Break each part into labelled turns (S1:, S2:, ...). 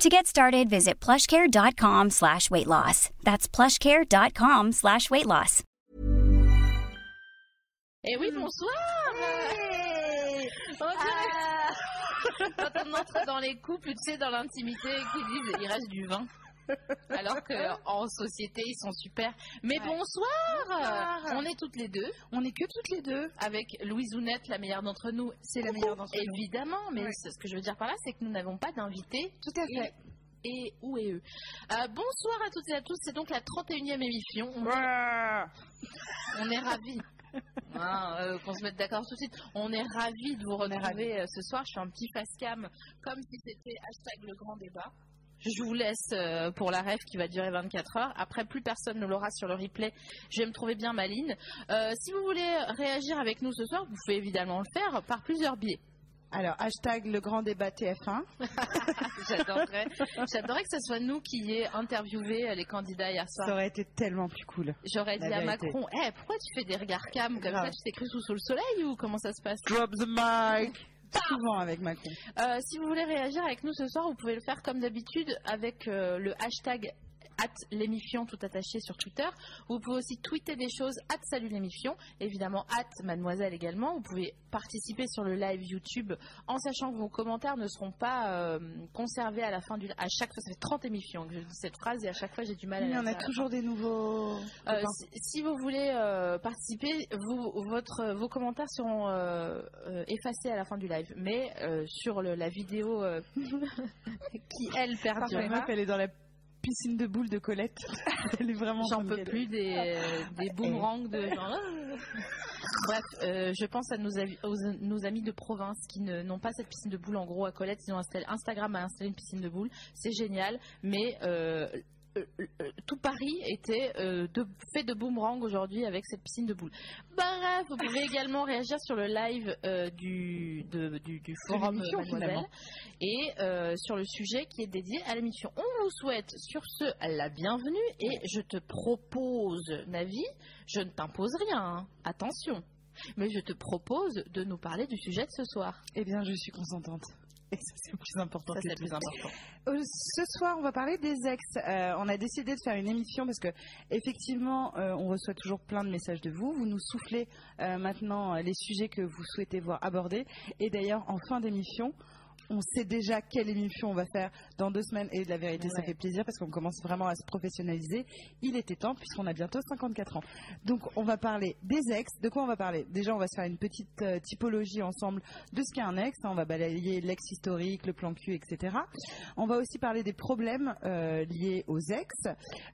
S1: To get started, visit plushcare.com slash weight loss. That's plushcare.com slash weight loss.
S2: Eh oui, bonsoir On dirait- Quand on entre dans les couples, tu sais, dans l'intimité, qui disent il reste du vin. Alors qu'en société, ils sont super. Mais
S3: Ouais.
S2: bonsoir
S3: Bonsoir.
S2: On est toutes les deux,
S3: On n'est que toutes les deux.
S2: avec Louise Ounette, la meilleure d'entre nous.
S3: C'est la meilleure d'entre nous.
S2: Évidemment, mais
S3: Ouais.
S2: ce que je veux dire par là, c'est que nous n'avons pas d'invités
S3: Tout à fait.
S2: et ou et eux. Euh, bonsoir à toutes et à tous, c'est donc la 31e émission. On, on est ravis. Hein, euh, qu'on se mette d'accord tout de suite. On est ravis de vous retrouver euh, ce soir. Je fais un petit face cam comme si c'était hashtag le grand débat. Je vous laisse euh, pour la rêve qui va durer 24 heures. Après, plus personne ne l'aura sur le replay. Je vais me trouver bien maline. Euh, si vous voulez réagir avec nous ce soir, vous pouvez évidemment le faire par plusieurs biais.
S3: Alors, hashtag le grand débat TF1.
S2: J'adorerais, j'adorerais que ce soit nous qui ayons interviewé euh, les candidats hier soir.
S3: Ça aurait été tellement plus cool.
S2: J'aurais dit à. Macron, Eh, pourquoi tu fais des regards cam comme ça? Tu t'es cru sous, sous le soleil ou comment ça se passe?
S3: Drop the mic. Avec Macron.
S2: Euh, Si vous voulez réagir avec nous ce soir, vous pouvez le faire comme d'habitude avec euh, le hashtag at l'émifion tout attaché sur Twitter. Vous pouvez aussi tweeter des choses at salut l'émifion, évidemment at mademoiselle également. Vous pouvez participer sur le live YouTube en sachant que vos commentaires ne seront pas euh, conservés à la fin du à chaque fois ça fait 30 émissions que je dis cette phrase et à chaque fois j'ai du mal à
S3: Il y en a toujours des nouveaux.
S2: Euh, si, si vous voulez euh, participer, vous, votre, vos commentaires seront effacés à la fin du live. Mais sur le- la vidéo qui, elle, perdurera,
S3: elle est dans la piscine de boules de Colette. elle est vraiment. en
S2: j'en peux plus des, des boomerangs de genre... Bref, euh, je pense à nos, avis- aux- nos amis de province qui n'ont pas cette piscine de boules. En gros, à Colette, ils ont installé, Instagram a installé une piscine de boules. C'est génial, mais euh, tout Paris était euh, de, fait de boomerang aujourd'hui avec cette piscine de boules. Bref, vous pouvez également réagir sur le live euh, du, de- du, du forum Mademoiselle et euh, sur le sujet qui est dédié à l'émission. On vous souhaite sur ce la bienvenue et je te propose, Navi, je ne t'impose rien, hein, attention, mais je te propose de nous parler du sujet de ce soir.
S3: Eh bien, je suis consentante. Et ça, c'est plus important.
S2: Ça,
S3: que
S2: c'est le
S3: tout.
S2: plus important.
S3: Euh, Ce soir, on va parler des ex. Euh, on a décidé de faire une émission parce que, effectivement, euh, on reçoit toujours plein de messages de vous. Vous nous soufflez euh, maintenant les sujets que vous souhaitez voir abordés. Et d'ailleurs, en fin d'émission, on sait déjà quelle émission on va faire dans deux semaines. Et la vérité, ça fait plaisir parce qu'on commence vraiment à se professionnaliser. Il était temps puisqu'on a bientôt 54 ans. Donc, on va parler des ex. De quoi on va parler? Déjà, on va se faire une petite euh, typologie ensemble de ce qu'est un ex. On va balayer l'ex historique, le plan cul, etc. On va aussi parler des problèmes euh, liés aux ex.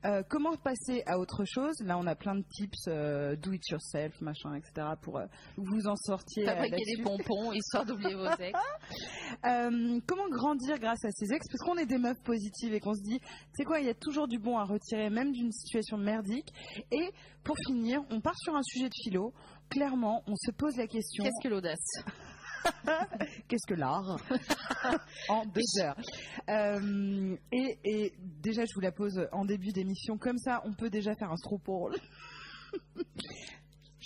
S3: Euh, comment passer à autre chose? Là, on a plein de tips, do it yourself, machin, etc. pour vous en sortir.
S2: Fabriquer des pompons histoire d'oublier vos ex.
S3: Euh, comment grandir grâce à ses ex? Parce qu'on est des meufs positives et qu'on se dit, c'est quoi, il y a toujours du bon à retirer, même d'une situation merdique. Et pour finir, on part sur un sujet de philo. Clairement, on se pose la question
S2: Qu'est-ce que l'audace?
S3: Qu'est-ce que l'art? En deux heures. Euh, et, et déjà, je vous la pose en début d'émission. Comme ça, on peut déjà faire un stropole.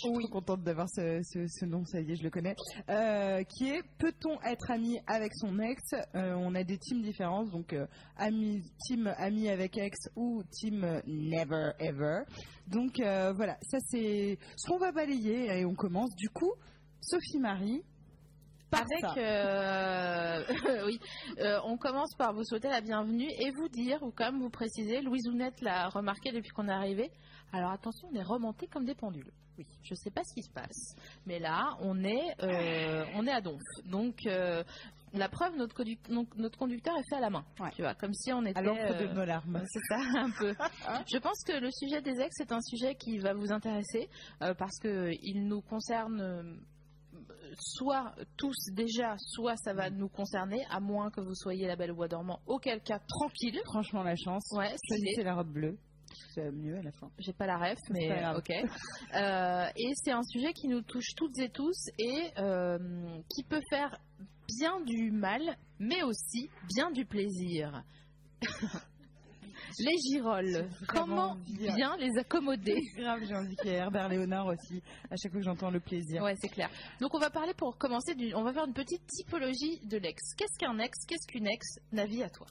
S3: Je suis trop contente d'avoir ce, ce- ce nom, ça y est, je le connais. Euh, qui est Peut-on être ami avec son ex? Euh, On a des teams différentes, donc euh, ami, team ami avec ex ou team never ever. Donc voilà, ça c'est ce qu'on va balayer et on commence. Du coup, Sophie Marie. par
S2: Avec, euh, oui, euh, on commence par vous souhaiter la bienvenue et vous dire, ou même vous préciser, Louise Ounette l'a remarqué depuis qu'on est arrivé. Alors attention, on est remonté comme des pendules. Oui, je sais pas ce qui se passe, mais là, on est, euh, on est à donf. Donc, euh, la preuve, notre, conduc- notre- notre conducteur est fait à la main.
S3: Ouais.
S2: Tu vois, comme si on était.
S3: à l'encre de
S2: euh,
S3: nos larmes.
S2: c'est ça, un peu. Je pense que le sujet des ex est un sujet qui va vous intéresser euh, parce que il nous concerne euh, soit tous déjà, soit ça va nous concerner, à moins que vous soyez la belle au bois dormant. Auquel cas, tranquille.
S3: Franchement, la chance.
S2: Ouais, stylé.
S3: la robe bleue. C'est mieux à la fin.
S2: J'ai pas la ref, mais ok. Euh, et c'est un sujet qui nous touche toutes et tous et euh, qui peut faire bien du mal, mais aussi bien du plaisir. les girolles, comment bien. les accommoder?
S3: Grave, j'ai envie qu'il y ait Herbert Léonard aussi, à chaque fois que j'entends le plaisir.
S2: Ouais, c'est clair. Donc on va parler pour commencer, on va faire une petite typologie de l'ex. Qu'est-ce qu'un ex? Qu'est-ce qu'une ex? Navi à toi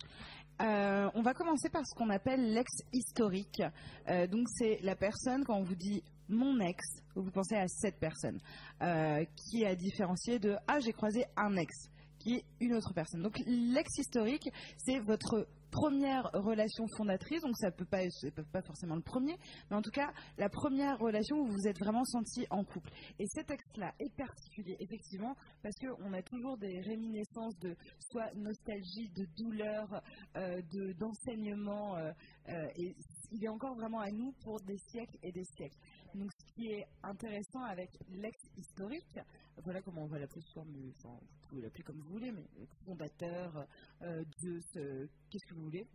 S3: euh, on va commencer par ce qu'on appelle l'ex historique. Euh, donc c'est la personne, quand on vous dit mon ex, vous pensez à cette personne, euh, qui est à différencier de ah j'ai croisé un ex, qui est une autre personne. Donc l'ex historique, c'est votre première relation fondatrice, donc ça peut peut pas forcément le premier, mais en tout cas la première relation où vous vous êtes vraiment senti en couple. Et cet texte-là est particulier, effectivement, parce qu'on a toujours des réminiscences de soit nostalgie, de douleur, euh, de d'enseignement, euh, euh, et il est encore vraiment à nous pour des siècles et des siècles. Donc ce qui est intéressant avec l'ex historique, voilà comment on va l'appeler sous forme, enfin, vous pouvez l'appeler comme vous voulez, mais fondateur, euh, Zeus, euh, qu'est-ce que vous voulez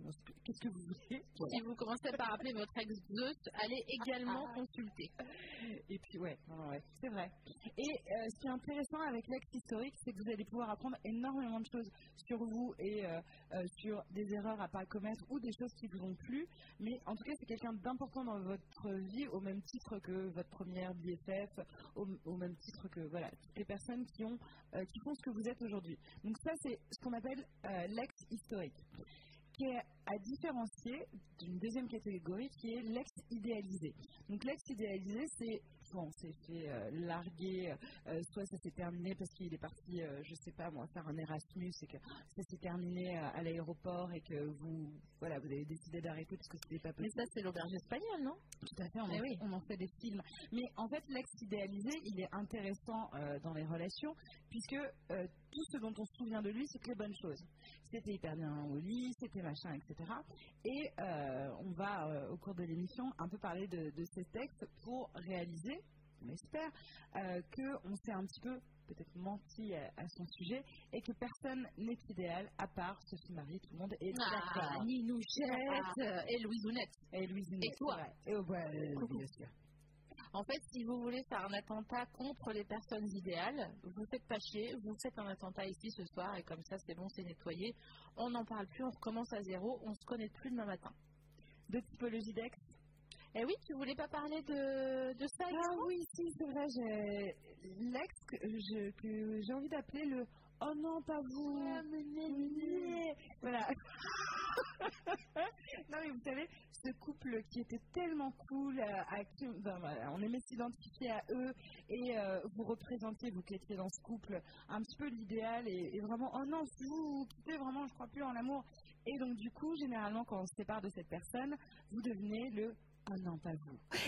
S3: Qu'est-ce que vous voulez
S2: Si vous commencez par appeler votre ex Zeus, allez également consulter.
S3: Et puis ouais, ouais c'est vrai. Et euh, ce qui est intéressant avec l'ex historique, c'est que vous allez pouvoir apprendre énormément de choses sur vous et euh, sur des erreurs à pas commettre ou des choses qui vous ont plu. Mais en tout cas, c'est quelqu'un d'important dans votre vie, au même titre que votre première BFF, au, au même titre que voilà les personnes qui ont qui font ce que vous êtes aujourd'hui. Donc ça, c'est ce qu'on appelle l'ex historique, qui est à différencier d'une deuxième catégorie qui est l'ex idéalisé. Donc l'ex idéalisé, c'est on s'est fait euh, larguer, euh, soit ça s'est terminé parce qu'il est parti, euh, je sais pas moi, faire un Erasmus et que ça s'est terminé à l'aéroport et que vous, voilà, vous avez décidé d'arrêter parce que c'était pas possible.
S2: Mais ça, c'est l'auberge espagnole, non?
S3: Tout à fait, on, eh en, fait des films. Mais en fait, l'ex idéalisé, il est intéressant dans les relations puisque tout ce dont on se souvient de lui, c'est que les bonnes choses. C'était hyper bien au lit, c'était machin, etc. Et on va, au cours de l'émission, un peu parler de, de ces textes pour réaliser on espère, euh, qu'on s'est un petit peu peut-être menti à, son sujet et que personne n'est idéal à part Sophie Marie, tout le monde est
S2: ah, d'accord. Ninouchette et Louise
S3: Et Louise
S2: Et toi
S3: Et, bien sûr.
S2: En fait, si vous voulez faire un attentat contre les personnes idéales, vous faites pas chier, vous faites un attentat ici ce soir et comme ça c'est bon, c'est nettoyé. On n'en parle plus, on recommence à zéro, on se connaît plus demain matin.
S3: De typologie d'ex
S2: eh oui, tu voulais pas parler de, de ça
S3: Ah oui, si, c'est vrai, j'ai l'ex que j'ai envie d'appeler le Oh non, pas vous Voilà. non mais vous savez, ce couple qui était tellement cool, euh, à qui on aimait s'identifier à eux et euh, vous représentiez, vous qui étiez dans ce couple, un petit peu l'idéal et, vraiment, oh non, vous, vous quittez vraiment, je crois plus en l'amour. Et donc du coup, généralement, quand on se sépare de cette personne, vous devenez le ah.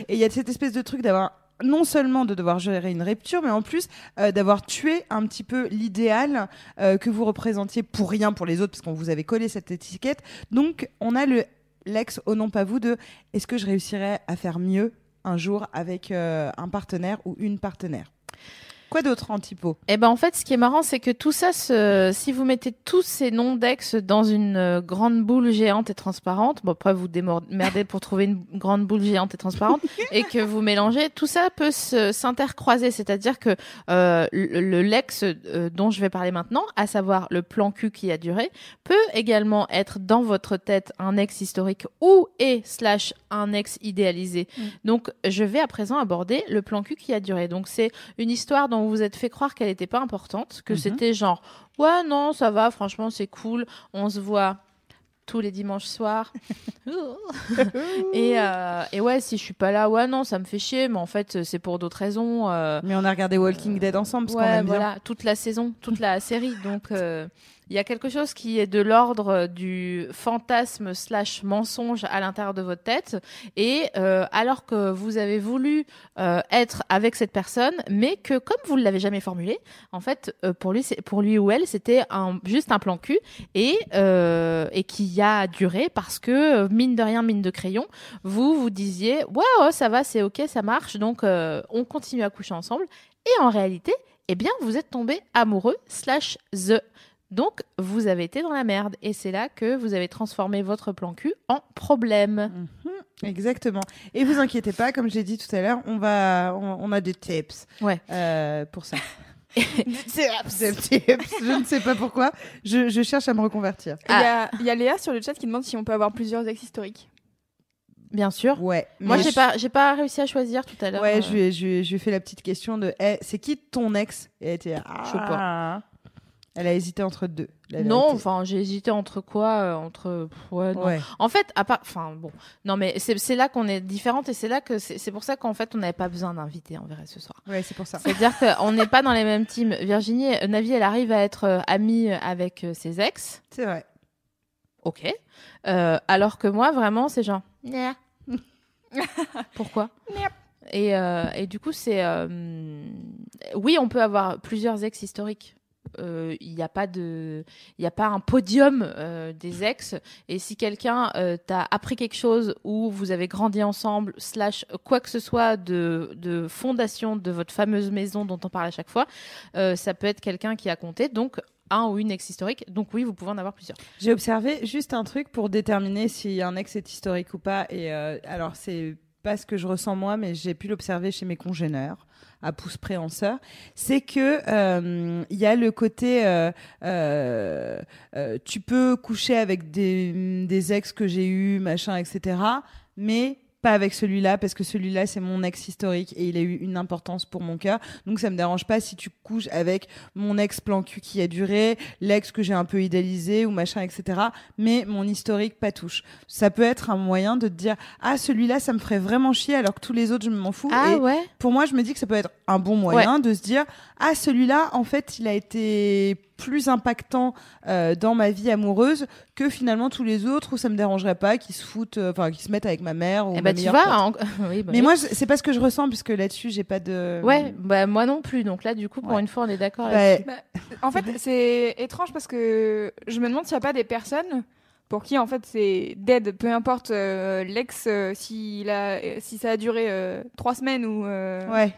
S3: Et il y a cette espèce de truc d'avoir non seulement de devoir gérer une rupture, mais en plus euh, d'avoir tué un petit peu l'idéal euh, que vous représentiez pour rien pour les autres, parce qu'on vous avait collé cette étiquette. Donc, on a le l'ex au non pas vous de est-ce que je réussirais à faire mieux un jour avec euh, un partenaire ou une partenaire? Quoi d'autre en typo
S2: Eh ben en fait, ce qui est marrant, c'est que tout ça, si vous mettez tous ces noms d'ex dans une euh, grande boule géante et transparente, bon après vous démerdez pour trouver une grande boule géante et transparente, et que vous mélangez, tout ça peut s'intercroiser. C'est-à-dire que euh, le, lex euh, dont je vais parler maintenant, à savoir le plan cul qui a duré, peut également être dans votre tête un ex historique ou et slash un ex idéalisé. Mm. Donc je vais à présent aborder le plan cul qui a duré. Donc c'est une histoire dont on vous êtes fait croire qu'elle n'était pas importante, que mhm. c'était genre ouais non ça va, franchement c'est cool, on se voit tous les dimanches soirs. et, euh, et, ouais, si je suis pas là, ouais, non, ça me fait chier, mais en fait, c'est pour d'autres raisons. Euh,
S3: mais on a regardé Walking Dead ensemble, parce ouais, voilà,
S2: toute la saison, toute la série. Donc, euh, il y a quelque chose qui est de l'ordre du fantasme slash mensonge à l'intérieur de votre tête. Et euh, alors que vous avez voulu euh, être avec cette personne, mais que comme vous ne l'avez jamais formulé, en fait, euh, pour lui, pour lui ou elle, c'était un, juste un plan cul et, et qui a duré parce que, mine de rien, mine de crayon, vous vous disiez, oh, ça va, c'est ok, ça marche, donc on continue à coucher ensemble. Et en réalité, eh bien, vous êtes tombé amoureux slash the donc, vous avez été dans la merde. Et c'est là que vous avez transformé votre plan cul en problème.
S3: Mhm. Exactement. Et vous inquiétez pas, comme j'ai dit tout à l'heure, on va, on, on a des tips
S2: Ouais.
S3: euh, pour ça. Des tips. Je ne sais pas pourquoi. Je, je cherche à me reconvertir.
S4: Il y, a, il y a Léa sur le chat qui demande si on peut avoir plusieurs ex historiques.
S2: Bien sûr.
S3: Ouais.
S2: Moi, j'ai
S3: je-
S2: pas, j'ai pas réussi à choisir tout à l'heure.
S3: Ouais,
S2: euh,
S3: je lui, ai, fait la petite question de eh, c'est qui ton ex? Et elle était ah.
S2: Je sais pas.
S3: Elle a hésité entre deux.
S2: Non, enfin, j'ai hésité entre quoi euh, Entre. Ouais, non.
S3: Ouais.
S2: En fait, à part. Enfin, bon. Non, mais c'est là qu'on est différentes et c'est là que. C'est pour ça qu'en fait, on n'avait pas besoin d'inviter en vrai ce soir.
S3: Ouais, c'est pour ça.
S2: C'est-à-dire qu'on n'est pas dans les mêmes teams. Virginie, euh, Navi, elle arrive à être euh, amie avec euh, ses ex.
S3: C'est vrai.
S2: Ok. Alors que moi, vraiment, c'est genre. Pourquoi et, et du coup, c'est. Oui, on peut avoir plusieurs ex historiques. Euh, Il n'y a pas de, il a pas un podium euh, des ex. Et si quelqu'un euh, t'a appris quelque chose ou vous avez grandi ensemble, slash quoi que ce soit de, de fondation de votre fameuse maison dont on parle à chaque fois, ça peut être quelqu'un qui a compté. Donc un ou une ex historique. Donc oui, vous pouvez en avoir plusieurs.
S3: J'ai observé juste un truc pour déterminer si un ex est historique ou pas. Et alors, c'est pas ce que je ressens moi, mais j'ai pu l'observer chez mes congénères à pouce près en sœur, c'est que euh, il y a le côté euh, euh, tu peux coucher avec des, des ex que j'ai eu machin etc mais pas avec celui-là parce que celui-là c'est mon ex historique et il a eu une importance pour mon cœur. Donc ça me dérange pas si tu couches avec mon ex plan cul qui a duré l'ex que j'ai un peu idéalisé ou machin etc mais mon historique pas touche. Ça peut être un moyen de te dire ah celui-là ça me ferait vraiment chier alors que tous les autres je m'en fous.
S2: Ah
S3: et
S2: ouais.
S3: pour moi, je me dis que ça peut être un bon moyen de se dire ah celui-là, en fait, il a été plus impactant euh, dans ma vie amoureuse que finalement tous les autres où ça me dérangerait pas qu'ils se foutent, euh, enfin qu'ils se mettent avec ma mère ou
S2: Eh
S3: ma
S2: bah tu en- oui, bah
S3: Mais
S2: oui.
S3: moi, c'est pas ce que je ressens puisque là-dessus, j'ai pas de.
S2: Ouais, bah moi non plus. Donc là, du coup, pour
S3: Ouais.
S2: une fois, on est d'accord.
S3: Bah.
S4: En fait, c'est étrange parce que je me demande s'il n'y a pas des personnes pour qui, en fait, c'est dead, peu importe euh, l'ex, euh, s'il a, euh, si ça a duré euh, trois semaines ou, euh,
S3: Ouais.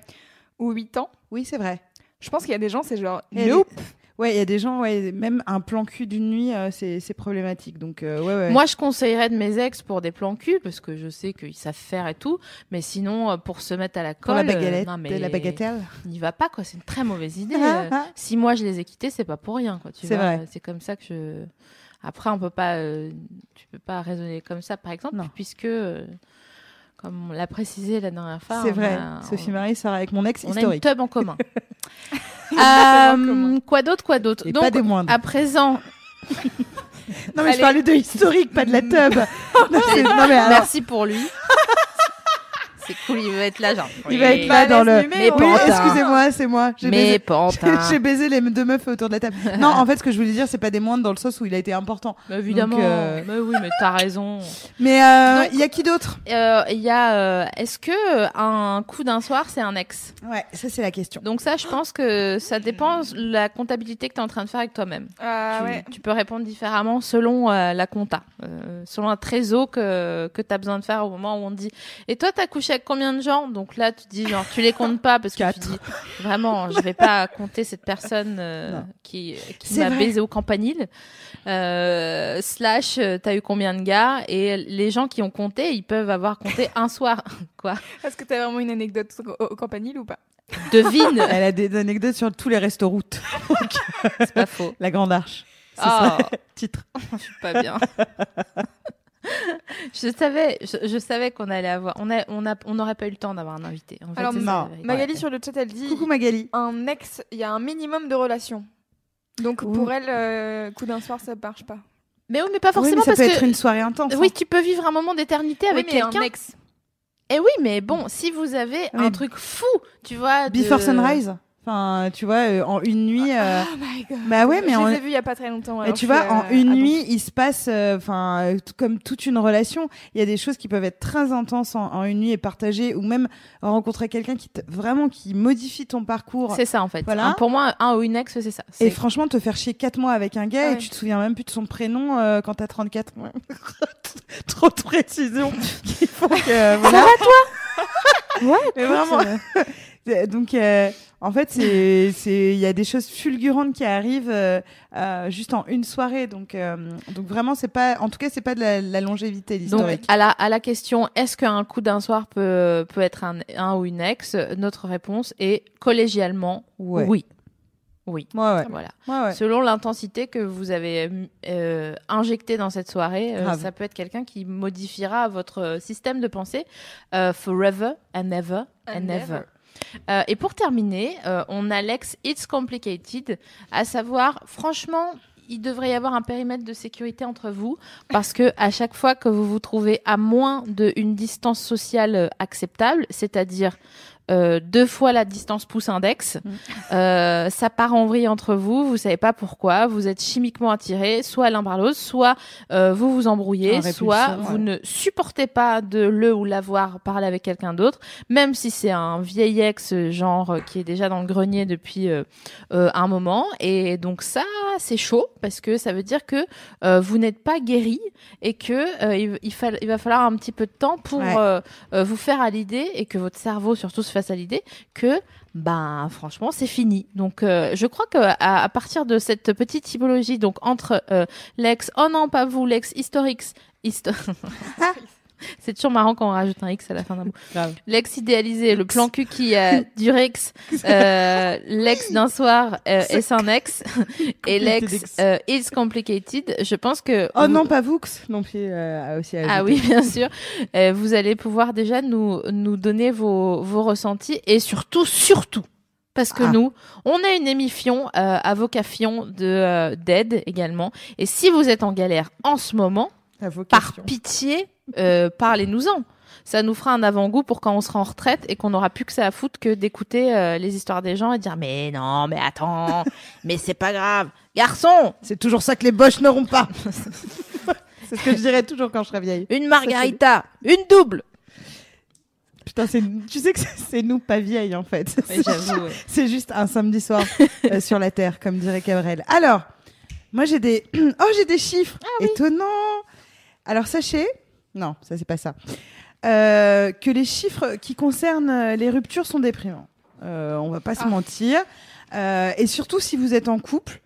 S4: ou huit ans.
S3: Oui, c'est vrai.
S4: Je pense qu'il y a des gens, c'est genre, nope.
S3: Ouais, il y a des gens, ouais, même un plan cul d'une nuit, euh, c'est c'est problématique. Donc, euh, ouais, ouais.
S2: Moi, je conseillerais de mes ex pour des plans cul parce que je sais qu'ils savent faire et tout. Mais sinon, euh, pour se mettre à la
S3: pour
S2: colle,
S3: la
S2: euh,
S3: baguette,
S2: non, mais
S3: la bagatelle.
S2: n'y va pas quoi. C'est une très mauvaise idée.
S3: Ah, ah.
S2: si moi je les ai quittés, c'est pas pour rien quoi. Tu
S3: C'est
S2: vois,
S3: vrai.
S2: C'est comme ça que je. Après, on peut pas, tu peux pas raisonner comme ça, par exemple,
S3: Non.
S2: puisque, comme on l'a précisé la dernière fois,
S3: C'est
S2: on
S3: vrai.
S2: a-
S3: Sophie Marie sort avec mon ex
S2: on a une
S3: historique.
S2: tub en commun. Euh, quoi d'autre, quoi d'autre Donc,
S3: pas des moindres.
S2: à présent,
S3: Non, mais je parlais de historique, pas de la tub. non, non, mais alors,
S2: merci pour lui. C'est cool, il va être là, genre.
S3: il va être là dans le.
S2: Mais
S3: Oui, excusez-moi, c'est moi. J'ai
S2: Mais
S3: baisé-. J'ai baisé les deux meufs autour de la table. Non, en fait, ce que je voulais dire, c'est pas des moindres dans le sens où il a été important.
S2: Mais évidemment.
S3: Donc, euh,
S2: Mais oui, mais t'as raison.
S3: Mais euh, il y a qui d'autre?
S2: Euh, Il y a. euh, Est-ce que un coup d'un soir, c'est un ex?
S3: Ouais, ça c'est la question.
S2: Donc ça, je pense que ça dépend de la comptabilité que tu es en train de faire avec toi-même.
S4: Ah
S2: tu,
S4: ouais.
S2: tu peux répondre différemment selon euh, la compta, euh, selon un trésor que, que tu as besoin de faire au moment où on te dit Et toi, t'as couché avec combien de gens? Donc là, tu dis genre, tu les comptes pas parce que tu dis Vraiment, je vais pas compter cette personne euh, qui, qui
S3: C'est
S2: m'a baisé au campanile. Euh, slash, euh, t'as eu combien de gars? Et les gens qui ont compté, ils peuvent avoir compté un soir. Quoi?
S4: Est-ce que t'as vraiment une anecdote au, au campanile ou pas?
S2: Devine
S3: Elle a des anecdotes sur tous les restos routes.
S2: C'est pas faux.
S3: La Grande Arche. C'est
S2: Ah.
S3: ça, titre.
S2: je suis pas bien. Je savais, je, je savais qu'on allait avoir, on a, on a, on n'aurait pas eu le temps d'avoir un invité. En fait,
S4: Alors,
S3: non.
S4: Magali sur le chat, elle dit
S3: Coucou Magali.
S4: un ex, il y a un minimum de relations. Donc
S3: Ouh.
S4: pour elle, euh, coup d'un soir, ça marche pas.
S2: Mais oui, mais pas
S3: Oui,
S2: forcément
S3: mais ça
S2: parce
S3: peut
S2: que.
S3: être une soirée intense.
S2: Oui,
S3: hein.
S2: tu peux vivre un moment d'éternité avec
S4: oui, mais
S2: quelqu'un.
S4: un ex.
S2: Et oui, mais bon, si vous avez
S3: Oui.
S2: un truc fou, tu vois. de-
S3: Before Sunrise. Enfin, tu vois, euh, en une nuit. euh,
S4: Oh my god.
S3: Bah ouais, mais
S4: je
S3: en-
S4: les ai vus il y a pas très longtemps.
S3: Et
S4: alors
S3: tu vois, en
S4: euh,
S3: une nuit, il se passe, euh, enfin, comme toute une relation, il y a des choses qui peuvent être très intenses en, en une nuit et partagées, ou même rencontrer quelqu'un qui vraiment qui modifie ton parcours.
S2: C'est ça en fait.
S3: Voilà.
S2: Un- pour moi, un ou une ex, c'est ça.
S3: Et franchement, te faire chier 4 mois avec un gars
S4: Ah
S3: et
S4: ouais.
S3: tu te souviens même plus de son prénom euh, quand t'as 34 mois. Trop de précision font que. voilà.
S4: Ouais,
S3: Mais vraiment. Donc, euh, en fait, c'est, c'est, il y a des choses fulgurantes qui arrivent euh, euh, juste en une soirée. Donc, euh, donc vraiment, c'est pas, en tout cas, c'est pas de la, la longévité,
S2: Donc,
S3: l'historique.
S2: à la, à la question, est-ce qu'un coup d'un soir peut, peut être un, un ou une ex? Notre réponse est collégialement
S3: Ouais.
S2: oui. Oui.
S3: Ouais, ouais.
S2: Voilà.
S3: Ouais, ouais.
S2: Selon l'intensité que vous avez euh, injectée dans cette soirée, euh, ça peut être quelqu'un qui modifiera votre système de pensée euh, forever and ever and,
S4: And
S2: ever.
S4: ever.
S2: Euh, et pour terminer, euh, on a l'ex It's Complicated, à savoir, franchement, il devrait y avoir un périmètre de sécurité entre vous parce que à chaque fois que vous vous trouvez à moins d'une distance sociale euh, acceptable, c'est-à-dire euh, deux fois la distance pouce index, euh, ça part en vrille entre vous, vous savez pas pourquoi, vous êtes chimiquement attirés, soit l'un par l'autre, soit euh, vous vous embrouillez, soit
S3: ouais.
S2: vous ne supportez pas de le ou la voir parler avec quelqu'un d'autre, même si c'est un vieil ex genre qui est déjà dans le grenier depuis un moment. Et donc ça, c'est chaud parce que ça veut dire que vous n'êtes pas guéri et que il, il, fa- il va falloir un petit peu de temps pour
S3: Ouais.
S2: vous faire à l'idée et que votre cerveau surtout se fasse à l'idée que ben franchement c'est fini. Donc euh, je crois que à, à partir de cette petite typologie donc entre euh, l'ex oh non pas vous l'ex historique histo- C'est toujours marrant quand on rajoute un X à la fin d'un mot. L'ex idéalisé, le plan cul qui a du Rex, euh, l'ex d'un soir euh, est un ex, et l'ex
S3: ex.
S2: euh, is complicated. Je pense que.
S3: Oh
S2: vous-
S3: non, pas Vux non plus euh, aussi
S2: Ah oui, bien sûr. Euh, vous allez pouvoir déjà nous, nous donner vos, vos ressentis et surtout, surtout, parce que
S3: Ah.
S2: nous, on a une émission euh, à vocation de euh, d'aide également. Et si vous êtes en galère en ce moment, par pitié, euh, parlez-nous-en. Ça nous fera un avant-goût pour quand on sera en retraite et qu'on n'aura plus que ça à foutre que d'écouter euh, les histoires des gens et dire mais non, mais attends, mais c'est pas grave, garçon,
S3: C'est toujours ça que les boches n'auront pas. c'est ce que je dirais toujours quand je serai vieille.
S2: une margarita, une double.
S3: Putain, tu sais que c'est- nous pas vieilles en fait.
S2: ouais.
S3: C'est juste un samedi soir euh, sur la terre, comme dirait Cabrel. Alors, moi j'ai des, oh j'ai des chiffres étonnants. Alors sachez, non, ça c'est pas ça, Euh, que les chiffres qui concernent les ruptures sont déprimants. Euh, on va pas se mentir. Euh, et surtout si vous êtes en couple,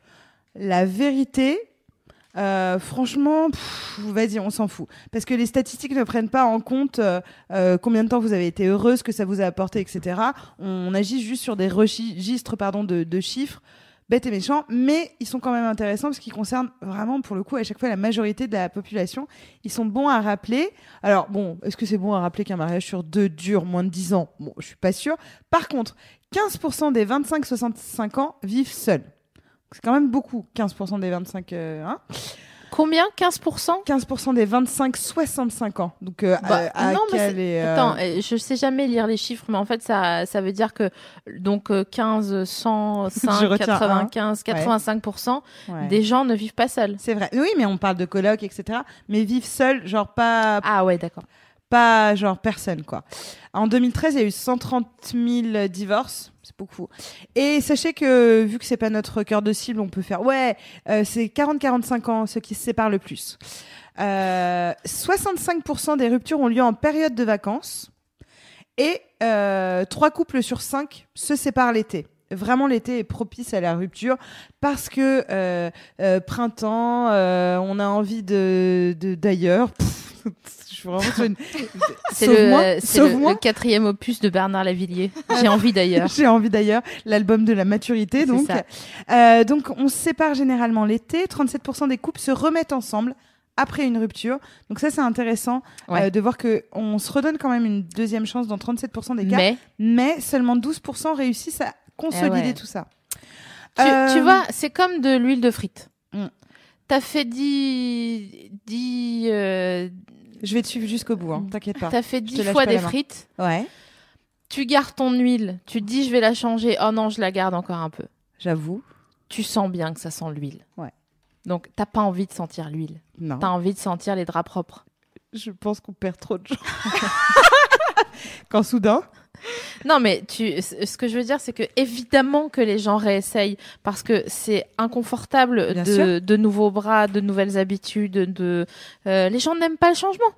S3: la vérité. euh, franchement, vas-y, on s'en fout. Parce que les statistiques ne prennent pas en compte euh, euh, combien de temps vous avez été heureuse, ce que ça vous a apporté, etc. On agit juste sur des registres pardon, de, de chiffres bêtes et méchants, mais ils sont quand même intéressants parce qu'ils concernent vraiment, pour le coup, à chaque fois la majorité de la population. Ils sont bons à rappeler. Alors, bon, est-ce que c'est bon à rappeler qu'un mariage sur deux dure moins de 10 ans? Bon, je suis pas sûre. Par contre, 15% des 25-65 ans vivent seuls. C'est quand même beaucoup, 15% des 25... euh, hein
S2: Combien? 15%
S3: 15% des 25-65 ans. Donc, euh,
S2: Bah,
S3: à, à
S2: non, mais
S3: est, euh,
S2: Attends, euh, je sais jamais lire les chiffres, mais en fait, ça, ça veut dire que donc euh, 15, 100,
S3: Je
S2: 5,
S3: retiens un.
S2: 95, 85%
S3: ouais.
S2: des gens ne vivent pas seuls.
S3: C'est vrai. Oui, mais on parle de coloc, etc. Mais vivent seuls, genre pas,
S2: Ah ouais, d'accord.
S3: Pas genre personne, quoi. En 2013, il y a eu 130 000 divorces. C'est beaucoup. Et sachez que, vu que c'est pas notre cœur de cible, on peut faire, ouais, euh, c'est 40-45 ans, ceux qui se séparent le plus. Euh, 65% des ruptures ont lieu en période de vacances. Et euh, 3 couples sur 5 se séparent l'été. Vraiment, l'été est propice à la rupture parce que euh, euh, printemps, euh, on a envie de d'ailleurs. Pff, Je suis vraiment sur une.
S2: C'est le, le- le quatrième opus de Bernard Lavillier. J'ai envie d'ailleurs.
S3: J'ai envie d'ailleurs, l'album de la maturité. Donc,
S2: ça.
S3: Euh, donc, on se sépare généralement l'été. 37% des couples se remettent ensemble après une rupture. Donc ça, c'est intéressant
S2: Ouais.
S3: euh, de voir que on se redonne quand même une deuxième chance dans 37% des cas,
S2: Mais
S3: mais seulement 12% réussissent à consolider
S2: Eh ouais.
S3: tout ça.
S2: tu,
S3: Euh,
S2: tu vois, c'est comme de l'huile de frite.
S3: Mm.
S2: T'as fait 10, 10, euh,
S3: Je vais te suivre jusqu'au bout, hein, t'inquiète pas.
S2: t'as fait
S3: te
S2: 10
S3: lâche
S2: fois des frites.
S3: Ouais,
S2: Tu gardes ton huile. Tu te dis, je vais la changer. Oh non, je la garde encore un peu.
S3: j'avoue.
S2: tu sens bien que ça sent l'huile.
S3: Ouais.
S2: Donc, t'as pas envie de sentir l'huile.
S3: Non.
S2: T'as envie de sentir les draps propres.
S3: Je pense qu'on perd trop de gens. Quand soudain.
S2: Non, mais tu, ce que je veux dire, c'est que évidemment que les gens réessayent parce que c'est inconfortable de nouveaux bras, de nouvelles habitudes. De, euh, les gens n'aiment pas le changement.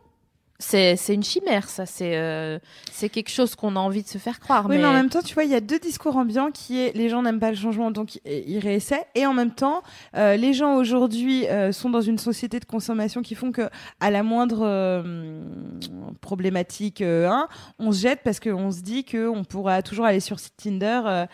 S2: C'est une chimère, ça. C'est euh, c'est quelque chose qu'on a envie de se faire croire.
S3: Oui, mais... en même temps, tu vois, il y a deux discours ambiants qui est les gens n'aiment pas le changement, donc ils réessaient. Et en même temps, euh, les gens aujourd'hui euh, sont dans une société de consommation qui font que à la moindre problématique, hein, on se jette parce qu'on se dit qu'on pourra toujours aller sur Tinder,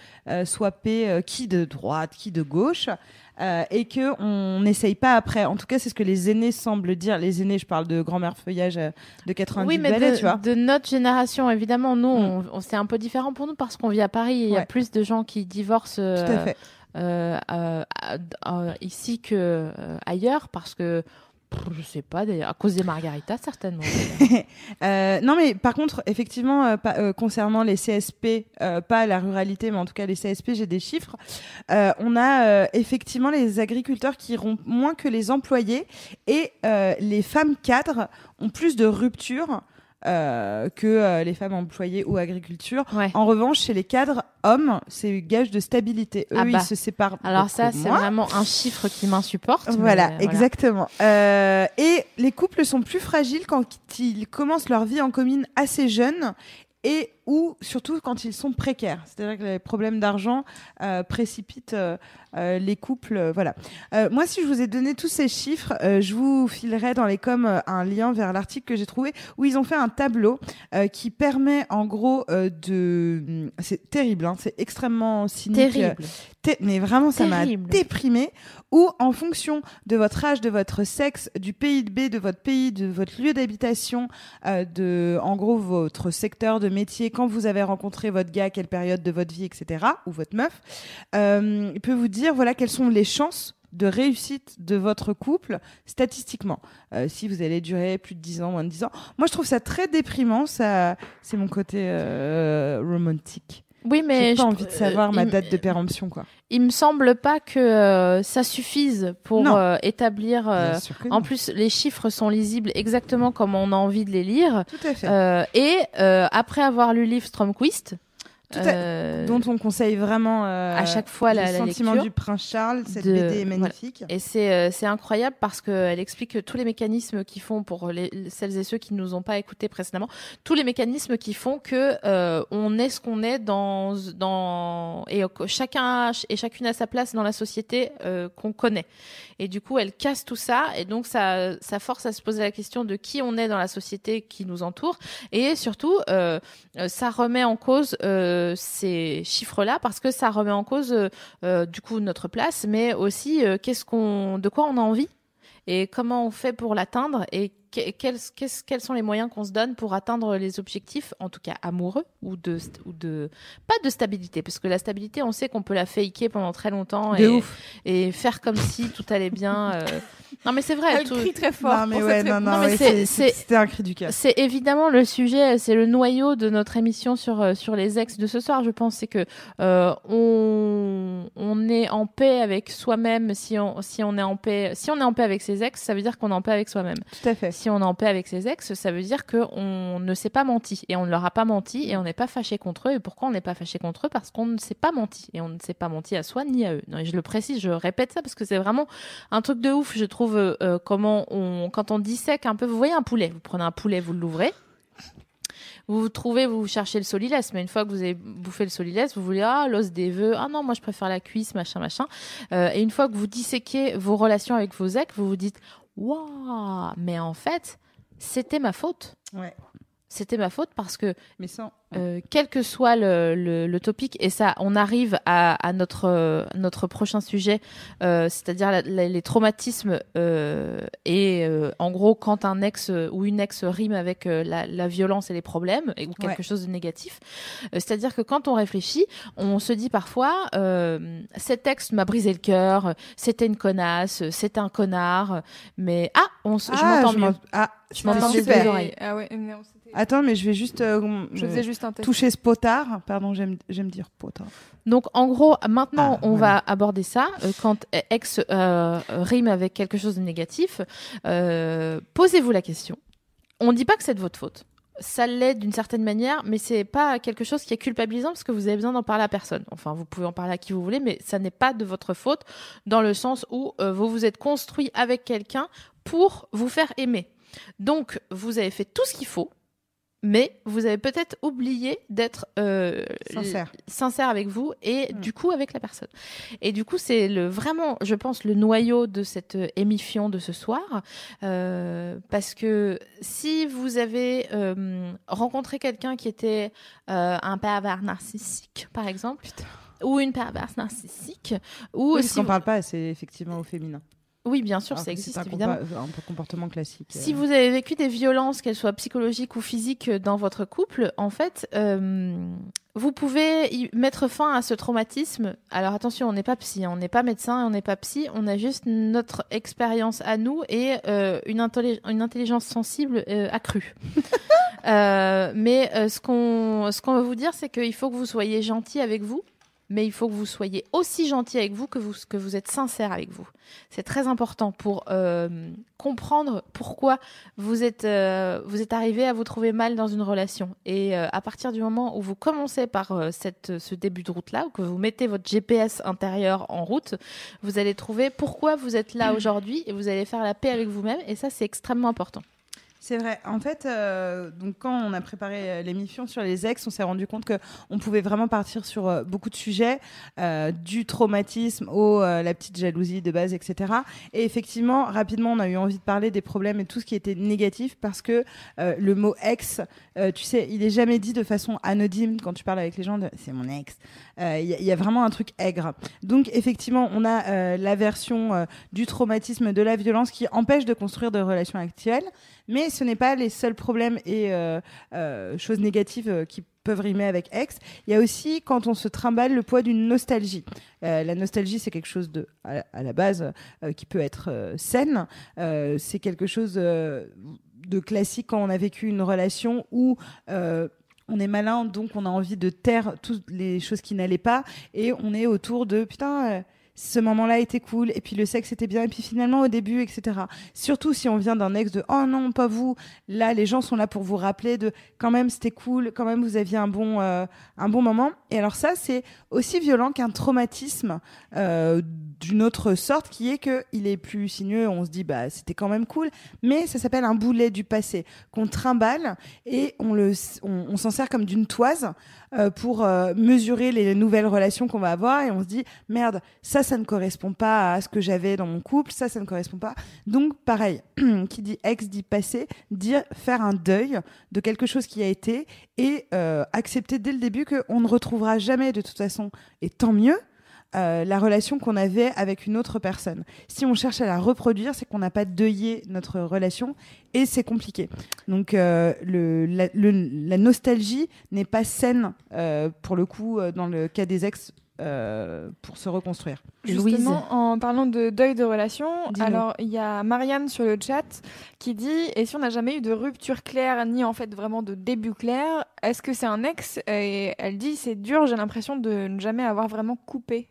S3: swapper qui de droite, qui de gauche. Euh, et que on n'essaye pas après. En tout cas, c'est ce que les aînés semblent dire. Les aînés, je parle de grand-mère feuillage euh, de 90
S2: oui, mais
S3: de,
S2: tu vois. de notre génération, évidemment, nous, mm. on, c'est un peu différent pour nous parce qu'on vit à Paris et il y a plus de gens qui divorcent. Tout à fait. Euh, ici que ailleurs parce que je sais pas, à cause des margaritas, certainement.
S3: euh, non, mais par contre, effectivement, euh, euh, concernant les CSP, pas la ruralité, mais en tout cas les CSP, j'ai des chiffres. on a effectivement les agriculteurs qui rompent moins que les employés et les femmes cadres ont plus de ruptures euh, que euh, les femmes employées ou agriculture. En revanche, chez les cadres hommes, c'est gage de stabilité. Eux, ah ils bah. se séparent.
S2: Alors ça, c'est vraiment un chiffre qui m'insupporte.
S3: Voilà, exactement. Euh, et les couples sont plus fragiles quand ils commencent leur vie en commune assez jeunes et ou surtout quand ils sont précaires. C'est-à-dire que les problèmes d'argent euh, précipitent euh, euh, les couples. voilà. moi, si je vous ai donné tous ces chiffres, je vous filerai dans les coms un lien vers l'article que j'ai trouvé où ils ont fait un tableau qui permet en gros de. Hum, c'est terrible, hein, c'est extrêmement cynique.
S2: Terrible.
S3: mais vraiment, ça m'a déprimé. Où en fonction de votre âge, de votre sexe, du pays de B, de votre pays, de votre lieu d'habitation, de en gros votre secteur de métier, quand vous avez rencontré votre gars, quelle période de votre vie, etc., ou votre meuf, euh, il peut vous dire voilà quelles sont les chances de réussite de votre couple statistiquement. Euh, si vous allez durer plus de 10 ans, moins de 10 ans. Moi, je trouve ça très déprimant. Ça, c'est mon côté euh, romantique.
S2: Oui, mais
S3: j'ai pas envie de savoir ma date de péremption, quoi.
S2: Il me semble pas que euh, ça suffise pour euh, établir. Euh, en plus, les chiffres sont lisibles exactement comme on a envie de les lire.
S3: Tout à fait.
S2: et après avoir lu le livre Stromquist,
S3: euh, dont on conseille vraiment euh,
S2: à chaque fois la,
S3: le sentiment du prince Charles. Cette BD est magnifique.
S2: Et c'est euh, c'est incroyable parce qu'elle explique tous les mécanismes qui font pour les, celles et ceux qui nous ont pas écoutés précédemment, tous les mécanismes qui font que on est ce qu'on est dans dans et chacun et chacune a sa place dans la société qu'on connaît. Et du coup, elle casse tout ça et donc ça ça force à se poser la question de qui on est dans la société qui nous entoure et surtout ça remet en cause ces chiffres-là parce que ça remet en cause euh, euh, du coup notre place, mais aussi euh, qu'est-ce qu'on, de quoi on a envie et comment on fait pour l'atteindre et quels, quels, sont les moyens qu'on se donne pour atteindre les objectifs, en tout cas amoureux ou de, ou de pas de stabilité, parce que la stabilité, on sait qu'on peut la faker pendant très longtemps et, et, faire comme si tout allait bien. Euh. Non mais c'est vrai.
S5: Elle crie très fort.
S3: Non mais ouais, non, non, c'était un cri du cœur.
S2: C'est évidemment le sujet, c'est le noyau de notre émission sur euh, sur les ex de ce soir. Je pense c'est que euh, on on est en paix avec soi-même si on si on est en paix si on est en paix avec ses ex, ça veut dire qu'on est en paix avec soi-même.
S3: Tout à fait
S2: si on est en paix avec ses ex, ça veut dire qu'on ne s'est pas menti et on ne leur a pas menti et on n'est pas fâché contre eux. Et pourquoi on n'est pas fâché contre eux? Parce qu'on ne s'est pas menti et on ne s'est pas menti à soi ni à eux. je le précise, je répète ça parce que c'est vraiment un truc de ouf. Je trouve euh, euh, comment on, quand on dissèque un peu, vous voyez un poulet, vous prenez un poulet, vous l'ouvrez. Vous vous trouvez, vous cherchez le solilès, mais une fois que vous avez bouffé le solilès, vous voulez ah l'os des vœux, ah non moi je préfère la cuisse, machin machin. Euh, et une fois que vous disséquez vos relations avec vos ex, vous vous dites waouh, mais en fait, c'était ma faute.
S3: Ouais.
S2: C'était ma faute parce que
S3: mais sans
S2: euh, quel que soit le, le, le, topic, et ça, on arrive à, à notre euh, notre prochain sujet, euh, c'est-à-dire les traumatismes euh, et euh, en gros quand un ex ou une ex rime avec la, la, violence et les problèmes ou quelque chose de négatif, c'est-à-dire que quand on réfléchit, on se dit parfois cet ex m'a brisé le cœur, c'était une connasse, c'était un connard, mais ah, on, ah, je m'entends mieux.
S3: Ah,
S2: je m'entends des
S3: oreilles. Ah ouais, Attends, mais je vais juste, euh, je faisais juste un toucher ce potard. Pardon, j'aime dire potard.
S2: Donc, en gros, maintenant, ah, on va aborder ça. Euh, quand ex euh, rime avec quelque chose de négatif, posez-vous la question. On ne dit pas que c'est de votre faute. Ça l'est d'une certaine manière, mais c'est pas quelque chose qui est culpabilisant parce que vous avez besoin d'en parler à personne. Enfin, vous pouvez en parler à qui vous voulez, mais ça n'est pas de votre faute dans le sens où vous vous êtes construit avec quelqu'un pour vous faire aimer. Donc, vous avez fait tout ce qu'il faut, mais vous avez peut-être oublié d'être euh,
S3: Sincère.
S2: sincère avec vous et
S3: Mm.
S2: du coup avec la personne. Et du coup, c'est le vraiment, je pense, le noyau de cette euh, émission de ce soir, euh, parce que si vous avez euh, rencontré quelqu'un qui était un pervers narcissique, par exemple, ou une perverse narcissique, ou
S3: Oui,
S2: si
S3: qu'on
S2: vous-
S3: parle pas, c'est effectivement au féminin.
S2: Oui, bien sûr,
S3: Alors
S2: ça existe
S3: un
S2: évidemment.
S3: compa- un comportement classique.
S2: Si
S3: euh.
S2: vous avez vécu des violences, qu'elles soient psychologiques ou physiques, euh, dans votre couple, en fait, euh, vous pouvez y mettre fin à ce traumatisme. Alors attention, on n'est pas psy, hein, on n'est pas médecin, on n'est pas psy, on a juste notre expérience à nous et euh, une, intelli- une intelligence sensible euh, accrue. Euh, mais euh, ce qu'on ce qu'on veut vous dire, c'est qu'il faut que vous soyez gentil avec vous. Mais il faut que vous soyez aussi gentil avec vous que vous que vous êtes sincère avec vous. C'est très important pour euh, comprendre pourquoi vous êtes, euh, vous êtes arrivé à vous trouver mal dans une relation. Et euh, à partir du moment où vous commencez par cette, ce début de route-là, ou que vous mettez votre GPS intérieur en route, vous allez trouver pourquoi vous êtes là aujourd'hui et vous allez faire la paix avec vous-même. Et ça, c'est extrêmement important.
S3: C'est vrai. En fait, euh, donc quand on a préparé euh, l'émission sur les ex, on s'est rendu compte que on pouvait vraiment partir sur euh, beaucoup de sujets, du traumatisme au la petite jalousie de base, etc. Et effectivement, rapidement, on a eu envie de parler des problèmes et tout ce qui était négatif parce que le mot ex, tu sais, il est jamais dit de façon anodine quand tu parles avec les gens. de C'est mon ex. Il y, a- vraiment un truc aigre. Donc effectivement, on a la version du traumatisme, de la violence qui empêche de construire de relations actuelles. Mais ce n'est pas les seuls problèmes et euh, euh, choses négatives euh, qui peuvent rimer avec ex. Il y a aussi quand on se trimballe le poids d'une nostalgie. La nostalgie, c'est quelque chose de, à, la base, qui peut être saine. C'est quelque chose de classique quand on a vécu une relation où on est malin, donc on a envie de taire toutes les choses qui n'allaient pas, et on est autour de putain. Ce moment-là était cool, et puis le sexe était bien, et puis finalement au début, etc. Surtout si on vient d'un ex de oh non, pas vous. Là, les gens sont là pour vous rappeler de quand même c'était cool, quand même vous aviez un bon, euh, un bon moment. Et alors ça, c'est aussi violent qu'un traumatisme euh, d'une autre sorte, qui est que il est plus sinueux. On se dit bah c'était quand même cool, mais ça s'appelle un boulet du passé qu'on trimballe et on le, on, s'en sert comme d'une toise pour euh, mesurer les nouvelles relations qu'on va avoir et on se dit merde ça ça ne correspond pas à ce que j'avais dans mon couple ça ça ne correspond pas. Donc pareil qui dit ex dit passé dire faire un deuil de quelque chose qui a été et euh, accepter dès le début qu'on ne retrouvera jamais de toute façon et tant mieux euh, la relation qu'on avait avec une autre personne. Si on cherche à la reproduire, c'est qu'on n'a pas deuillé notre relation et c'est compliqué. Donc euh, le, la, le- la nostalgie n'est pas saine euh, pour le coup dans le cas des ex euh, pour se reconstruire.
S4: Justement, en parlant de deuil de relation, alors il y a Marianne sur le chat qui dit et si on n'a jamais eu de rupture claire ni en fait vraiment de début clair, est-ce que c'est un ex? Et elle dit c'est dur, j'ai l'impression de ne jamais avoir vraiment coupé.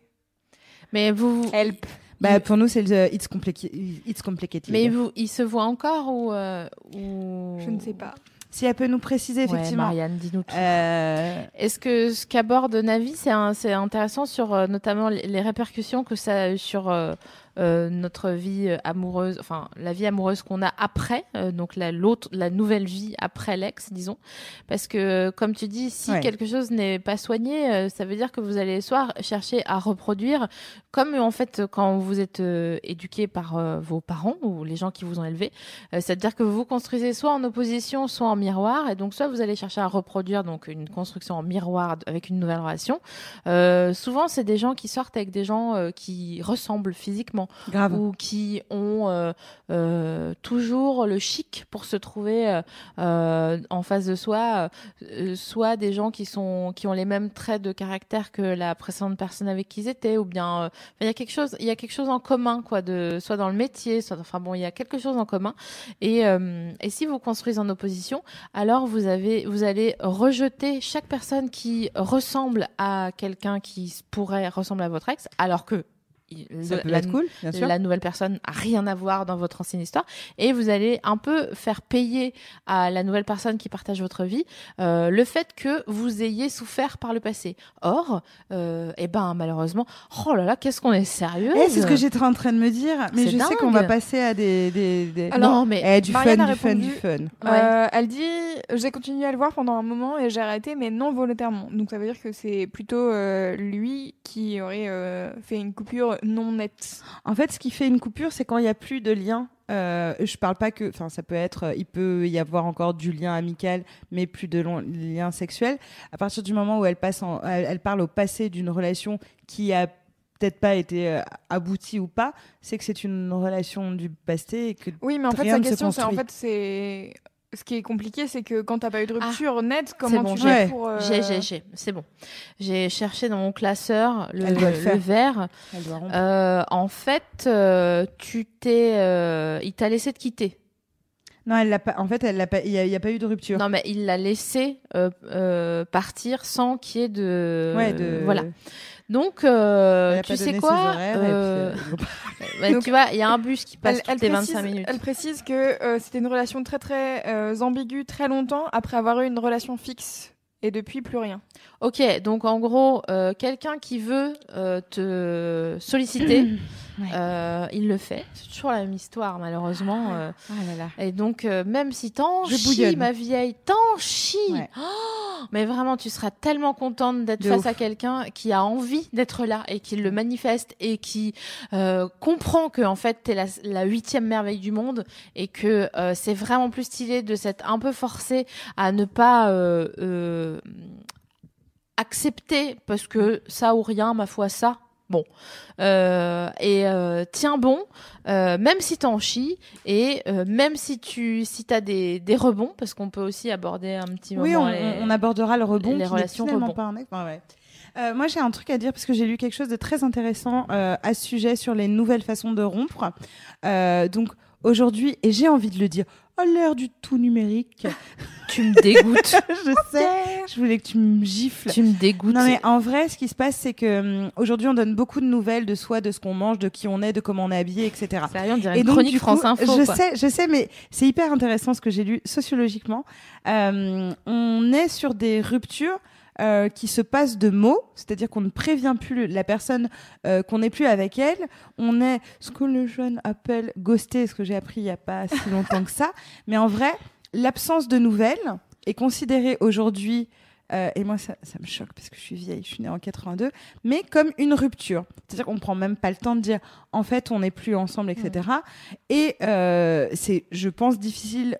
S2: Mais vous,
S4: Help.
S3: Bah, pour nous, c'est le it's, compliqué, it's complicated.
S2: mais vous, il se voit encore ou, euh, ou...
S4: Je ne sais pas.
S3: Si elle peut nous préciser,
S2: Ouais,
S3: effectivement.
S2: Marianne, dis-nous tout.
S3: Euh,
S2: Est-ce que ce qu'aborde Navi, c'est un- c'est intéressant sur euh, notamment les, les répercussions que ça a eu sur euh, euh, notre vie euh, amoureuse, enfin la vie amoureuse qu'on a après, euh, donc la, l'autre, la nouvelle vie après l'ex, disons. Parce que, comme tu dis, si
S3: Ouais.
S2: quelque chose n'est pas soigné, euh, ça veut dire que vous allez soit chercher à reproduire, comme en fait quand vous êtes euh, éduqué par euh, vos parents ou les gens qui vous ont élevé, euh, c'est-à-dire que vous vous construisez soit en opposition, soit en miroir, et donc soit vous allez chercher à reproduire donc une construction en miroir avec une nouvelle relation. Euh, souvent, c'est des gens qui sortent avec des gens euh, qui ressemblent physiquement
S3: grave.
S2: ou qui ont euh, euh, toujours le chic pour se trouver euh, en face de soi, euh, soit des gens qui sont qui ont les mêmes traits de caractère que la précédente personne avec qui ils étaient, ou bien euh, il y a quelque chose, il y a quelque chose en commun quoi, de soit dans le métier, soit enfin bon, il y a quelque chose en commun. Et euh, et si vous construisez en opposition, alors vous avez vous allez rejeter chaque personne qui ressemble à quelqu'un qui pourrait ressembler à votre ex, alors que
S3: Ça
S2: le-
S3: peut
S2: la,
S3: être cool, bien sûr.
S2: la nouvelle personne a rien à voir dans votre ancienne histoire et vous allez un peu faire payer à la nouvelle personne qui partage votre vie euh, le fait que vous ayez souffert par le passé. Or, euh, eh ben malheureusement, oh là là, qu'est-ce qu'on est sérieux?
S3: Eh, c'est ce que j'étais en train de me dire, mais je sais qu'on va passer à des. des, des...
S4: Alors,
S2: non mais
S3: Eh, du fun,
S4: a
S3: du fun, du fun.
S4: Euh, elle dit j'ai continué à le voir pendant un moment et j'ai arrêté mais non volontairement. Donc ça veut dire que c'est plutôt euh, lui qui aurait euh, fait une coupure non nette.
S3: En fait, ce qui fait une coupure, c'est quand il n'y a plus de lien. Euh, je parle pas que, enfin, ça peut être, euh, il peut y avoir encore du lien amical, mais plus de long- lien sexuel. À partir du moment où elle passe, en, elle, elle parle au passé d'une relation qui a peut-être pas été euh, aboutie ou pas, c'est que c'est une relation du passé et que
S4: Oui, mais en fait sa question c'est en fait c'est ce qui est compliqué c'est que quand t'as pas eu de rupture nette
S2: Ah, c'est
S4: comment
S2: bon,
S4: tu fais pour euh,
S2: j'ai j'ai j'ai, c'est bon. J'ai cherché dans mon classeur le,
S3: Elle doit le
S2: le
S3: faire.
S2: vert.
S3: elle doit.
S2: Euh, en fait, euh, tu t'es, euh, il t'a laissé te quitter.
S3: Non, elle l'a pas. En fait, elle l'a pas. Il y, a- a pas eu de rupture.
S2: Non, mais il l'a laissé euh, euh, partir sans qu'il y ait de.
S3: ouais, de.
S2: Voilà. Donc, euh, tu sais quoi euh,
S3: euh,
S4: Donc,
S2: Tu vois, il y a un bus qui passe
S4: Elle,
S2: toutes
S4: elle
S2: les
S4: précise,
S2: 25 minutes.
S4: elle précise que euh, c'était une relation très très euh, ambiguë très longtemps après avoir eu une relation fixe et depuis plus rien.
S2: Ok, donc en gros, euh, quelqu'un qui veut euh, te solliciter,
S3: Ouais.
S2: euh, il le fait. C'est toujours la même histoire, malheureusement. euh.
S3: Ah là là.
S2: Et donc, euh, même si t'en chies, ma vieille, t'en chies.
S3: Ouais.
S2: Oh, mais vraiment, tu seras tellement contente d'être face
S3: ouf.
S2: à quelqu'un qui a envie d'être là et qui le manifeste et qui euh, comprend que en fait t'es la, la huitième merveille du monde et que euh, c'est vraiment plus stylé de s'être un peu forcé à ne pas euh, euh, accepter parce que ça ou rien, ma foi, ça. Bon, Euh, et euh, tiens bon, euh, même si t'en chies et même si tu si t'as des, des rebonds, parce qu'on peut aussi aborder un petit
S3: Oui,
S2: moment
S3: on,
S2: les-
S3: on abordera le rebond.
S2: les
S3: qui
S2: relations
S3: finalement
S2: rebond.
S3: pas un ex- Ouais, ouais. Euh, moi, j'ai un truc à dire parce que j'ai lu quelque chose de très intéressant euh, à ce sujet sur les nouvelles façons de rompre. Euh, donc aujourd'hui, et j'ai envie de le dire, à l'heure du tout numérique,
S2: tu me dégoûtes,
S3: je sais, je voulais que tu me gifles.
S2: tu me dégoûtes.
S3: Non mais en vrai, ce qui se passe, c'est que hum, aujourd'hui, on donne beaucoup de nouvelles de soi, de ce qu'on mange, de qui on est, de comment on est habillé, etc.
S2: Sérieux, on dirait
S3: Et
S2: une
S3: donc,
S2: chronique
S3: du coup,
S2: France Info.
S3: Je
S2: quoi.
S3: sais, je sais, mais c'est hyper intéressant ce que j'ai lu sociologiquement. Euh, on est sur des ruptures. Euh, qui se passent de mots, c'est-à-dire qu'on ne prévient plus la personne euh, qu'on n'est plus avec elle. On est ce que le jeune appelle ghosté, ce que j'ai appris il n'y a pas si longtemps que ça. Mais en vrai, l'absence de nouvelles est considérée aujourd'hui, euh, et moi ça, ça me choque parce que je suis vieille, je suis née en 82, mais comme une rupture. C'est-à-dire qu'on prend même pas le temps de dire en fait on n'est plus ensemble, etc. Et c'est, je pense, difficile.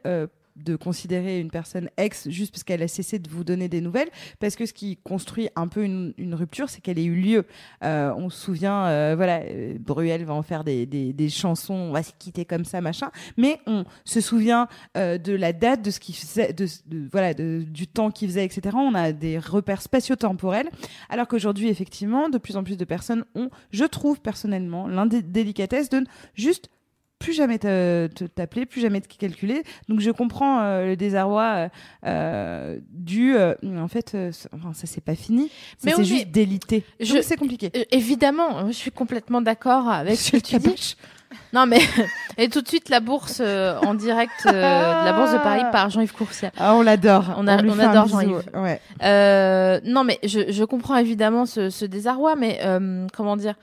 S3: De considérer une personne ex juste parce qu'elle a cessé de vous donner des nouvelles, parce que ce qui construit un peu une, rupture, c'est qu'elle ait eu lieu. Euh, on se souvient, euh, voilà, euh, Bruel va en faire des, des, chansons, on va se quitter comme ça, machin, mais on se souvient de la date, de ce qui faisait, de, voilà, du temps qu'il faisait, etc. On a des repères spatio-temporels, alors qu'aujourd'hui, effectivement, de plus en plus de personnes ont, je trouve personnellement, l'indélicatesse de juste plus jamais t'appeler, plus jamais te calculer. Donc je comprends euh, le désarroi euh, euh, du. euh, en fait, euh, ça- enfin, ça c'est pas fini.
S2: Mais
S3: c'est
S2: oui,
S3: juste délité.
S2: je-
S3: c'est compliqué.
S2: Évidemment, je suis complètement d'accord avec ce que tu dis. Non mais et tout de suite la bourse euh, en direct euh, de la bourse de Paris par Jean-Yves Courciat.
S3: Ah, on l'adore.
S2: On a- on
S3: un
S2: adore. Jean-Yves.
S3: Ouais.
S2: Euh, non, mais je, je comprends évidemment ce, ce désarroi, mais euh, comment dire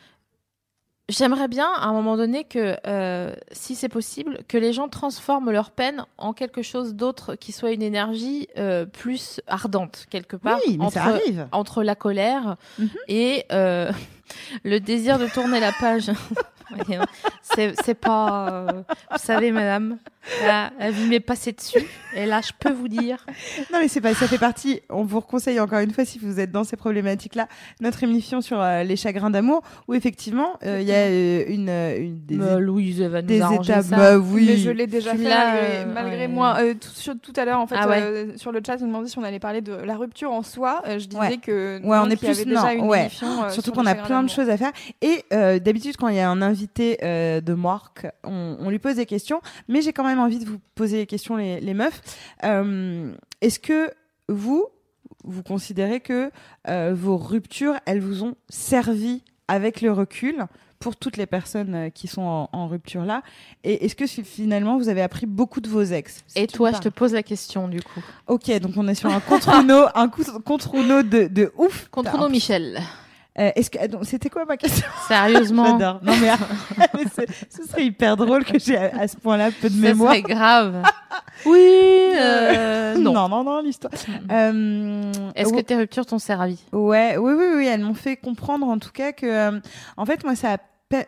S2: J'aimerais bien, à un moment donné, que, euh, si c'est possible, que les gens transforment leur peine en quelque chose d'autre qui soit une énergie euh, plus ardente, quelque part,
S3: Oui, mais
S2: entre,
S3: ça arrive.
S2: entre la colère
S3: Mhm.
S2: et euh, le désir de tourner la page. C'est c'est pas... euh, vous savez, madame, là, la vie m'est passée dessus, et là, je peux vous dire...
S3: Non, mais c'est pas, ça fait partie. On vous conseille encore une fois, si vous êtes dans ces problématiques-là, notre émission sur euh, les chagrins d'amour, où effectivement, euh, il y a euh, une, une des,
S2: Bah, Louise elle va nous
S3: des étapes.
S2: ça.
S3: Bah oui.
S4: Mais je l'ai déjà fait
S2: l'as,
S4: malgré,
S2: euh,
S4: malgré
S2: ouais.
S4: moi. Euh, tout, sur- tout à l'heure, en fait,
S2: Ah ouais.
S4: euh, sur le chat, on me demandait si on allait parler de la rupture en soi. Euh, je disais
S3: Ouais.
S4: que
S3: Ouais,
S4: non,
S3: on est plus-
S4: avait déjà
S3: non,
S4: une
S3: ouais.
S4: émission, euh,
S3: Surtout
S4: sur
S3: qu'on a
S4: chagrin
S3: plein de choses à faire. Et euh, d'habitude, quand il y a un invité euh, de Marc, on, on lui pose des questions. Mais j'ai quand même envie de vous poser les questions, les, les meufs. Euh, Est-ce que vous, vous considérez que euh, vos ruptures, elles vous ont servi avec le recul pour toutes les personnes qui sont en, en rupture là. Et est-ce que fi- finalement vous avez appris beaucoup de vos ex?
S2: Et toi, je te pose la question du coup.
S3: Ok, donc on est sur un contre Uno, un coup- contre Uno de, de ouf.
S2: Contre
S3: T'as
S2: nous,
S3: un-
S2: Michel.
S3: Euh, Est-ce que donc, c'était quoi ma question?
S2: Sérieusement.
S3: J'adore. Non mais, mais c'est- ce serait hyper drôle que j'ai à, à ce point-là peu de
S2: Ça
S3: mémoire.
S2: serait grave. Oui, euh, non.
S3: non, non, non, l'histoire. Euh,
S2: Est-ce que
S3: ouais,
S2: tes ruptures t'ont servi?
S3: Ouais, oui, oui, oui, elles m'ont fait comprendre en tout cas que, euh, en fait, moi, ça a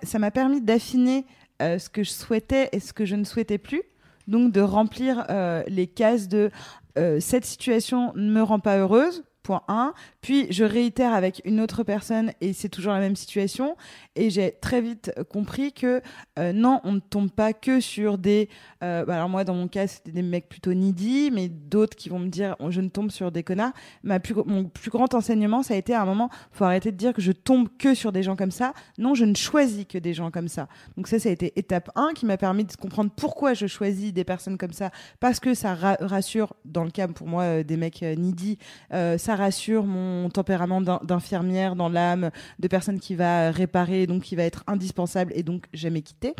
S3: ça m'a permis d'affiner euh, ce que je souhaitais et ce que je ne souhaitais plus. Donc, de remplir euh, les cases de euh, cette situation ne me rend pas heureuse. Point 1. Puis je réitère avec une autre personne et c'est toujours la même situation. Et j'ai très vite compris que euh, non, on ne tombe pas que sur des. euh, bah alors moi, dans mon cas, c'était des mecs plutôt needy, mais d'autres qui vont me dire oh, je ne tombe sur des connards. Ma plus, mon plus grand enseignement, ça a été à un moment, faut arrêter de dire que je tombe que sur des gens comme ça. Non, je ne choisis que des gens comme ça. Donc ça, ça a été étape 1 qui m'a permis de comprendre pourquoi je choisis des personnes comme ça. Parce que ça ra- rassure, dans le cas pour moi euh, des mecs euh, needy, euh, ça rassure mon tempérament d'in- d'infirmière dans l'âme, de personne qui va réparer, donc qui va être indispensable et donc jamais quitter.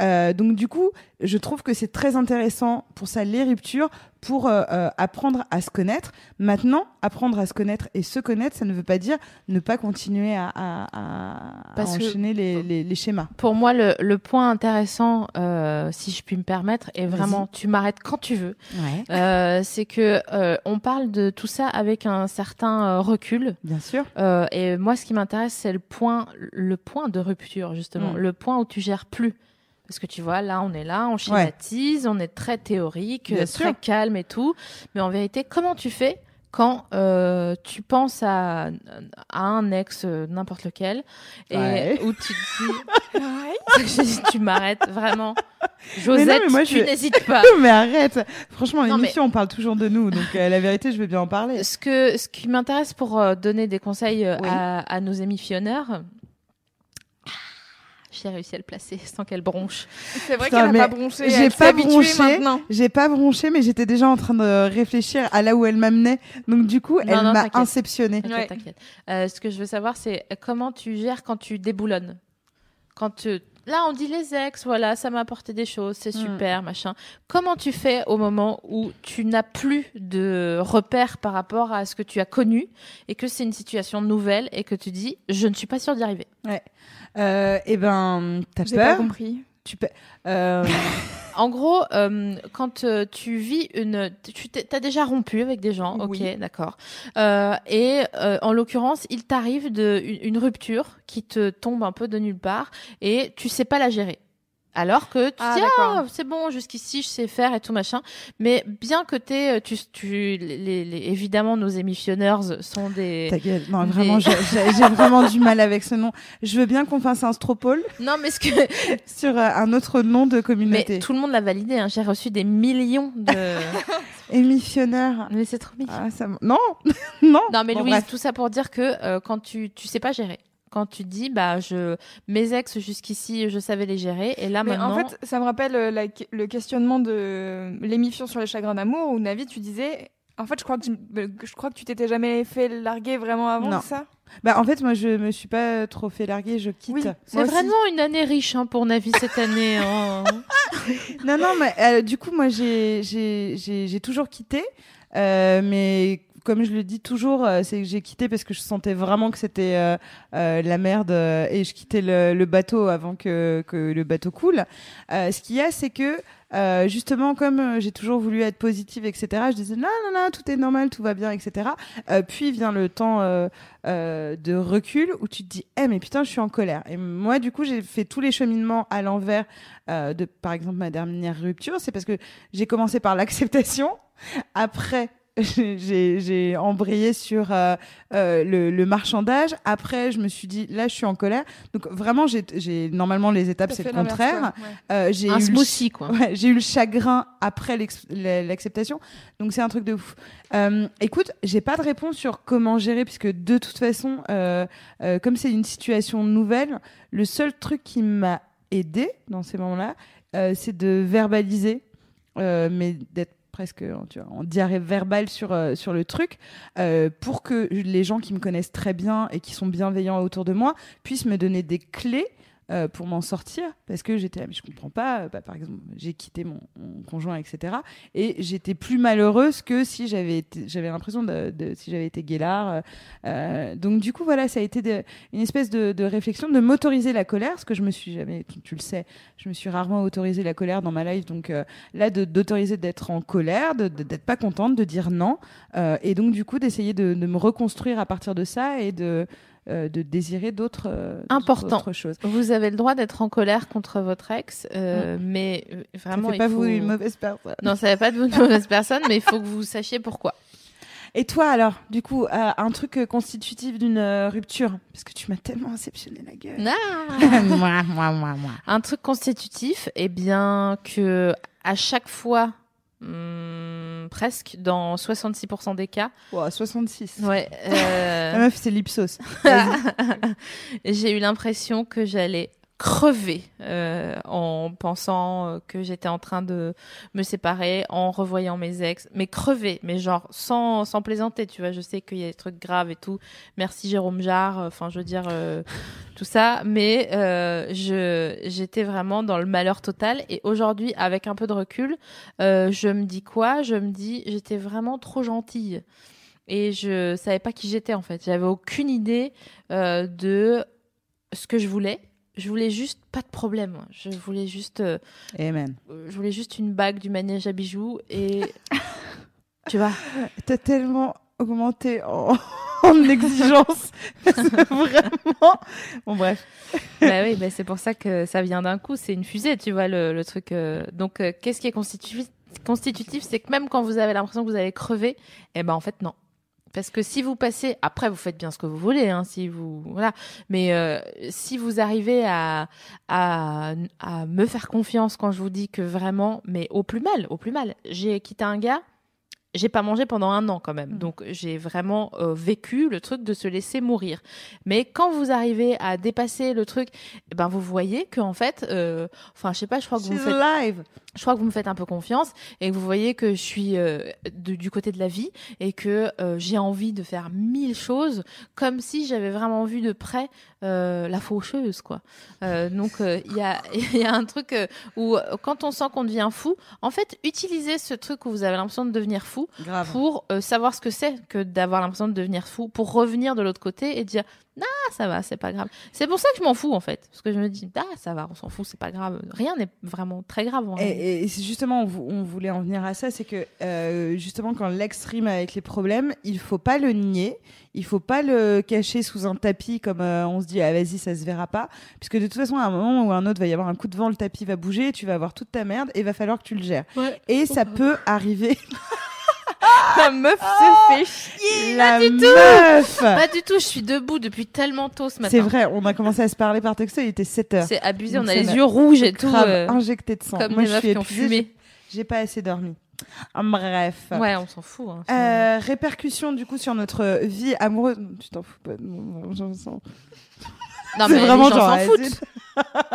S3: Euh, donc du coup, je trouve que c'est très intéressant pour ça les ruptures, pour euh, euh, apprendre à se connaître. Maintenant, apprendre à se connaître et se connaître, ça ne veut pas dire ne pas continuer à, à- à- enchaîner les, les- les schémas.
S2: Pour moi, le, le point intéressant, euh, si je puis me permettre, et vraiment, tu m'arrêtes quand tu veux,
S3: Ouais.
S2: euh, c'est que on parle de tout ça avec un certain recul.
S3: Bien sûr.
S2: Et moi, ce qui m'intéresse, c'est le point, le point de rupture justement,
S3: Mm.
S2: le point où tu gères plus. Parce que tu vois, là, on est là, on schématise, on est très théorique,
S3: Bien
S2: euh,
S3: sûr.
S2: très calme et tout. Mais en vérité, comment tu fais quand euh, tu penses à, à un ex, euh, n'importe lequel, et
S3: Ouais.
S2: où tu te dis, tu m'arrêtes vraiment.
S3: Mais
S2: Josette,
S3: non, mais moi,
S2: tu
S3: je-
S2: n'hésites pas.
S3: mais arrête. Franchement, l'émission, on parle toujours de nous, donc euh, la vérité, je vais bien en parler.
S2: Ce, que, ce qui m'intéresse pour donner des conseils
S3: Oui.
S2: à, à nos émissionneurs, j'ai réussi à le placer sans qu'elle bronche.
S4: C'est vrai qu'elle n'a pas bronché.
S3: j'ai pas bronché. J'ai pas bronché, mais j'étais déjà en train de réfléchir à là où elle m'amenait. Donc du coup,
S2: Non,
S3: elle m'a
S2: t'inquiète.
S3: inceptionné.
S2: T'inquiète,
S4: Ouais.
S2: t'inquiète. Euh, ce que je veux savoir, c'est comment tu gères quand tu déboulonnes? Quand tu... Là, on dit les ex, voilà, ça m'a apporté des choses, c'est
S3: Mm.
S2: super, machin. Comment tu fais au moment où tu n'as plus de repères par rapport à ce que tu as connu et que c'est une situation nouvelle et que tu dis, je ne suis pas sûre d'y arriver?
S3: Euh, et ben, t'as
S4: J'ai pas
S3: peur.
S4: compris.
S3: Tu peux. Euh,
S2: En gros, euh, quand euh, tu vis une, tu as déjà rompu avec des gens, ok,
S3: Oui.
S2: d'accord. Euh, et euh, en l'occurrence, il t'arrive de une, une rupture qui te tombe un peu de nulle part et tu sais pas la gérer. Alors que tu
S4: Ah,
S2: dis ah c'est bon jusqu'ici je sais faire et tout machin, mais bien que t'es, tu, tu les, les- évidemment nos émissionneurs sont des
S3: ta gueule. Non, vraiment, j'ai vraiment du mal avec ce nom. Je veux bien qu'on fasse un stropole
S2: non mais ce que
S3: sur euh, un autre nom de
S2: mais
S3: communauté.
S2: tout le monde l'a validé, hein. j'ai reçu des millions de
S3: Émissionnaire.
S2: mais c'est trop mignon.
S3: Ah, ça Non, non.
S2: Non, mais
S3: Bon,
S2: Louise,
S3: bref.
S2: tout ça pour dire que euh, quand tu tu sais pas gérer, quand tu dis bah je mes ex jusqu'ici je savais les gérer et là
S4: Mais
S2: maintenant
S4: en fait, ça me rappelle euh, la- le questionnement de l'émission sur les chagrins d'amour où Navi, tu disais. En fait, je crois que, tu- euh, je crois que tu t'étais jamais fait larguer vraiment avant
S3: Non.
S4: ça?
S3: Bah, en fait, moi, je me suis pas trop fait larguer, je quitte.
S4: Oui,
S2: c'est
S4: aussi.
S2: vraiment une année riche hein, pour Navi cette année. hein.
S3: Non, non, mais euh, du coup, moi, j'ai- j'ai j'ai- j'ai toujours quitté. euh, mais comme je le dis toujours, euh, c'est que j'ai quitté parce que je sentais vraiment que c'était euh, euh, la merde euh, et je quittais le, le bateau avant que, que le bateau coule. Euh, ce qu'il y a, c'est que euh, justement, comme euh, j'ai toujours voulu être positive, etc., je disais non, non, non, tout est normal, tout va bien, etc. Euh, puis vient le temps de recul où tu te dis, eh, mais putain, je suis en colère. Et moi, du coup, j'ai fait tous les cheminements à l'envers de, par exemple, ma dernière rupture. C'est parce que j'ai commencé par l'acceptation. Après, j'ai- j'ai j'ai embrayé sur euh, euh, le, le marchandage. Après, je me suis dit, là, je suis en colère. Donc, vraiment, j'ai j'ai- normalement, les étapes, c'est le contraire.
S4: Ouais.
S3: Euh, j'ai
S2: Un
S3: eu le
S2: smoothie quoi.
S3: Ouais, j'ai eu le chagrin après l'acceptation, donc c'est un truc de ouf. Euh, écoute, j'ai pas de réponse sur comment gérer, puisque de toute façon, euh, euh, comme c'est une situation nouvelle, le seul truc qui m'a aidé dans ces moments-là, euh, c'est de verbaliser, euh, mais d'être presque tu vois, en diarrhée verbale sur, euh, sur le truc, euh, pour que les gens qui me connaissent très bien et qui sont bienveillants autour de moi puissent me donner des clés euh, pour m'en sortir parce que j'étais là mais je comprends pas bah, par exemple j'ai quitté mon, conjoint etc et j'étais plus malheureuse que si j'avais j'avais l'impression de, si j'avais été guélard euh, euh, donc du coup voilà ça a été une espèce de, réflexion de m'autoriser la colère ce que je me suis jamais tu, le sais je me suis rarement autorisé la colère dans ma life donc euh, là d'autoriser d'être en colère d'être pas contente de dire non euh, et donc du coup d'essayer de, de me reconstruire à partir de ça et de euh, de désirer d'autres euh,
S2: Important.
S3: choses
S2: Vous avez le droit d'être en colère contre votre ex, euh, mais euh,
S3: ça
S2: vraiment,
S3: fait
S2: il
S3: pas
S2: faut...
S3: vous une mauvaise personne
S2: Non, ça n'est pas de vous une mauvaise personne, mais il faut que vous sachiez pourquoi.
S3: Et toi alors, du coup, euh, un truc constitutif d'une rupture? Parce que tu m'as tellement inceptionné la gueule. moi, moi, moi, moi.
S2: Un truc constitutif, eh bien que à chaque fois, hum, presque dans 66% des cas,
S3: Wow, 66.
S2: ouais,
S3: La
S2: euh,
S3: meuf, c'est l'Ipsos.
S2: j'ai eu l'impression que j'allais crever euh, en pensant euh, que j'étais en train de me séparer, en revoyant mes ex, mais crever, mais genre sans, sans plaisanter, tu vois. Je sais qu'il y a des trucs graves et tout. Merci Jérôme Jarre, enfin je veux dire euh, tout ça, mais euh, je j'étais vraiment dans le malheur total. Et aujourd'hui, avec un peu de recul, euh, je me dis quoi? Je me dis j'étais vraiment trop gentille et je savais pas qui j'étais en fait. J'avais aucune idée euh, de ce que je voulais. Je voulais juste pas de problème. Je voulais juste, euh,
S3: Amen.
S2: euh, je voulais juste une bague du manège à bijoux et tu vois.
S3: T'as tellement augmenté en, en exigence. Vraiment. Bon, bref.
S2: bah oui, bah c'est pour ça que ça vient d'un coup. C'est une fusée, tu vois le, le truc. euh. Donc euh, qu'est-ce qui est constitutif Constitutif, c'est que même quand vous avez l'impression que vous allez crever, eh ben en fait non. Parce que si vous passez, après vous faites bien ce que vous voulez, hein, si vous voilà, mais euh, si vous arrivez à, à à me faire confiance quand je vous dis que vraiment, mais au plus mal, au plus mal, j'ai quitté un gars, j'ai pas mangé pendant un an quand même,
S3: Mhm.
S2: donc j'ai vraiment euh, vécu le truc de se laisser mourir. Mais quand vous arrivez à dépasser le truc, eh ben vous voyez que en fait, euh, enfin je sais pas, je crois que vous me faites
S3: alive.
S2: je crois que vous me faites un peu confiance et que vous voyez que je suis euh, de- du côté de la vie et que euh, j'ai envie de faire mille choses comme si j'avais vraiment vu de près euh, la faucheuse quoi. Euh, donc euh, il y a il y a un truc euh, où euh, quand on sent qu'on devient fou, en fait utilisez ce truc où vous avez l'impression de devenir fou
S3: Grave.
S2: pour euh, savoir ce que c'est que d'avoir l'impression de devenir fou pour revenir de l'autre côté et dire ah ça va c'est pas grave c'est pour ça que je m'en fous en fait parce que je me dis ah ça va on s'en fout c'est pas grave rien n'est vraiment très grave en.
S3: Et, et justement, on, vou- on voulait en venir à ça, c'est que euh, justement, quand l'ex rime avec les problèmes, il faut pas le nier, il faut pas le cacher sous un tapis comme euh, on se dit, ah vas-y, ça se verra pas, puisque de toute façon, à un moment ou à un autre, va y avoir un coup de vent, le tapis va bouger, tu vas avoir toute ta merde et il va falloir que tu le gères.
S2: Ouais.
S3: Et ça peut arriver.
S2: La meuf se fait chier.
S3: La
S2: pas du tout.
S3: meuf
S2: Pas du tout. Je suis debout depuis tellement tôt ce matin.
S3: C'est vrai, on a commencé à se parler par texto, il était 7 heures.
S2: C'est abusé.
S3: Donc
S2: On a les yeux rouges et tout. Euh,
S3: injecté de sang.
S2: comme
S3: Moi, je
S2: meufs
S3: suis
S2: qui ont fumé.
S3: j'ai- pas assez dormi. Bref.
S2: Ouais, on s'en fout. hein.
S3: Euh, répercussions du coup sur notre vie amoureuse. Tu t'en fous pas
S2: non, mais
S3: vraiment
S2: les gens s'en foutent.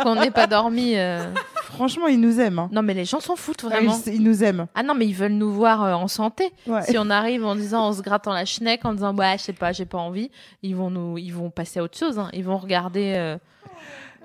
S2: Qu'on n'ait pas dormi. euh.
S3: Franchement, ils nous aiment. hein.
S2: Non, mais les gens s'en foutent vraiment.
S3: Ils, ils nous aiment.
S2: Ah non, mais ils veulent nous voir euh, en santé.
S3: Ouais.
S2: Si on arrive en disant, en se grattant la schneck, en disant, bah, je sais pas, j'ai pas envie, ils vont nous, ils vont passer à autre chose. hein. Ils vont regarder euh,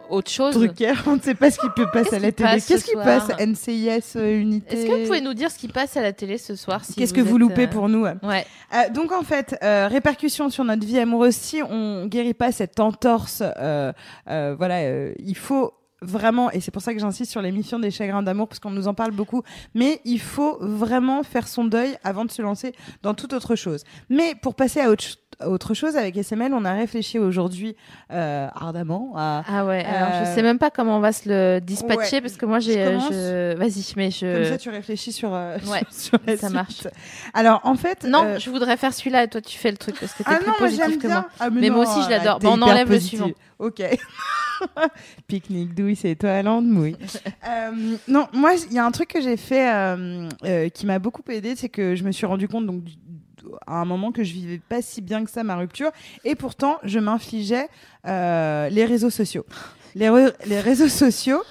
S2: autre chose.
S3: Drucker, on ne sait pas ce qui peut passer à la télé. Qu'est-ce qui passe NCIS euh, Unité.
S2: Est-ce que vous pouvez nous dire ce qui passe à la télé ce soir si
S3: Qu'est-ce que vous loupez
S2: euh,
S3: pour nous
S2: Ouais.
S3: Euh, donc en fait, euh, répercussions sur notre vie amoureuse. Si on guérit pas cette entorse, euh, euh, voilà, euh, il faut vraiment, et c'est pour ça que j'insiste sur l'émission des chagrins d'amour parce qu'on nous en parle beaucoup. Mais il faut vraiment faire son deuil avant de se lancer dans toute autre chose. Mais pour passer à autre, ch- à autre chose avec SML, on a réfléchi aujourd'hui euh, ardemment à
S2: Ah ouais, alors
S3: Euh,
S2: je sais même pas comment on va se le dispatcher
S3: ouais.
S2: parce que moi j'ai euh, je vas-y mais je
S3: comme ça tu réfléchis sur, euh,
S2: Ouais,
S3: sur la
S2: ça marche.
S3: Alors en fait,
S2: Non,
S3: euh,
S2: je voudrais faire celui-là et toi tu fais le truc parce que t'es
S3: Ah
S2: plus
S3: non, moi
S2: positif
S3: j'aime
S2: que moi.
S3: Ah,
S2: Mais moi
S3: non,
S2: aussi, je l'adore. Bon, on enlève le suivant.
S3: Ok. Pique-nique douille, c'est toi la mouille. euh, non, moi, il y a un truc que j'ai fait qui m'a beaucoup aidé, c'est que je me suis rendu compte donc à un moment que je vivais pas si bien que ça ma rupture, et pourtant je m'infligeais euh, les réseaux sociaux. Les, re- les réseaux sociaux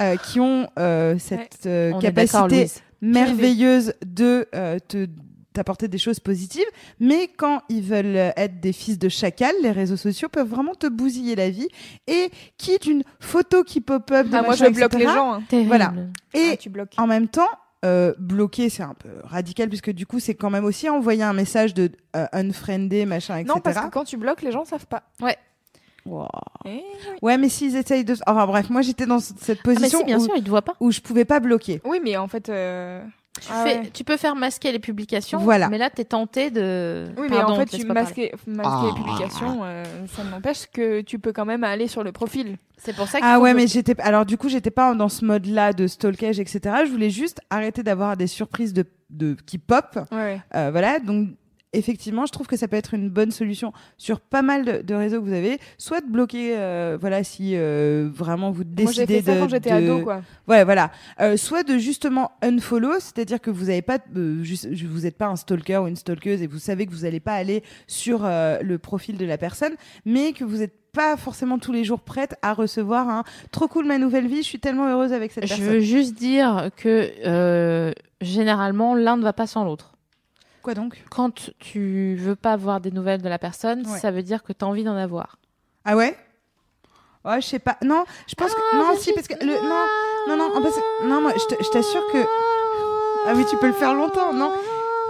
S3: euh, qui ont euh, cette euh, capacité merveilleuse de euh, te t'apporter des choses positives, mais quand ils veulent être des fils de chacal, les réseaux sociaux peuvent vraiment te bousiller la vie. Et quitte une photo qui pop-up, de
S4: Ah, moi, je bloque
S3: etc.,
S4: les gens. hein.
S3: Voilà. Et
S4: Ah, tu bloques.
S3: en même temps, euh, bloquer, c'est un peu radical puisque du coup, c'est quand même aussi envoyer un message de euh, unfriendé, machin, etc.
S4: Non, parce que quand tu bloques, les gens savent pas.
S3: Wow.
S4: Eh
S3: Ouais, mais s'ils essayent de. Enfin bref, moi j'étais dans cette
S2: Ah, mais
S3: position
S2: si, bien
S3: où,
S2: sûr, il te voit pas.
S3: où je pouvais pas bloquer.
S4: Oui, mais en fait. euh,
S2: Tu,
S4: ah
S2: fais-
S4: ouais.
S2: tu peux faire masquer les publications,
S3: Voilà.
S2: mais là, t'es tenté de.
S4: Oui, mais
S2: Pardon,
S4: en fait, tu masquer, masquer les
S3: Ah.
S4: publications, euh, ça n'empêche que tu peux quand même aller sur le profil.
S2: C'est pour ça
S3: Ah
S2: faut
S3: ouais,
S2: bloquer.
S3: mais j'étais. Alors du coup, j'étais pas dans ce mode-là de stalkage, etc. Je voulais juste arrêter d'avoir des surprises de, de qui pop.
S4: Ouais.
S3: Euh, voilà, donc effectivement, je trouve que ça peut être une bonne solution sur pas mal de, de réseaux que vous avez. Soit de bloquer, euh, voilà, si euh, vraiment vous décidez
S4: Moi, j'ai fait ça
S3: de.
S4: quand j'étais
S3: de-
S4: ado, quoi.
S3: Ouais, voilà. Euh, soit de justement unfollow, c'est-à-dire que vous avez pas, euh, juste, vous n'êtes pas un stalker ou une stalkeuse et vous savez que vous n'allez pas aller sur euh, le profil de la personne, mais que vous n'êtes pas forcément tous les jours prête à recevoir un trop cool ma nouvelle vie, je suis tellement heureuse avec cette
S2: Je
S3: personne.
S2: veux juste dire que euh, généralement, l'un ne va pas sans l'autre.
S3: Quoi donc?
S2: Quand tu veux pas avoir des nouvelles de la personne,
S3: Ouais.
S2: ça veut dire que tu as envie d'en avoir.
S3: Ah ouais? Ouais, je sais pas. Non, je pense que non, si parce que le non, non, non, en fait, non, moi, je t'assure que ah oui, tu peux le faire longtemps, non?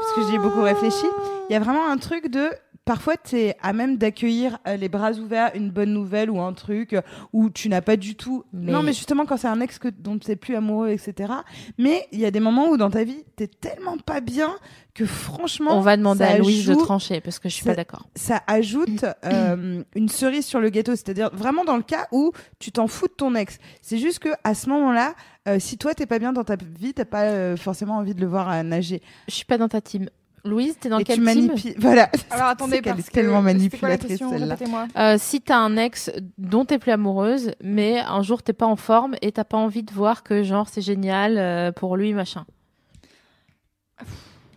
S3: Parce que j'y ai beaucoup réfléchi. Il y a vraiment un truc de parfois tu es à même d'accueillir euh, les bras ouverts une bonne nouvelle ou un truc euh, où tu n'as pas du tout.
S2: Mais-
S3: Non, mais justement quand c'est un ex que dont tu n'es plus amoureux, etc. Mais il y a des moments où dans ta vie t'es tellement pas bien que franchement.
S2: On va demander à Louise de trancher parce que je suis
S3: ça-
S2: pas d'accord.
S3: ça ajoute euh, une cerise sur le gâteau, c'est-à-dire vraiment dans le cas où tu t'en fous de ton ex. C'est juste que à ce moment-là, si toi t'es pas bien dans ta vie, t'as pas forcément envie de le voir nager.
S2: Je suis pas dans ta team. Louise, t'es dans
S3: et
S2: quelle
S3: tu
S2: team
S3: manipules. Voilà.
S4: Alors attendez, parce
S3: est tellement manipulatrice, celle-là.
S2: Euh, si t'as un ex dont t'es plus amoureuse, mais un jour t'es pas en forme et t'as pas envie de voir que genre c'est génial euh, pour lui machin.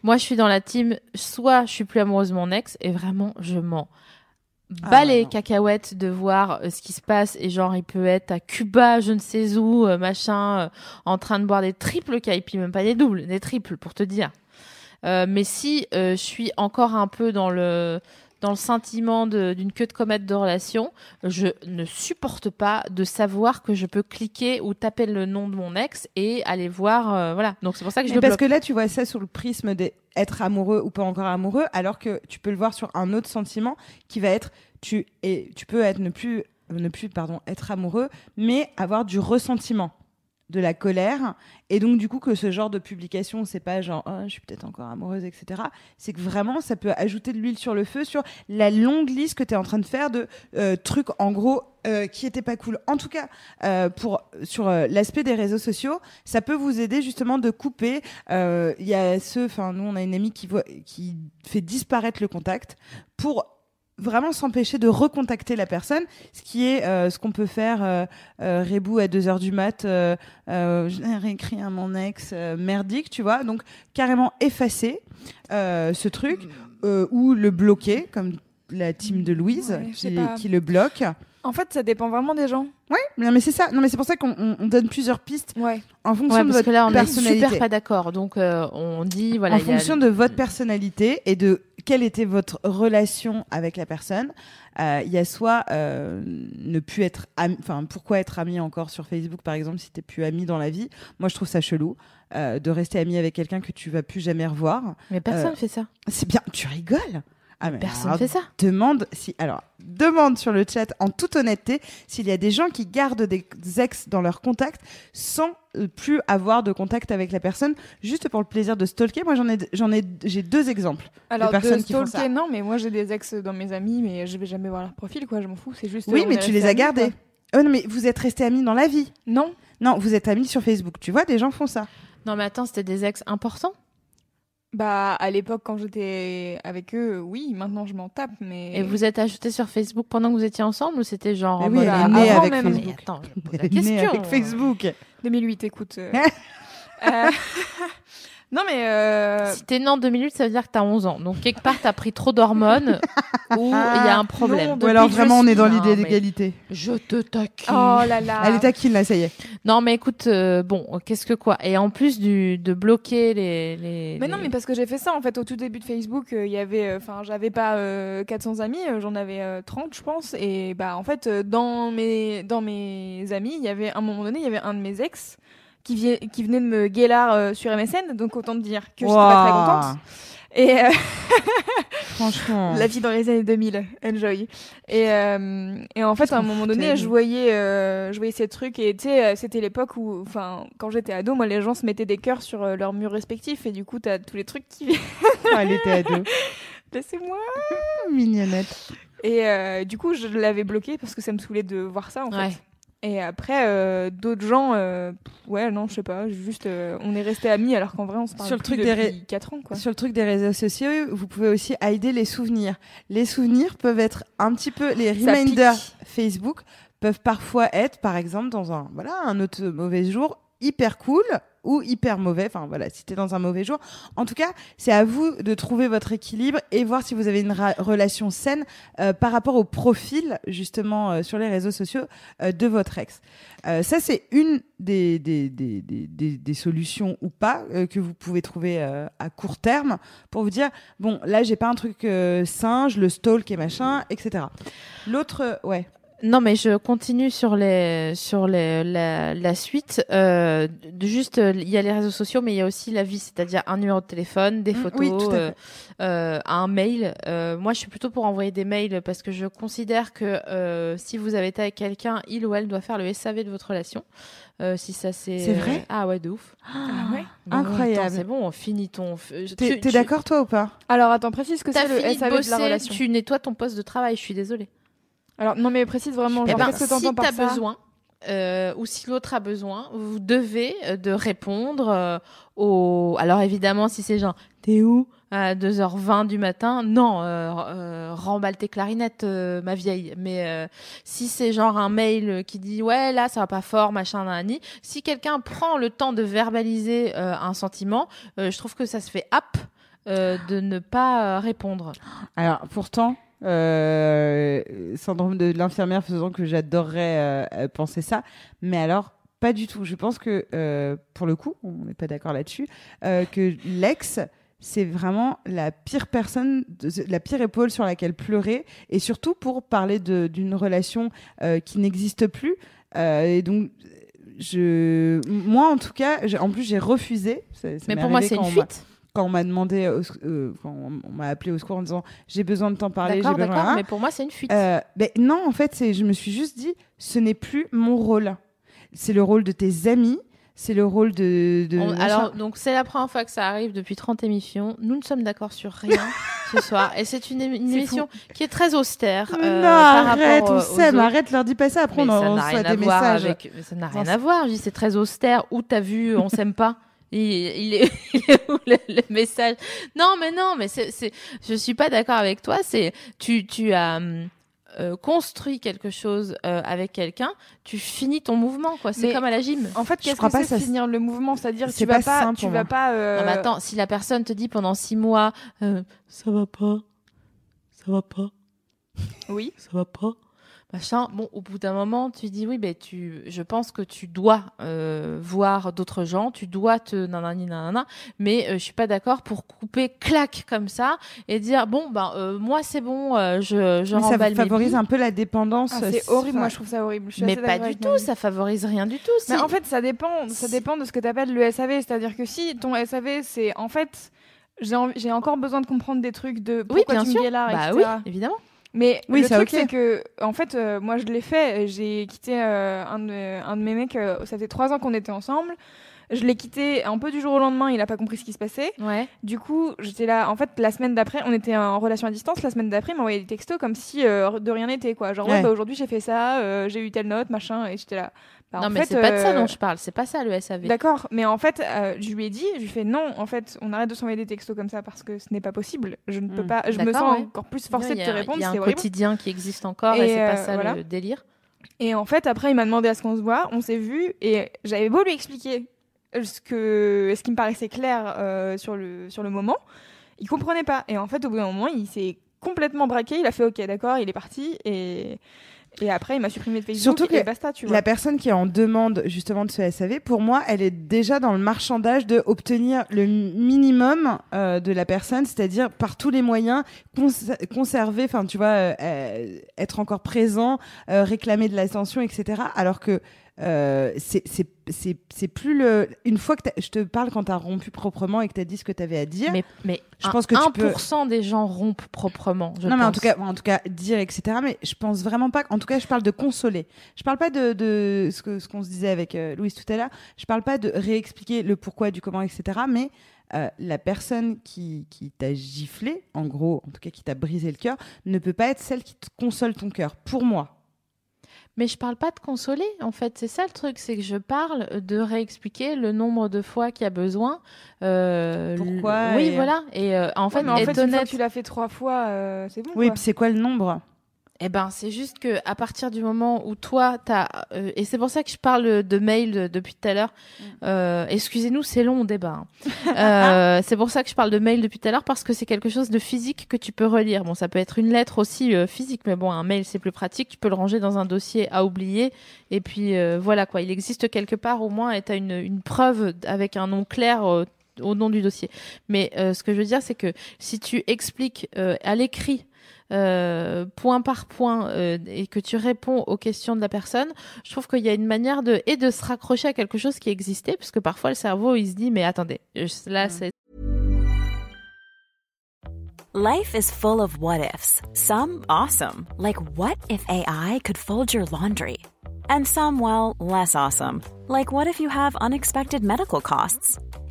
S2: Moi, je suis dans la team. Soit je suis plus amoureuse de mon ex et vraiment je mens.
S3: Ah,
S2: Bas
S3: ouais,
S2: les
S3: non.
S2: cacahuètes de voir euh, ce qui se passe et genre il peut être à Cuba, je ne sais où, euh, machin, euh, en train de boire des triples puis même pas des doubles, des triples pour te dire. Euh, mais si euh, je suis encore un peu dans le dans le sentiment d'une queue de comète de relation, je ne supporte pas de savoir que je peux cliquer ou taper le nom de mon ex et aller voir. euh, voilà. Donc c'est pour ça que je
S3: Mais
S2: le
S3: parce
S2: bloque.
S3: que là, tu vois ça sous le prisme d'être amoureux ou pas encore amoureux, alors que tu peux le voir sur un autre sentiment qui va être tu et tu peux être ne plus ne plus pardon être amoureux, mais avoir du ressentiment, de la colère, et donc du coup que ce genre de publication, c'est pas genre oh, je suis peut-être encore amoureuse, etc. C'est que vraiment ça peut ajouter de l'huile sur le feu sur la longue liste que tu es en train de faire de euh, trucs en gros euh, qui étaient pas cool. En tout cas, euh, pour sur euh, l'aspect des réseaux sociaux, ça peut vous aider justement de couper. Euh, Il y a ceux, enfin nous on a une amie qui voit, qui fait disparaître le contact pour vraiment s'empêcher de recontacter la personne, ce qui est euh, ce qu'on peut faire euh, euh, Rebou à 2 heures du mat, euh, euh, l'ai réécrit à mon ex euh, merdique, tu vois, donc carrément effacer euh, ce truc euh, ou le bloquer comme la team de Louise
S4: Ouais,
S3: qui, le bloque.
S4: En fait, ça dépend vraiment des gens.
S3: Non mais c'est ça. Non mais c'est pour ça qu'on on- on donne plusieurs pistes
S4: Ouais.
S3: en fonction
S2: Ouais,
S3: de
S2: parce
S3: votre
S2: que là on est
S3: personnalité.
S2: super pas d'accord. Donc euh, on dit voilà.
S3: en
S2: a-
S3: fonction de votre personnalité et de quelle était votre relation avec la personne, euh, il y a soit euh, ne plus être ami, enfin pourquoi être ami encore sur Facebook par exemple si t'es plus ami dans la vie? Moi je trouve ça chelou euh, de rester ami avec quelqu'un que tu vas plus jamais revoir.
S2: Mais personne fait ça.
S3: C'est bien, tu rigoles? Ah, mais
S2: Personne
S3: alors,
S2: fait ça.
S3: Demande si alors demande sur le chat en toute honnêteté s'il y a des gens qui gardent des ex dans leur contact sans euh, plus avoir de contact avec la personne juste pour le plaisir de stalker. Moi j'en ai j'en ai j'ai deux exemples.
S4: Alors, de
S3: personnes qui font
S4: stalker,
S3: ça.
S4: non, mais moi j'ai des ex dans mes amis, mais je vais jamais voir leur profil, quoi. Je m'en fous. C'est juste.
S3: Oui,
S4: on
S3: mais tu les as gardés. Oh non mais vous êtes restés amis dans la vie.
S4: Non.
S3: Non, vous êtes amis sur Facebook. Tu vois, des gens font ça.
S2: Non mais attends, c'était des ex importants.
S4: Bah, à l'époque, quand j'étais avec eux, oui. Maintenant, je m'en tape, mais.
S2: Et vous êtes ajoutés sur Facebook pendant que vous étiez ensemble ou c'était genre
S3: Mais oui, elle est
S2: ah,
S3: née
S2: avant
S3: avec
S2: même
S3: Facebook.
S2: Mais attends, je pose
S3: Elle
S2: la question.
S3: avec Facebook.
S4: 2008, écoute. euh. Euh, Non, mais. euh,
S2: Si t'es né en 2008, ça veut dire que t'as 11 ans. Donc, quelque part, t'as pris trop d'hormones ou il y a un problème.
S4: Non,
S3: Ou alors vraiment, on est dans l'idée d'égalité.
S2: Je te taquine.
S4: Oh là là.
S3: Elle est taquine là, ça y est.
S2: Non, mais écoute, euh, bon, qu'est-ce que quoi? Et en plus du, de bloquer les. les
S4: Mais non,
S2: les-
S4: mais parce que j'ai fait ça en fait au tout début de Facebook. euh, Il y avait, euh, enfin, j'avais pas euh, 400 amis, j'en avais euh, 30, je pense. Et bah, en fait, dans mes dans mes amis, il y avait à un moment donné, il y avait un de mes ex qui, venait de me guélar euh, sur MSN. Donc autant te dire que j'étais pas très contente. Et euh,
S3: Franchement.
S4: la vie dans les années 2000, enjoy. Et, euh, et en fait, à un moment donné, je voyais, euh, je voyais ces trucs et euh, c'était l'époque où, enfin, quand j'étais ado, moi, les gens se mettaient des cœurs sur euh, leurs murs respectifs et du coup, t'as tous les trucs qui
S3: Elle était deux.
S4: Laissez-moi.
S3: Mignonnette.
S4: Et euh, du coup, je l'avais bloqué parce que ça me saoulait de voir ça en fait. Et après, euh, d'autres gens, euh, ouais, non, je sais pas, juste, euh, on est restés amis alors qu'en vrai, on se parle
S3: Sur le
S4: plus
S3: truc des
S4: depuis
S3: ré-
S4: 4 ans, quoi.
S3: Sur le truc des réseaux sociaux, vous pouvez aussi aider les souvenirs. Les souvenirs peuvent être un petit peu les reminders. Facebook peuvent parfois être, par exemple, dans un voilà un autre mauvais jour, hyper cool ou hyper mauvais. Enfin voilà, si t'es dans un mauvais jour. En tout cas, c'est à vous de trouver votre équilibre et voir si vous avez une relation saine euh, par rapport au profil justement euh, sur les réseaux sociaux euh, de votre ex. Ça, c'est une des, des, des, des, des- solutions ou pas que vous pouvez trouver à court terme pour vous dire bon, là, j'ai pas un truc je le stalk et machin, etc. L'autre, ouais.
S2: Non, mais je continue sur les sur les, la, la suite. Euh, de juste, il y a les réseaux sociaux, mais il y a aussi la vie, c'est-à-dire un numéro de téléphone, des
S3: Mm,
S2: photos,
S3: oui, tout à
S2: euh, euh, un mail. Euh, moi, je suis plutôt pour envoyer des mails parce que je considère que euh, si vous avez été avec quelqu'un, il ou elle doit faire le SAV de votre relation. Euh, si ça c'est.
S3: C'est vrai
S2: Ah ouais, de ouf.
S4: Ah ouais
S2: Bon,
S3: Incroyable.
S2: C'est bon, on finit ton.
S3: T'es
S2: tu-
S3: d'accord toi ou pas?
S4: Alors, attends, précise que
S2: T'as
S4: c'est le SAV de, la relation.
S2: tu nettoies ton poste de travail. Je suis désolée.
S4: Alors, non, mais précise vraiment, genre,
S2: ben,
S4: qu'est-ce que t'entends
S2: si
S4: par
S2: t'as
S4: ça
S2: besoin, euh, ou si l'autre a besoin, vous devez euh, de répondre euh, au. Alors évidemment, si c'est genre t'es où à 2h20 du matin, non, euh, euh, remballe tes clarinettes, euh, ma vieille. Mais euh, si c'est genre un mail qui dit ouais là ça va pas fort, machin, nani. Si quelqu'un prend le temps de verbaliser euh, un sentiment, euh, je trouve que ça se fait ap euh, de ne pas euh, répondre.
S3: Alors pourtant, euh, syndrome de l'infirmière faisant que j'adorerais euh, euh, penser ça, mais alors pas du tout. Je pense que euh, pour le coup, on n'est pas d'accord là-dessus, que l'ex c'est vraiment la pire personne, de- la pire épaule sur laquelle pleurer, et surtout pour parler d'une relation qui n'existe plus. Et donc, je, moi en tout cas, en plus j'ai refusé. Ça- ça
S2: Mais pour moi c'est une fuite.
S3: Quand on m'a demandé, euh, quand on m'a appelé au secours en disant j'ai besoin de t'en parler, j'ai
S2: D'accord,
S3: besoin.
S2: d'accord. Mais pour moi c'est une fuite.
S3: Euh, ben non, en fait, c'est, je me suis juste dit, ce n'est plus mon rôle. C'est le rôle de tes amis, c'est le rôle de. de
S2: On-
S3: machin.
S2: alors, donc c'est la première fois que ça arrive depuis 30 émissions. Nous ne sommes d'accord sur rien ce soir. Et c'est une, émission qui est très austère. Euh,
S3: non,
S2: par
S3: arrête,
S2: rapport,
S3: on s'aime, arrête, leur dis pas ça. Après,
S2: Mais
S3: on,
S2: ça
S3: on reçoit des messages.
S2: avec. mais Ça n'a rien à voir. Je dis c'est très austère. Où t'as vu On s'aime pas? Il, il est, il est où le, le message? Non, mais non, mais c'est, c'est, je suis pas d'accord avec toi. C'est, tu, tu as hum, euh, construit quelque chose euh, avec quelqu'un, tu finis ton mouvement, quoi. C'est
S4: Mais-
S2: comme à la gym.
S4: En fait,
S3: Je
S4: qu'est-ce
S3: crois
S4: que
S3: pas
S4: c'est
S3: ça-
S4: finir le mouvement? C'est-à-dire,
S3: c'est
S4: tu vas
S3: pas
S4: tu vas pas. euh,
S2: Non, mais attends, si la personne te dit pendant six mois, euh, ça va pas, ça va pas,
S4: Oui.
S2: ça va pas, machin. Bon, au bout d'un moment, tu dis oui, ben tu, je pense que tu dois euh, voir d'autres gens, tu dois te nanani nanana, mais euh, je suis pas d'accord pour couper clac comme ça et dire bon ben euh, moi c'est bon, euh, je je
S3: Mais ça
S2: remballe mes
S3: favorise un peu la dépendance.
S4: Ah, c'est horrible. Moi, je trouve ça horrible. Je suis
S2: mais pas du tout, ça favorise rien du tout.
S4: Mais en fait, ça dépend. Ça dépend de ce que tu appelles le SAV. C'est-à-dire que si ton SAV, c'est en fait, j'ai encore besoin de comprendre des trucs de
S2: oui,
S4: pourquoi
S2: bien
S4: tu
S2: sûr.
S4: me guélards,
S2: bah
S4: etc.
S2: oui, évidemment.
S4: Mais
S3: Oui,
S4: le truc, c'est que, en fait, euh, moi, je l'ai fait. J'ai quitté euh, un, de, un de mes mecs. euh, ça fait trois ans qu'on était ensemble. Je l'ai quitté un peu du jour au lendemain. Il a pas compris ce qui se passait.
S2: Ouais.
S4: Du coup, j'étais là. En fait, la semaine d'après, on était en relation à distance. La semaine d'après, il m'envoyait des textos comme si de rien n'était, quoi. Genre, ouais, bah, aujourd'hui, j'ai fait ça. j'ai eu telle note, machin. Et j'étais là. Bah,
S2: non
S4: en
S2: mais c'est pas de ça
S4: euh,
S2: dont je parle, c'est pas ça le SAV.
S4: D'accord, mais en fait, euh, je lui ai dit, je lui ai fait non, en fait, on arrête de s'envoyer des textos comme ça parce que ce n'est pas possible. Je ne peux
S3: Mm.
S4: pas, je me sens
S2: ouais.
S4: encore plus forcée de te répondre,
S2: Il y a un
S4: horrible.
S2: quotidien qui existe encore et,
S4: Et,
S2: c'est pas
S4: euh,
S2: ça
S4: voilà.
S2: le délire.
S4: Et en fait, après, il m'a demandé à ce qu'on se voit, on s'est vu et j'avais beau lui expliquer ce que ce qui me paraissait clair euh, sur le sur le moment, il comprenait pas. Et en fait, au bout d'un moment, il s'est complètement braqué. Il a fait OK, d'accord, il est parti et et après, il m'a supprimé de Facebook
S3: Surtout
S4: et
S3: que
S4: basta, tu vois.
S3: La personne qui est en demande justement de ce SAV, pour moi, elle est déjà dans le marchandage de obtenir le minimum euh, de la personne, c'est-à-dire par tous les moyens cons- conserver, enfin tu vois, euh, euh, être encore présent, euh, réclamer de l'attention, etc. Alors que euh, c'est c'est c'est c'est plus le une fois que je te parle quand t'as rompu proprement et que t'as dit ce que t'avais à dire.
S2: Mais, mais
S3: Je
S2: un-
S3: pense que tu peux-
S2: 1% des gens rompent proprement. je
S3: non mais en tout cas en tout cas dire etc mais je pense vraiment pas en tout cas je parle de consoler je parle pas de, de ce que ce qu'on se disait avec euh, Louise tout à l'heure je parle pas de réexpliquer le pourquoi du comment etc mais euh, la personne qui, qui t'a giflé, en gros, en tout cas qui t'a brisé le cœur, ne peut pas être celle qui te console ton cœur. Pour moi.
S2: Mais je parle pas de consoler, en fait. C'est ça le truc, c'est que je parle de réexpliquer le nombre de fois qu'il y a besoin. euh,
S3: Pourquoi
S2: l- Oui,
S3: et-
S2: voilà. Et euh, en fait,
S4: Ouais, mais en fait, une fois
S2: honnête,
S4: que tu l'as fait trois fois, euh, c'est bon.
S3: Oui,
S4: quoi.
S3: puis c'est quoi le nombre?
S2: Eh ben, c'est juste que à partir du moment où toi, t'as euh, et c'est pour ça que je parle de mail de- depuis tout à l'heure.
S3: Mm.
S2: Euh, Excusez-nous, c'est long débat. hein. Euh, c'est pour ça que je parle de mail depuis tout à l'heure parce que c'est quelque chose de physique que tu peux relire. Bon, ça peut être une lettre aussi physique, mais bon, un mail c'est plus pratique. Tu peux le ranger dans un dossier à oublier et puis voilà quoi. Il existe quelque part au moins et t'as une une preuve avec un nom clair. au nom du dossier. Mais ce que je veux dire, c'est que si tu expliques à l'écrit euh, point par point euh, et que tu réponds aux questions de la personne, je trouve qu'il y a une manière de et de se raccrocher à quelque chose qui existait, parce que parfois le cerveau il se dit mais attendez, je- là c'est
S6: Life is full of what ifs. Some awesome, like what if AI could fold your laundry? And some, well, less awesome, like what if you have unexpected medical costs?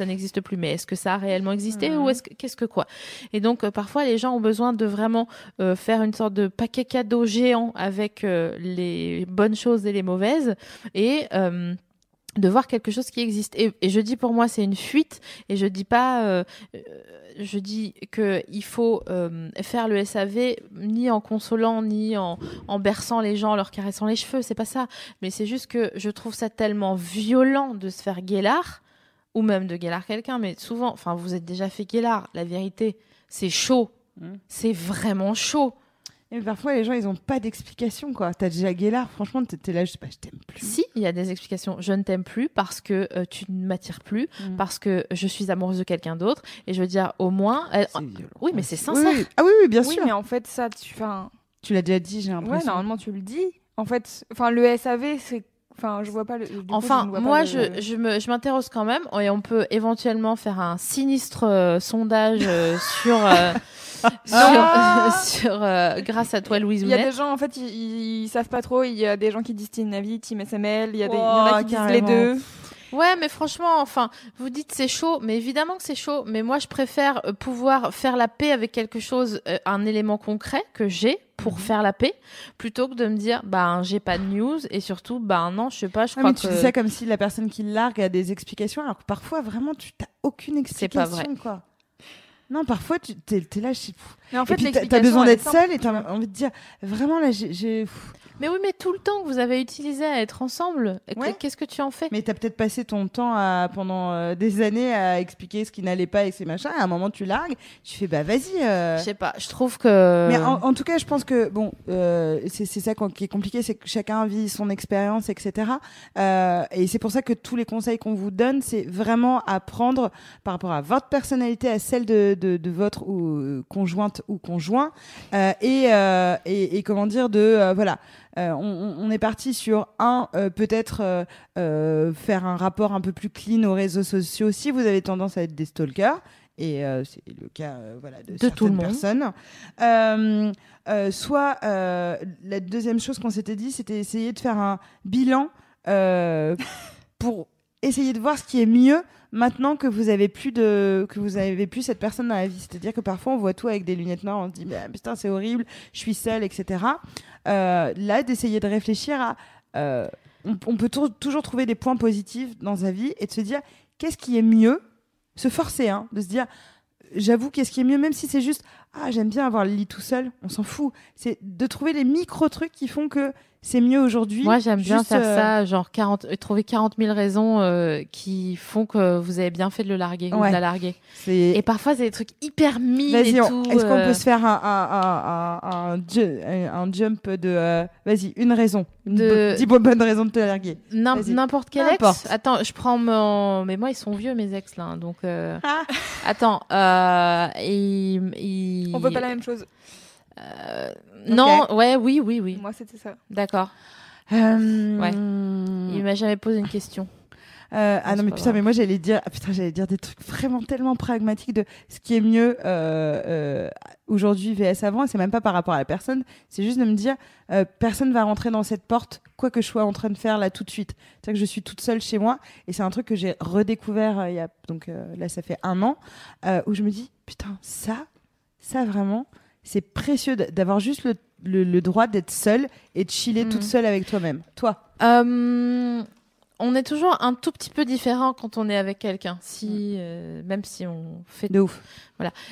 S2: Ça n'existe plus. Mais est-ce que ça a réellement existé ou est-ce que qu'est-ce que quoi? Et donc euh, parfois les gens ont besoin de vraiment euh, faire une sorte de paquet cadeau géant avec euh, les bonnes choses et les mauvaises et euh, de voir quelque chose qui existe. Et, et je dis pour moi c'est une fuite et je dis pas, euh, je dis que il faut euh, faire le SAV ni en consolant ni en, en berçant les gens, en leur caressant les cheveux, c'est pas ça. Mais c'est juste que je trouve ça tellement violent de se faire guélard ou même de guélard quelqu'un, mais souvent, enfin, vous êtes déjà fait guélard, la vérité, c'est chaud.
S3: Mm.
S2: C'est vraiment chaud.
S3: Et parfois, les gens, ils ont pas d'explication, quoi. T'as déjà Guélard, franchement, t'es là, je sais pas, je t'aime plus.
S2: Si, il y a des explications. Je ne t'aime plus parce que euh, tu ne m'attires plus,
S3: Mm.
S2: parce que je suis amoureuse de quelqu'un d'autre. Et je veux dire, au moins. euh,
S3: violent.
S2: oui, mais c'est
S3: Oui,
S2: sincère.
S3: oui. Ah oui, oui, bien
S4: oui,
S3: sûr.
S4: mais en fait, ça, tu. Enfin,
S3: Tu l'as déjà dit, j'ai
S4: ouais,
S3: l'impression.
S4: normalement, tu le dis. En fait, enfin, le SAV, c'est. Enfin, je vois pas le. du coup,
S2: Enfin,
S4: je
S2: moi, je, je me- je m'interroge quand même, et on peut éventuellement faire un sinistre euh, sondage euh, sur, euh,
S4: Ah
S2: sur, euh, grâce à toi, Louise
S4: Il y a des gens, en fait, ils, ils savent pas trop. Il y a des gens qui disent Team Navi, Team SML. Il y, a des, il y
S3: Oh,
S4: en a qui disent les
S3: carrément.
S4: deux.
S2: Ouais, mais franchement, enfin, vous dites c'est chaud, mais évidemment que c'est chaud. Mais moi, je préfère euh, pouvoir faire la paix avec quelque chose, euh, un élément concret que j'ai pour
S3: Mhm.
S2: faire la paix, plutôt que de me dire, ben, j'ai pas de news et surtout, ben non, je sais pas, je crois
S3: mais tu
S2: que.
S3: dis ça comme si la personne qui largue a des explications, alors que parfois, vraiment, tu t'as aucune
S2: C'est pas
S3: explication, quoi. Non, parfois, tu t'es es là, je sais-
S4: Mais en fait,
S3: t'as- besoin d'être seule et t'as envie de dire, vraiment, là, j'ai-.
S2: Mais oui, mais tout le temps que vous avez utilisé à être ensemble,
S3: Ouais.
S2: qu'est-ce que tu en fais?
S3: Mais t'as peut-être passé ton temps à, pendant euh, des années à expliquer ce qui n'allait pas et ces machins, et à un moment, tu largues, tu fais, bah, vas-y. euh.
S2: Je sais pas, je trouve que.
S3: Mais en, en tout cas, je pense que bon, euh, c'est c'est ça qui est compliqué, c'est que chacun vit son expérience, etc. Et c'est pour ça que tous les conseils qu'on vous donne, c'est vraiment à prendre par rapport à votre personnalité, à celle de, de, de votre ou, euh, conjointe ou conjoint, euh, et, euh, et, et comment dire de voilà. Euh, on, est parti sur un euh, peut-être euh, faire un rapport un peu plus clean aux réseaux sociaux si vous avez tendance à être des stalkers et c'est le cas voilà de,
S2: De tout le
S3: certaines
S2: monde.
S3: personnes. Soit la deuxième chose qu'on s'était dit, c'était essayer de faire un bilan pour essayer de voir ce qui est mieux maintenant que vous avez plus de que vous avez plus cette personne dans la vie. C'est-à-dire que parfois on voit tout avec des lunettes noires, on se dit mais putain c'est horrible, je suis seule, etc. Euh, là, d'essayer de réfléchir à euh, on, peut tou- toujours trouver des points positifs dans sa vie et de se dire qu'est-ce qui est mieux, se forcer, hein, de se dire j'avoue qu'est-ce qui est mieux, même si c'est juste ah j'aime bien avoir le lit tout seul, on s'en fout. C'est de trouver les micro trucs qui font que c'est mieux aujourd'hui.
S2: Moi, j'aime bien faire
S3: euh,
S2: ça, genre 40, euh, trouver 40 000 raisons euh, qui font que vous avez bien fait de le larguer ou de la larguer. Et parfois, c'est des trucs hyper mine et
S3: Vas-y, on-
S2: tout.
S3: est-ce qu'on peut se faire un, un, un, un, un ju- un jump de. Vas-y, une raison. Une
S2: De-
S3: bo- Dis bonne bonne raison de te larguer.
S2: N'importe quel ex. Attends, je prends mon. Mais moi, ils sont vieux, mes ex, là. hein, Donc. euh,
S3: Ah.
S2: Attends. Euh... ils- ils-
S4: On veut pas la même chose.
S2: Euh, Non, ouais, oui, oui, oui.
S4: Moi, c'était ça.
S2: D'accord.
S3: Euh,
S2: Ouais. Il m'a jamais posé une question.
S3: euh, ah
S2: Non,
S3: mais putain,
S2: grave.
S3: mais moi j'allais dire, ah, putain, j'allais dire des trucs vraiment tellement pragmatiques de ce qui est mieux aujourd'hui VS avant, et c'est même pas par rapport à la personne, c'est juste de me dire, personne va rentrer dans cette porte, quoi que je sois en train de faire là tout de suite. C'est-à-dire que je suis toute seule chez moi, et c'est un truc que j'ai redécouvert il y a, donc là ça fait un an, où je me dis, putain, ça, ça vraiment, c'est précieux d'avoir juste le, le, le droit d'être seule et de chiller
S2: Mhm.
S3: toute seule avec toi-même. Toi.
S2: Euh, on est toujours un tout petit peu différent quand on est avec quelqu'un, si euh, même si on fait
S3: De ouf.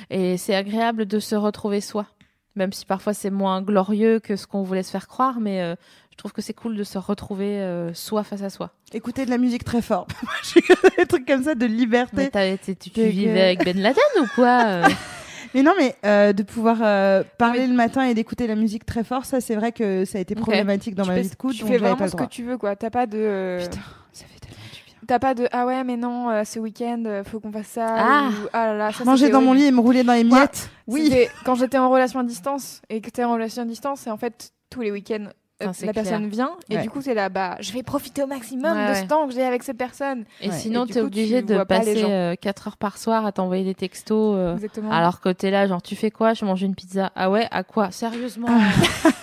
S2: et c'est agréable de se retrouver soi, même si parfois c'est moins glorieux que ce qu'on voulait se faire croire, mais euh, je trouve que c'est cool de se retrouver euh, soi face à soi.
S3: Écouter de la musique très fort. Des trucs comme ça de liberté.
S2: Mais tu, tu vivais avec Ben Laden ou quoi
S3: Mais non, mais euh, de pouvoir euh, parler le matin et d'écouter la musique très fort, ça c'est vrai que ça a été problématique dans
S4: tu
S3: ma
S4: fais,
S3: vie de couple.
S4: tu
S3: donc
S4: fais
S3: pas
S4: vraiment ce que tu veux, quoi. T'as pas de.
S3: Putain, ça fait tellement du bien.
S4: T'as pas de ah ouais mais non euh, ce week-end euh, faut qu'on fasse ça
S2: Ah.
S4: ou ah là là ça
S3: Manger dans mon lit et me rouler dans les miettes. Oui.
S4: C'était quand j'étais en relation à distance et que t'es en relation à distance et en fait tous les week-ends la
S2: clair.
S4: personne vient et
S3: Ouais.
S4: du coup c'est là bah je vais profiter au maximum
S2: Ouais,
S4: de
S2: ouais.
S4: ce temps que j'ai avec cette personne
S2: Et sinon,
S4: Et coup,
S2: obligé
S4: tu
S2: de passer
S4: gens.
S2: 4 heures par soir à t'envoyer des textos. euh,
S4: exactement
S2: alors que t'es là, genre, tu fais quoi? Je mange une pizza. Ah ouais? À quoi? Sérieusement?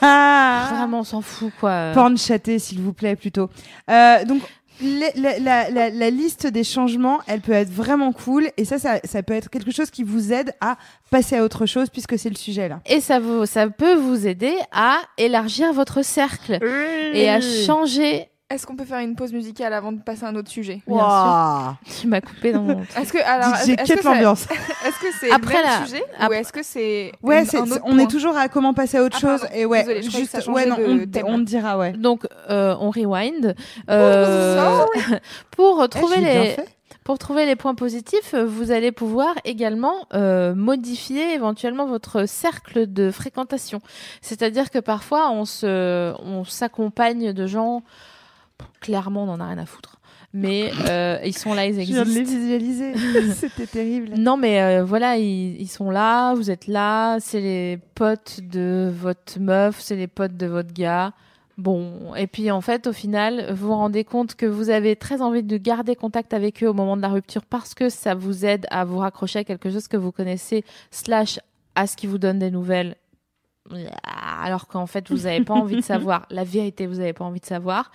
S3: Ah.
S2: Vraiment, on s'en fout, quoi.
S3: Porn chaté, s'il vous plaît, plutôt. Euh, donc, la, la- la- la liste des changements, elle peut être vraiment cool. Et ça, ça, ça peut être quelque chose qui vous aide à passer à autre chose, puisque c'est le sujet là.
S2: Et ça, vous, ça peut vous aider à élargir votre cercle et à changer.
S4: Est-ce qu'on peut faire une pause musicale avant de passer à un autre sujet
S2: Bien
S3: Waouh.
S2: Tu m'as coupé dans mon.
S4: est-ce que alors est-ce que
S3: l'ambiance.
S4: est-ce que c'est
S2: Après
S4: le même
S2: la-
S4: sujet ou est-ce que c'est
S3: Ouais,
S4: une-
S3: c'est-
S4: un
S3: c'est-
S4: autre
S3: on est toujours à comment passer à autre
S4: Ah,
S3: chose.
S4: pardon.
S3: Et ouais,
S4: Désolée, je croyais que
S3: juste,
S4: ça
S3: ouais, non,
S4: de
S3: on, on te dira, ouais.
S2: Donc, euh, on rewind. Euh, pour trouver les.
S3: fait.
S2: Pour trouver les points positifs, vous allez pouvoir également euh, modifier éventuellement votre cercle de fréquentation. C'est-à-dire que parfois on se, on s'accompagne de gens. Clairement, on en a rien à foutre. Mais euh, ils sont là, ils
S3: Je viens de les
S2: existent.
S3: visualiser. C'était terrible.
S2: Non, mais euh, voilà, ils, ils sont là, vous êtes là, c'est les potes de votre meuf, c'est les potes de votre gars. Bon, et puis en fait, au final, vous vous rendez compte que vous avez très envie de garder contact avec eux au moment de la rupture parce que ça vous aide à vous raccrocher à quelque chose que vous connaissez, slash à ce qui vous donne des nouvelles. Alors qu'en fait, vous n'avez pas envie de savoir. La vérité, vous n'avez pas envie de savoir.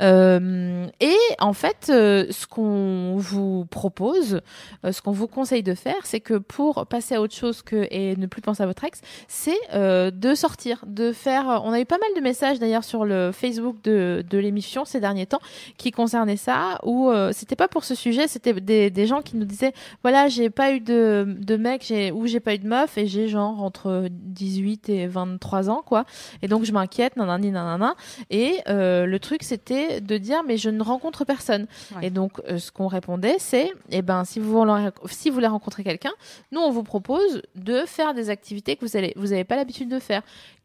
S2: Euh, et en fait, euh, ce qu'on vous propose, euh, ce qu'on vous conseille de faire, c'est que pour passer à autre chose que et ne plus penser à votre ex, c'est de sortir, de faire. On a eu pas mal de messages d'ailleurs sur le Facebook de, l'émission ces derniers temps qui concernaient ça, où c'était pas pour ce sujet, c'était des, gens qui nous disaient voilà, j'ai pas eu de, de mec, ou j'ai pas eu de meuf et j'ai genre entre 18 et 23 ans quoi, et donc je m'inquiète, nanani nanana. Et euh, le truc c'était de dire mais je ne rencontre personne.
S3: Ouais.
S2: Et donc euh, ce qu'on répondait c'est eh ben si vous voulez, si vous voulez rencontrer quelqu'un, nous on vous propose de faire des activités que vous allez vous avez pas l'habitude de faire.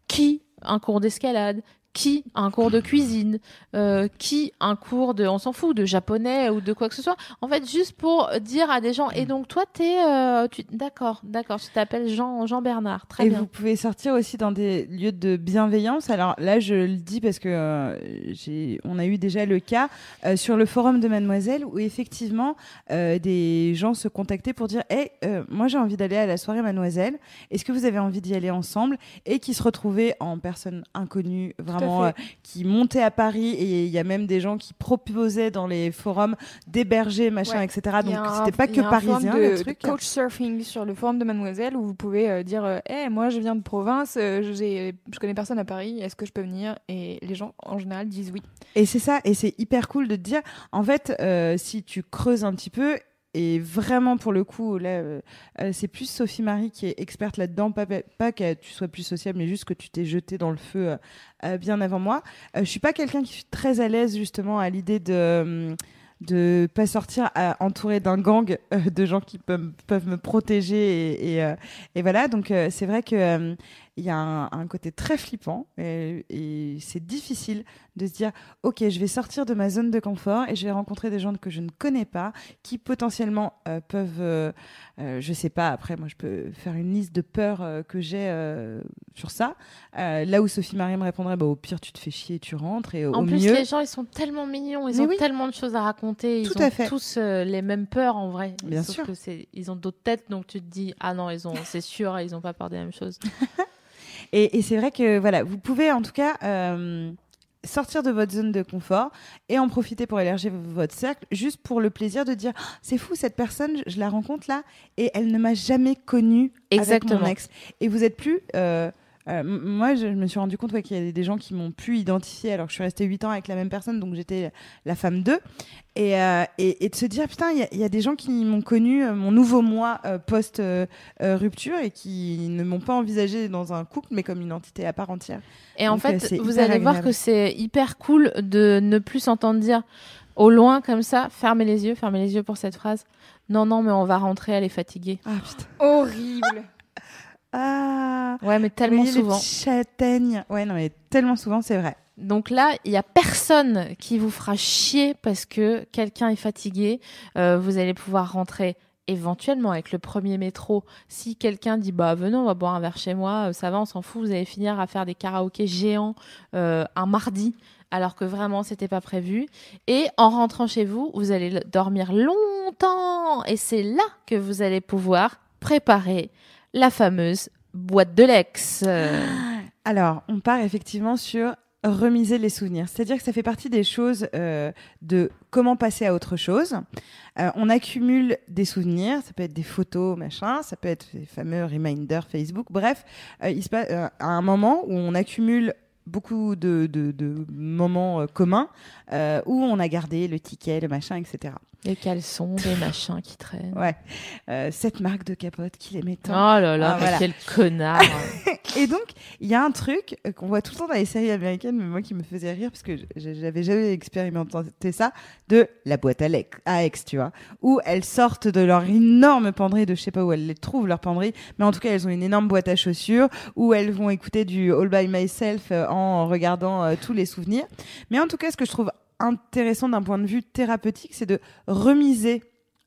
S2: Qui? Un cours d'escalade, qui un cours de cuisine, euh, qui un cours de, on s'en fout, de japonais ou de quoi que ce soit. En fait, juste pour dire à des gens. Et donc toi, t'es, euh, tu, d'accord, d'accord, tu t'appelles Jean, Jean Bernard, très
S3: et
S2: bien.
S3: vous pouvez sortir aussi dans des lieux de bienveillance. Alors là, je le dis parce que euh, j'ai, on a eu déjà le cas euh, sur le forum de Mademoiselle où effectivement euh, des gens se contactaient pour dire, hey, euh, moi j'ai envie d'aller à la soirée Mademoiselle. Est-ce que vous avez envie d'y aller ensemble? Et qui se retrouvaient en personnes inconnues, vraiment euh, qui montaient à Paris et il y a même des gens qui proposaient dans les forums d'héberger machin
S4: Ouais.
S3: etc. Donc c'était pas que parisien
S4: de,
S3: le
S4: de
S3: truc.
S4: coach surfing sur le forum de Mademoiselle où vous pouvez euh, dire Eh, moi je viens de province, euh, j'ai- je connais personne à Paris, est-ce que je peux venir? Et les gens en général disent oui.
S3: Et c'est ça, et c'est hyper cool de te dire, en fait, euh, si tu creuses un petit peu, et vraiment pour le coup, là, euh, euh, c'est plus Sophie Marie qui est experte là-dedans, pas, pas que tu sois plus sociable, mais juste que tu t'es jeté dans le feu euh, bien avant moi. Je suis pas quelqu'un qui est très à l'aise justement à l'idée de de pas sortir entouré d'un gang de gens qui peuvent, peuvent me protéger et, et, voilà donc c'est vrai que il y a un, un côté très flippant et, et c'est difficile de se dire ok je vais sortir de ma zone de confort et je vais rencontrer des gens que je ne connais pas qui potentiellement euh, peuvent euh, euh, je sais pas après moi je peux faire une liste de peurs euh, que j'ai euh, sur ça là où Sophie Marie me répondrait bah, au pire tu te fais chier et tu rentres et
S2: En
S3: au
S2: plus,
S3: mieux
S2: les gens, ils sont tellement mignons, ils
S3: Mais
S2: ont
S3: oui.
S2: tellement de choses à raconter, ils
S3: Tout
S2: ont
S3: à fait.
S2: tous les mêmes peurs en vrai.
S3: Bien
S2: Sauf
S3: sûr.
S2: que c'est, ils ont d'autres têtes, donc tu te dis ah non, ils ont, c'est sûr, ils ont pas peur des mêmes choses.
S3: Et, et c'est vrai que voilà, vous pouvez en tout cas euh, sortir de votre zone de confort et en profiter pour élargir votre cercle, juste pour le plaisir de dire Ah, c'est fou cette personne, je, la rencontre là et elle ne m'a jamais connue avec
S2: Exactement.
S3: mon ex. Et vous êtes plus euh, euh, moi, je, je me suis rendu compte ouais, qu'il y a des gens qui m'ont pu identifier alors que je suis restée 8 ans avec la même personne, donc j'étais la femme d'eux. Et, euh, et, et de se dire, putain, il y a- il y, a des gens qui m'ont connu, euh, mon nouveau moi euh, post-rupture, et qui ne m'ont pas envisagé dans un couple, mais comme une entité à part entière.
S2: Et en
S3: Donc,
S2: fait, vous
S3: hyper
S2: allez voir que c'est hyper cool de ne plus s'entendre dire au loin comme ça, fermez les yeux, fermez les yeux pour cette phrase. Non, non, mais on va rentrer, elle est fatiguée.
S3: Ah putain.
S4: Horrible.
S3: Ah
S2: Ouais, mais tellement
S3: oui, les
S2: souvent.
S3: petits châtaignes. Ouais, non, mais tellement souvent, c'est vrai.
S2: Donc là, il y a personne qui vous fera chier parce que quelqu'un est fatigué. Euh, vous allez pouvoir rentrer éventuellement avec le premier métro. Si quelqu'un dit bah venez, on va boire un verre chez moi, euh, ça va, on s'en fout. Vous allez finir à faire des karaokés géants euh, un mardi. Alors que vraiment, c'était pas prévu. Et en rentrant chez vous, vous allez le- dormir longtemps. Et c'est là que vous allez pouvoir préparer la fameuse boîte de l'ex.
S3: Alors, on part effectivement sur remiser les souvenirs. C'est-à-dire que ça fait partie des choses euh, de comment passer à autre chose. Euh, on accumule des souvenirs, ça peut être des photos, machin, ça peut être les fameux reminders Facebook. Bref, euh, il se passe à un moment où on accumule beaucoup de, de- de moments euh, communs euh, où on a gardé le ticket, le machin, etc.
S2: les caleçons, les machins qui traînent.
S3: Ouais, Euh, cette marque de capote qu'il aimait
S2: Oh
S3: tant.
S2: là là,
S3: Ah, voilà.
S2: quel connard.
S3: Et donc, il y a un truc qu'on voit tout le temps dans les séries américaines, mais moi qui me faisait rire, parce que j'avais jamais expérimenté ça, de la boîte à, à tu vois, où elles sortent de leur énorme penderie, de je sais pas où elles les trouvent, leur penderie, mais en tout cas, elles ont une énorme boîte à chaussures, où elles vont écouter du All by Myself euh, en regardant euh, tous les souvenirs. Mais en tout cas, ce que je trouve intéressant d'un point de vue thérapeutique, c'est de remiser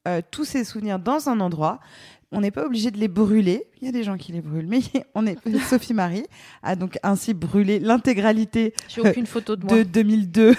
S3: euh, tous ces souvenirs dans un endroit. On n'est pas obligé de les brûler. Il y a des gens qui les brûlent, mais on est Sophie Marie a donc ainsi brûlé l'intégralité
S2: aucune photo de moi.
S3: de 2002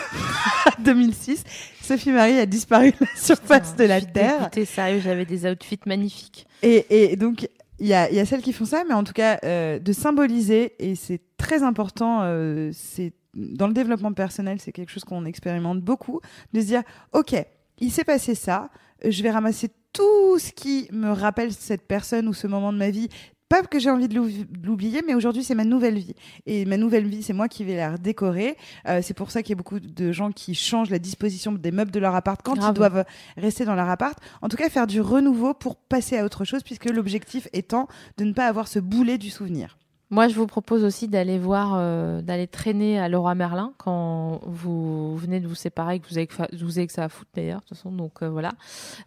S3: à 2006. Sophie Marie a disparu de la surface de
S2: Je
S3: la
S2: suis
S3: terre.
S2: dégoûtée, sérieux, j'avais des outfits magnifiques.
S3: Et, et donc, il y a, il y a celles qui font ça, mais en tout cas, euh, de symboliser, et c'est très important, euh, c'est dans le développement personnel, c'est quelque chose qu'on expérimente beaucoup, de se dire, OK, il s'est passé ça, euh, je vais ramasser tout ce qui me rappelle cette personne ou ce moment de ma vie. Pas que j'ai envie de l'ou- de l'oublier, mais aujourd'hui c'est ma nouvelle vie. Et ma nouvelle vie, c'est moi qui vais la redécorer. Euh, c'est pour ça qu'il y a beaucoup de gens qui changent la disposition des meubles de leur appart quand
S2: Grave.
S3: ils doivent rester dans leur appart. En tout cas, faire du renouveau pour passer à autre chose, puisque l'objectif étant de ne pas avoir ce boulet du souvenir.
S2: Moi, je vous propose aussi d'aller voir, euh, d'aller traîner à Laura Merlin quand vous venez de vous séparer, que vous avez, que vous avez que ça à foutre d'ailleurs, de toute façon, donc euh, voilà.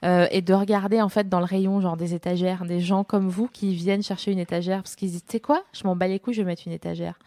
S2: Euh, et de regarder en fait dans le rayon, genre des étagères, des gens comme vous qui viennent chercher une étagère parce qu'ils disent, tu quoi, je m'en bats les couilles, je vais mettre une étagère.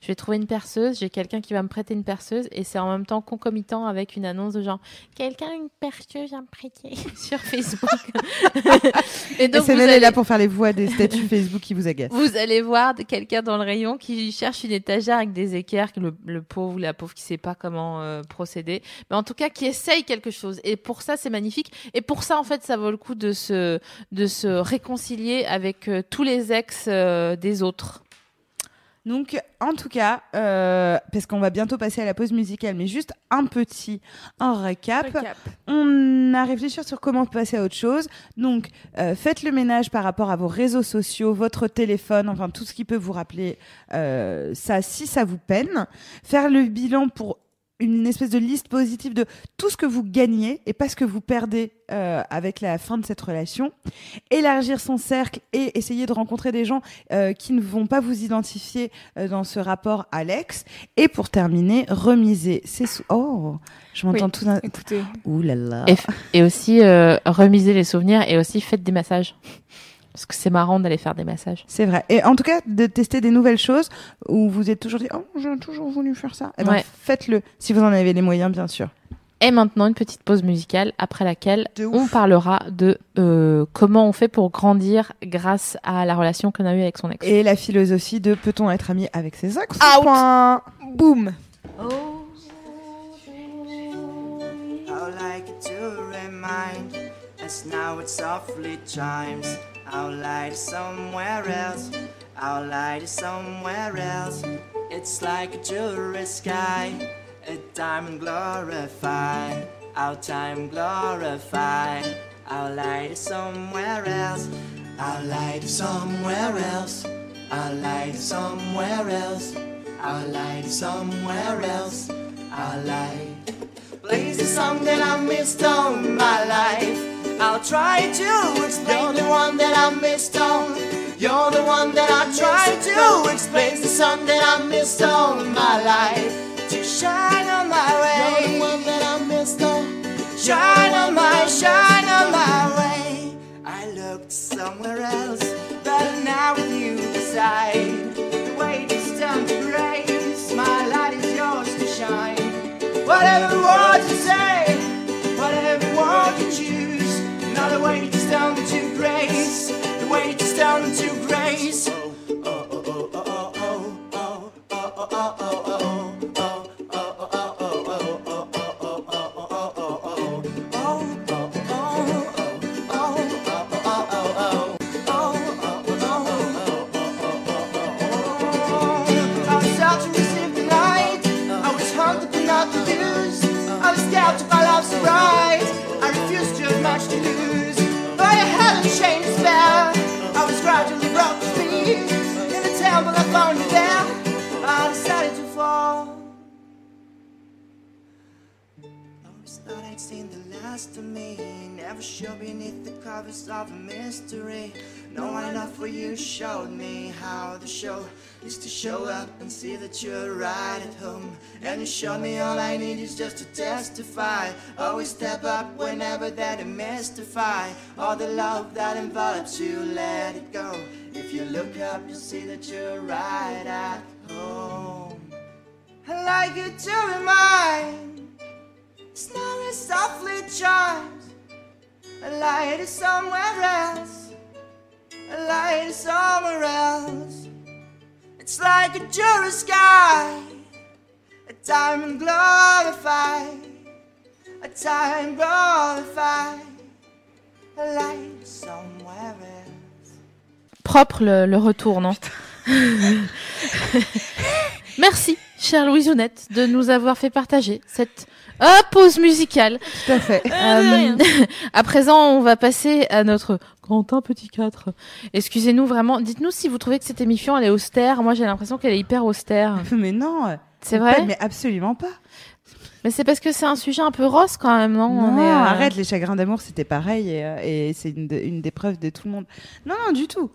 S2: Je vais trouver une perceuse, j'ai quelqu'un qui va me prêter une perceuse et c'est en même temps concomitant avec une annonce de genre quelqu'un a une perceuse à me prêter sur Facebook. et donc
S3: même
S2: allez-
S3: là pour faire les voix des statuts Facebook qui vous agacent.
S2: vous allez voir quelqu'un dans le rayon qui cherche une étagère avec des équerres, que le, le pauvre ou la pauvre qui sait pas comment euh, procéder, mais en tout cas qui essaye quelque chose. Et pour ça, c'est magnifique. Et pour ça, en fait, ça vaut le coup de se de se réconcilier avec euh, tous les ex euh, des autres.
S3: Donc, en tout cas, euh, parce qu'on va bientôt passer à la pause musicale, mais juste un petit un récap. On a réfléchi sur comment passer à autre chose. Donc, euh, faites le ménage par rapport à vos réseaux sociaux, votre téléphone, enfin tout ce qui peut vous rappeler euh, ça, si ça vous peine. Faire le bilan pour une espèce de liste positive de tout ce que vous gagnez et pas ce que vous perdez euh, avec la fin de cette relation. Élargir son cercle et essayer de rencontrer des gens euh, qui ne vont pas vous identifier euh, dans ce rapport à l'ex. Et pour terminer, remiser ses sous. Oh, je m'entends
S4: Oui.
S3: tout d'un.
S4: Écoutez,
S3: Ouh là là.
S2: Et, f- et aussi euh, remiser les souvenirs et aussi faites des massages. Parce que c'est marrant d'aller faire des massages.
S3: C'est vrai. Et en tout cas, de tester des nouvelles choses où vous êtes toujours dit Oh, j'ai toujours voulu faire ça. Eh ben,
S2: Ouais.
S3: faites-le si vous en avez les moyens, bien sûr.
S2: Et maintenant, une petite pause musicale après laquelle on parlera de euh, comment on fait pour grandir grâce à la relation qu'on a eue avec son ex.
S3: Et la philosophie de peut-on être ami avec ses ex?
S4: Out.
S3: Point.
S4: boum
S7: I'd us now it softly chimes. Our light is somewhere else. Our light is somewhere else. It's like a jewelry sky, a diamond glorified. Our time glorified. Our light is somewhere else. Our light is somewhere else. Our light is somewhere else. Our light is somewhere else. Our light. Blaze is something I missed all my life. I'll try to explain. You're the one that I missed on. You're the one that I try to explain. The sun that I missed on my life to shine on my way. You're the one that I missed on. Shine on my, shine on my way. I looked somewhere else, but now with you beside, the weight is down to grace. My light is yours to shine. Whatever word you say, whatever word you choose, the weight is down to grace. The weight is down to grace. Oh, oh, oh, oh, oh, oh, oh, oh, oh, oh. Last of me. Never show beneath the covers of a mystery. Knowing enough for you showed me how the show is to show up and see that you're right at home. And you showed me all I need is just to testify. Always step up whenever that I mystify. All the love that envelops you, let it go. If you look up, you'll see that you're right at home. I like you to remind. Snow is softly chimes. A light is somewhere else. A light is somewhere else. It's like a jewelry sky. A diamond glorified. A diamond glorified. A light somewhere else.
S2: Propre le, le retour, non? Merci, chère Louise Ounette, de nous avoir fait partager cette euh, pause musicale.
S3: Tout à fait.
S2: Euh, à présent, on va passer à notre grand 1 petit 4. Excusez-nous vraiment. Dites-nous si vous trouvez que cette émission elle est austère. Moi, j'ai l'impression qu'elle est hyper austère.
S3: Mais non.
S2: C'est vrai
S3: Mais absolument pas.
S2: Mais c'est parce que c'est un sujet un peu rose quand même, non,
S3: Non,
S2: On est, euh,
S3: arrête, les chagrins d'amour, c'était pareil et, euh, et c'est une des preuves de tout le monde. Non, non, du tout.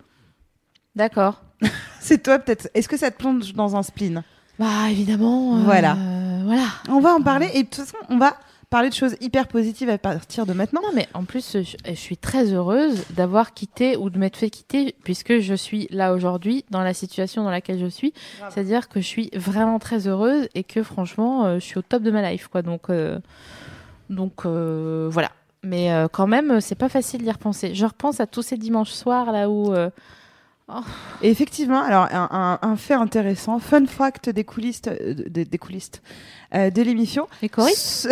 S2: D'accord.
S3: C'est toi peut-être. Est-ce que ça te plonge dans un spleen?
S2: Bah évidemment. euh,
S3: Voilà.
S2: Voilà.
S3: On va en parler et de toute façon, on va parler de choses hyper positives à partir de maintenant.
S2: Non, mais en plus, je, suis très heureuse d'avoir quitté ou de m'être fait quitter, puisque je suis là aujourd'hui, dans la situation dans laquelle je suis. C'est-à-dire que je suis vraiment très heureuse et que franchement, euh, je suis au top de ma life, quoi. Donc, euh, donc euh, voilà. Mais quand même, c'est pas facile d'y repenser. Je repense à tous ces dimanches soirs là où.
S3: Et effectivement, alors un, un- un fait intéressant, fun fact des coulisses, euh, de- des coulisses euh, de l'émission.
S2: les choristes,
S3: Ce-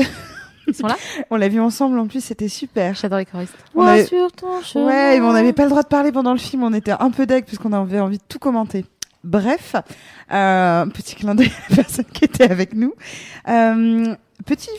S2: ils sont là
S3: On l'a vu ensemble en plus, c'était super.
S2: J'adore les choristes.
S3: On
S2: Moi,
S3: avait-
S2: sur ton chemin.
S3: Ouais, mais on n'avait pas le droit de parler pendant le film, on était un peu deg puisqu'on avait envie de tout commenter. Bref, euh, petit clin d'œil à la personne qui était avec nous. Euh, petit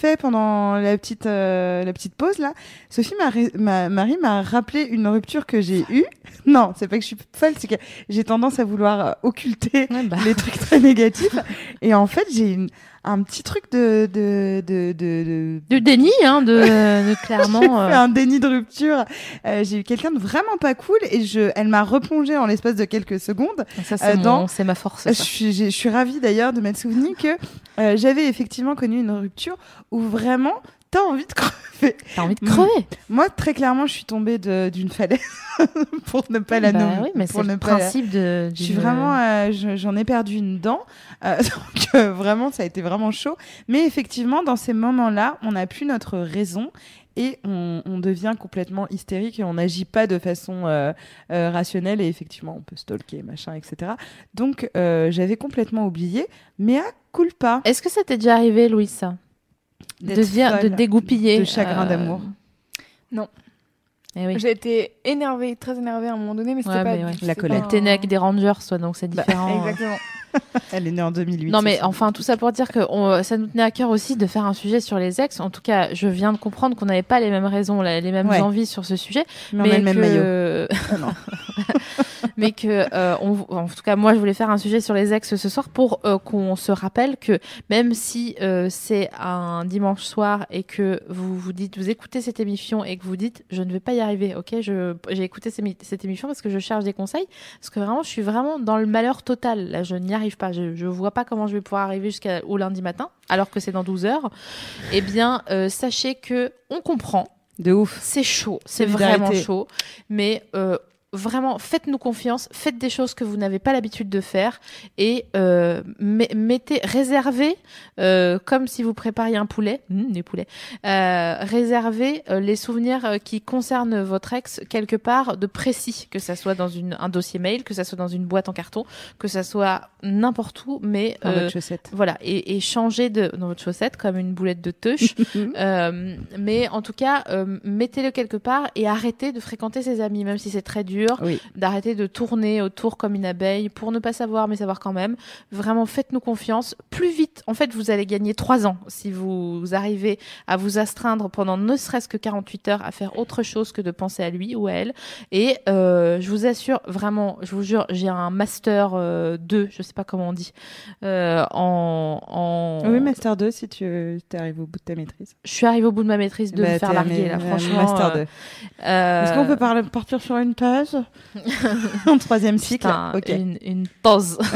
S3: fait pendant la petite euh, la petite pause là, Sophie m'a Marie m'a rappelé une rupture que j'ai eue. Non, c'est pas que je suis folle, c'est que j'ai tendance à vouloir euh, occulter
S2: Ouais, bah.
S3: les trucs très négatifs. Et en fait, j'ai une un petit truc de de de de, de
S2: déni, hein, de, de
S3: j'ai
S2: clairement.
S3: fait
S2: euh,
S3: un déni de rupture. Euh, j'ai eu quelqu'un de vraiment pas cool et je, elle m'a replongé en l'espace de quelques secondes.
S2: ça,
S3: euh,
S2: c'est
S3: dans-
S2: c'est ma force.
S3: Je suis, je suis ravie d'ailleurs de m'être souvenu que euh, j'avais effectivement connu une rupture où vraiment t'as envie de crever.
S2: T'as envie de crever.
S3: Moi, très clairement, je suis tombée d'une falaise pour ne pas la
S2: Bah
S3: nommer.
S2: oui, mais c'est le
S3: pas la-
S2: principe de.
S3: Je suis
S2: d'une-
S3: vraiment, euh, je- j'en ai perdu une dent, euh, donc euh, vraiment, ça a été vraiment chaud. Mais effectivement, dans ces moments-là, on n'a plus notre raison et on, on devient complètement hystérique et on n'agit pas de façon euh, euh, rationnelle et effectivement, on peut stalker, machin, etc. Donc, euh, j'avais complètement oublié, mais à culpa.
S2: Est-ce que ça t'est déjà arrivé, Louis, ça? De de dégoupiller.
S3: de chagrin
S2: euh,
S3: d'amour.
S4: Non.
S2: Eh oui.
S4: J'ai été énervée, très énervée à un moment donné, mais c'était
S2: Ouais,
S4: pas.
S2: ouais.
S3: La colère.
S4: pas
S2: T'es avec des Rangers, toi, donc c'est
S3: Bah,
S2: différent. euh.
S4: Exactement.
S3: Elle est née en 2008.
S2: Non mais
S3: ça.
S2: enfin tout ça pour dire que on- ça nous tenait à cœur aussi de faire un sujet sur les ex. En tout cas, je viens de comprendre qu'on n'avait pas les mêmes raisons, les mêmes
S3: Ouais.
S2: envies sur ce sujet,
S3: mais on a le même
S2: que,
S3: maillot. Ah
S2: mais que euh, on, en tout cas moi je voulais faire un sujet sur les ex ce soir pour euh, qu'on se rappelle que même si euh, c'est un dimanche soir et que vous vous dites vous écoutez cette émission et que vous dites je ne vais pas y arriver, ok, je j'ai écouté cette émission parce que je cherche des conseils parce que vraiment je suis vraiment dans le malheur total là, je n'y arrive pas, je je vois pas comment je vais pouvoir arriver jusqu'au lundi matin alors que c'est dans 12 heures. Eh bien euh, sachez que on comprend
S3: De ouf.
S2: c'est chaud, c'est vraiment chaud. Mais euh, vraiment, faites-nous confiance, faites des choses que vous n'avez pas l'habitude de faire et euh, me- mettez, réservez, euh, comme si vous prépariez un poulet, Hum, des poulets, euh, réservez euh, les souvenirs euh, qui concernent votre ex quelque part de précis, que ça soit dans une, un dossier mail, que ça soit dans une boîte en carton, que ça soit n'importe où, mais
S3: Dans
S2: euh,
S3: votre chaussette.
S2: voilà, et, et changer de dans votre chaussette comme une boulette de touche. Euh, mais en tout cas, euh, mettez-le quelque part et arrêtez de fréquenter ses amis, même si c'est très dur.
S3: Oui.
S2: D'arrêter de tourner autour comme une abeille pour ne pas savoir, mais savoir quand même. Vraiment, faites-nous confiance. Plus vite, en fait, vous allez gagner trois ans si vous arrivez à vous astreindre pendant ne serait-ce que 48 heures à faire autre chose que de penser à lui ou à elle. Et euh, je vous assure, vraiment, je vous jure, j'ai un master euh, 2, je sais pas comment on dit, euh, en, en...
S3: Oui, Master 2, si tu arrives au bout de ta maîtrise.
S2: Je suis arrivée au bout de ma maîtrise de
S3: Bah,
S2: me faire larguer là, franchement.
S3: Master 2.
S2: euh, euh,
S3: Est-ce qu'on peut parler, partir sur une page En troisième cycle
S2: putain, une, une pause.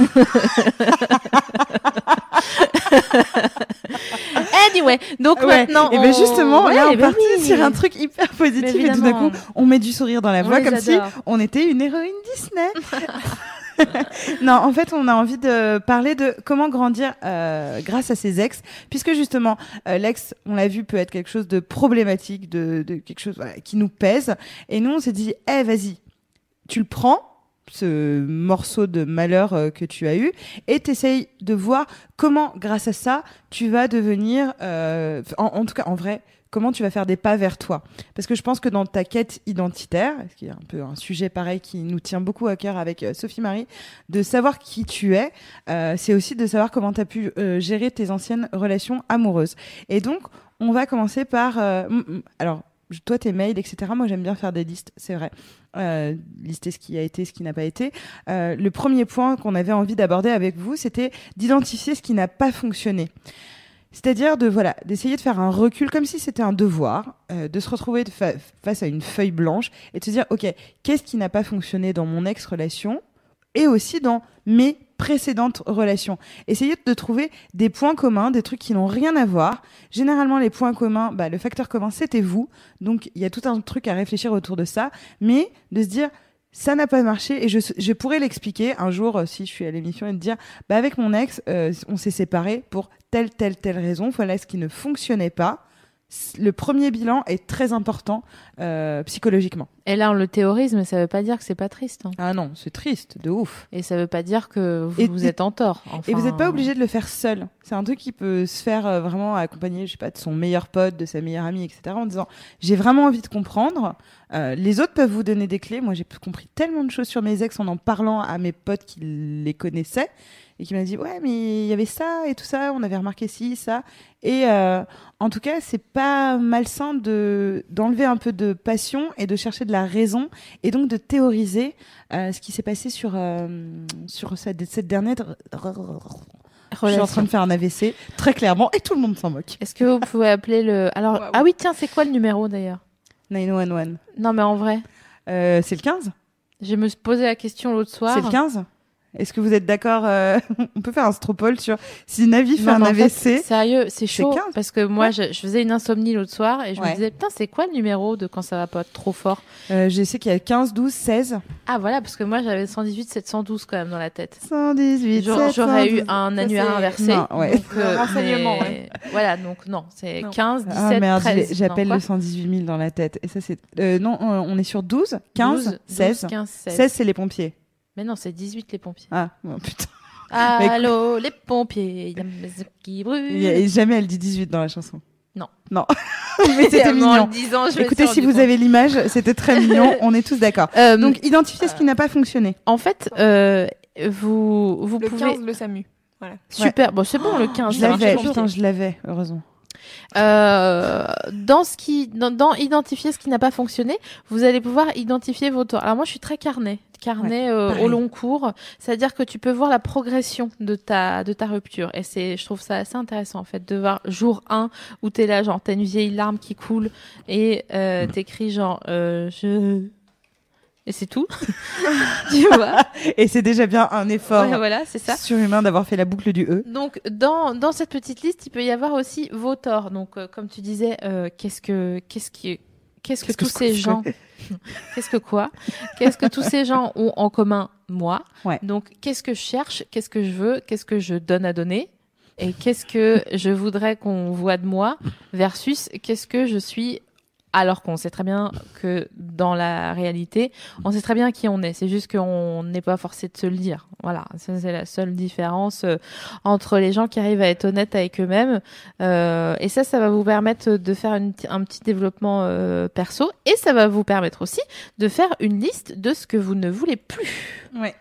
S2: anyway, donc
S3: Ouais.
S2: maintenant.
S3: et ben
S2: on-
S3: justement,
S2: Ouais,
S3: là, on
S2: ben
S3: partit
S2: oui.
S3: sur un truc hyper positif et tout d'un coup, on met du sourire dans la voix comme si on était une héroïne Disney. non, en fait, on a envie de parler de comment grandir euh, grâce à ses ex, puisque justement, euh, l'ex, on l'a vu, peut être quelque chose de problématique, de, de quelque chose voilà, qui nous pèse. Et nous, on s'est dit, eh, vas-y, tu le prends ce morceau de malheur euh, que tu as eu et t'essayes de voir comment grâce à ça tu vas devenir euh, en, tout cas en vrai comment tu vas faire des pas vers toi. Parce que je pense que dans ta quête identitaire ce qui est un peu un sujet pareil qui nous tient beaucoup à cœur avec euh, Sophie Marie de savoir qui tu es c'est aussi de savoir comment tu as pu gérer tes anciennes relations amoureuses. Et donc on va commencer par alors toi tes mails etc moi j'aime bien faire des listes c'est vrai. Euh, lister ce qui a été ce qui n'a pas été. Euh, le premier point qu'on avait envie d'aborder avec vous c'était d'identifier ce qui n'a pas fonctionné. C'est-à-dire de voilà d'essayer de faire un recul comme si c'était un devoir, euh, de se retrouver face à une feuille blanche et de se dire ok qu'est-ce qui n'a pas fonctionné dans mon ex-relation et aussi dans mes précédentes relations. Essayez de trouver des points communs, des trucs qui n'ont rien à voir. Généralement les points communs, bah, le facteur commun c'était vous, donc il y a tout un truc à réfléchir autour de ça, mais de se dire ça n'a pas marché et je, pourrais l'expliquer un jour euh, si je suis à l'émission et de dire bah avec mon ex euh, on s'est séparés pour telle telle telle raison voilà ce qui ne fonctionnait pas le premier bilan est très important euh, psychologiquement
S2: Et là, on le théorise, mais ça veut pas dire que c'est pas triste. hein.
S3: ah non c'est triste de ouf
S2: Et ça veut pas dire que vous,
S3: Et-
S2: vous êtes en tort.
S3: et vous n'êtes pas obligé de le faire seul c'est un truc qui peut se faire euh, vraiment accompagné je sais pas de son meilleur pote de sa meilleure amie etc en disant j'ai vraiment envie de comprendre Euh, les autres peuvent vous donner des clés. Moi, j'ai compris tellement de choses sur mes ex en en parlant à mes potes qui les connaissaient et qui m'a dit ouais mais il y avait ça et tout ça, on avait remarqué ci ça et euh, en tout cas c'est pas malsain de d'enlever un peu de passion et de chercher de la raison et donc de théoriser euh, ce qui s'est passé sur euh, sur cette, cette dernière je suis en train de faire un AVC très clairement et tout le monde s'en moque.
S2: Est-ce que vous pouvez appeler le alors ah oui tiens c'est quoi le numéro d'ailleurs?
S3: 911.
S2: Non mais en vrai.
S3: Euh, c'est le 15
S2: Je me suis posé la question l'autre soir.
S3: C'est le 15 est-ce que vous êtes d'accord euh, On peut faire un stropole sur si Navi fait
S2: Non,
S3: un
S2: en
S3: AVC.
S2: fait, sérieux, c'est chaud
S3: 15.
S2: parce que moi je, je faisais une insomnie l'autre soir et je
S3: Ouais.
S2: me disais putain c'est quoi le numéro de quand ça va pas trop fort
S3: Euh, je sais qu'il y a 15, 12, 16.
S2: Ah voilà parce que moi j'avais 118 712 quand même dans la tête.
S3: 118,
S2: J'aurais- eu
S3: 712.
S2: un annuaire inversé.
S3: Non, ouais.
S2: Donc,
S4: Le renseignement,
S2: mais- Voilà donc non c'est
S4: Non.
S2: 15 17
S3: Ah merde,
S2: 13.
S3: j'ai- j'appelle le 118 000 dans la tête. Et ça, c'est. euh, non, euh, on est sur 12, 15,
S2: 12,
S3: 16.
S2: 15 16.
S3: 16, c'est les pompiers.
S2: Mais non c'est 18 les pompiers.
S3: Ah, oh, putain. Mais-
S2: Allô les pompiers, il y a mes yeux qui brûlent.
S3: et jamais elle dit 18 dans la chanson.
S2: Non.
S3: Non. Mais c'était
S2: En
S3: mignon.
S2: disant, je
S3: Écoutez, si vous
S2: compte.
S3: avez l'image, c'était très mignon. On est tous d'accord.
S2: Euh,
S3: Donc, identifiez ce qui n'a pas fonctionné.
S2: en fait, euh, vous, vous
S4: Le
S2: pouvez.
S4: 15, le SAMU. Voilà.
S2: Super, bon, c'est bon, le 15.
S3: Je l'avais, putain, je l'avais, heureusement.
S2: Euh, dans ce qui, dans, dans identifier ce qui n'a pas fonctionné, vous allez pouvoir identifier vos torts. Alors moi, je suis très carnet, carnet euh, au long cours. C'est-à-dire que tu peux voir la progression de ta, de ta rupture. Et c'est, je trouve ça assez intéressant, en fait, de voir jour 1 où t'es là, genre, t'as une vieille larme qui coule et euh, t'écris genre, euh, je... Et c'est tout. tu vois?
S3: Et c'est déjà bien un effort
S2: Ouais, Voilà, c'est ça.
S3: surhumain d'avoir fait la boucle du E.
S2: Donc dans, dans cette petite liste, il peut y avoir aussi vos torts. Donc euh, comme tu disais, euh, qu'est-ce que qu'est-ce qui qu'est-ce que tous
S3: ce
S2: ces gens qu'est-ce que quoi Qu'est-ce que tous ces gens ont en commun moi
S3: Ouais.
S2: Donc qu'est-ce que je cherche Qu'est-ce que je veux Qu'est-ce que je donne à donner Et qu'est-ce que je voudrais qu'on voit de moi versus qu'est-ce que je suis alors qu'on sait très bien que dans la réalité, on sait très bien qui on est. C'est juste qu'on n'est pas forcé de se le dire. Voilà, c'est la seule différence euh, entre les gens qui arrivent à être honnêtes avec eux-mêmes. Euh, et ça, ça va vous permettre de faire un petit développement euh, perso. Et ça va vous permettre aussi de faire une liste de ce que vous ne voulez plus.
S3: Ouais.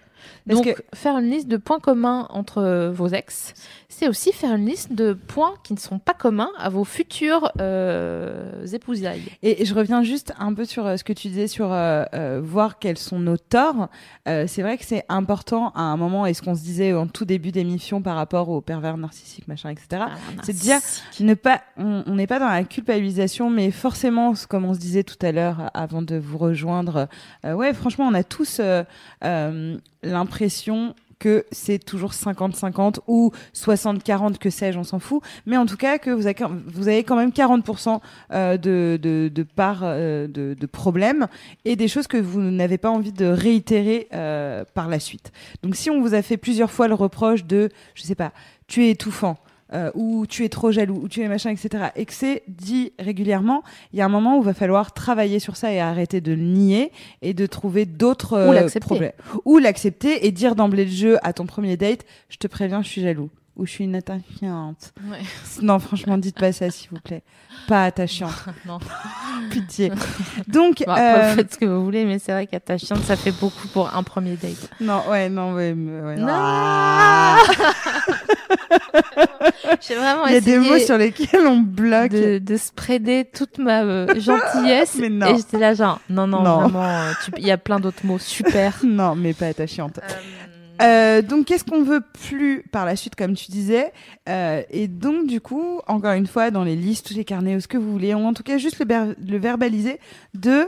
S3: Parce
S2: Donc,
S3: que-
S2: faire une liste de points communs entre vos ex, c'est aussi faire une liste de points qui ne sont pas communs à vos futurs euh, épousailles.
S3: Et je reviens juste un peu sur euh, ce que tu disais sur euh, euh, voir quels sont nos torts. Euh, c'est vrai que c'est important à un moment, et ce qu'on se disait en tout début d'émission par rapport aux pervers narcissiques, machin, etc.
S2: Ah,
S3: c'est de dire ne pas, on n'est pas dans la culpabilisation, mais forcément, comme on se disait tout à l'heure avant de vous rejoindre, ouais, franchement, on a tous euh, que c'est toujours 50-50 ou 60-40, que sais-je, on s'en fout. Mais en tout cas, que vous avez, quand- même 40% euh, de, part euh, de, problèmes et des choses que vous n'avez pas envie de réitérer euh, par la suite. Donc si on vous a fait plusieurs fois le reproche de, je sais pas, tu es étouffant, euh, ou tu es trop jaloux, ou tu es machin, etc., et que c'est dit régulièrement, il y a un moment où il va falloir travailler sur ça et arrêter de le nier et de trouver d'autres
S2: Ou
S3: euh,
S2: l'accepter.
S3: problèmes. Ou l'accepter et dire d'emblée de jeu à ton premier date, je te préviens, je suis jaloux. Ou je suis une attachante.
S2: Ouais.
S3: Non, franchement, dites pas ça, s'il vous plaît. Pas attachante.
S2: non.
S3: Pitié. Donc,
S2: Bon, après,
S3: euh,
S2: faites ce que vous voulez, mais c'est vrai qu'attachante, ça fait beaucoup pour un premier date.
S3: non, ouais, non, ouais, mais- ouais,
S2: Non.
S3: Ah
S2: J'ai vraiment
S3: Il y a des mots sur lesquels on bloque.
S2: de, de spreader toute ma euh, gentillesse.
S3: Mais non.
S2: Et j'étais là, genre, non, non,
S3: Non.
S2: vraiment, euh, tu- il y a plein d'autres mots super.
S3: Non, mais pas attachante. Euh, donc, qu'est-ce qu'on veut plus par la suite, comme tu disais? Euh, Et donc, du coup, encore une fois, dans les listes, les carnets, ou ce que vous voulez, ou en tout cas juste le, verbaliser de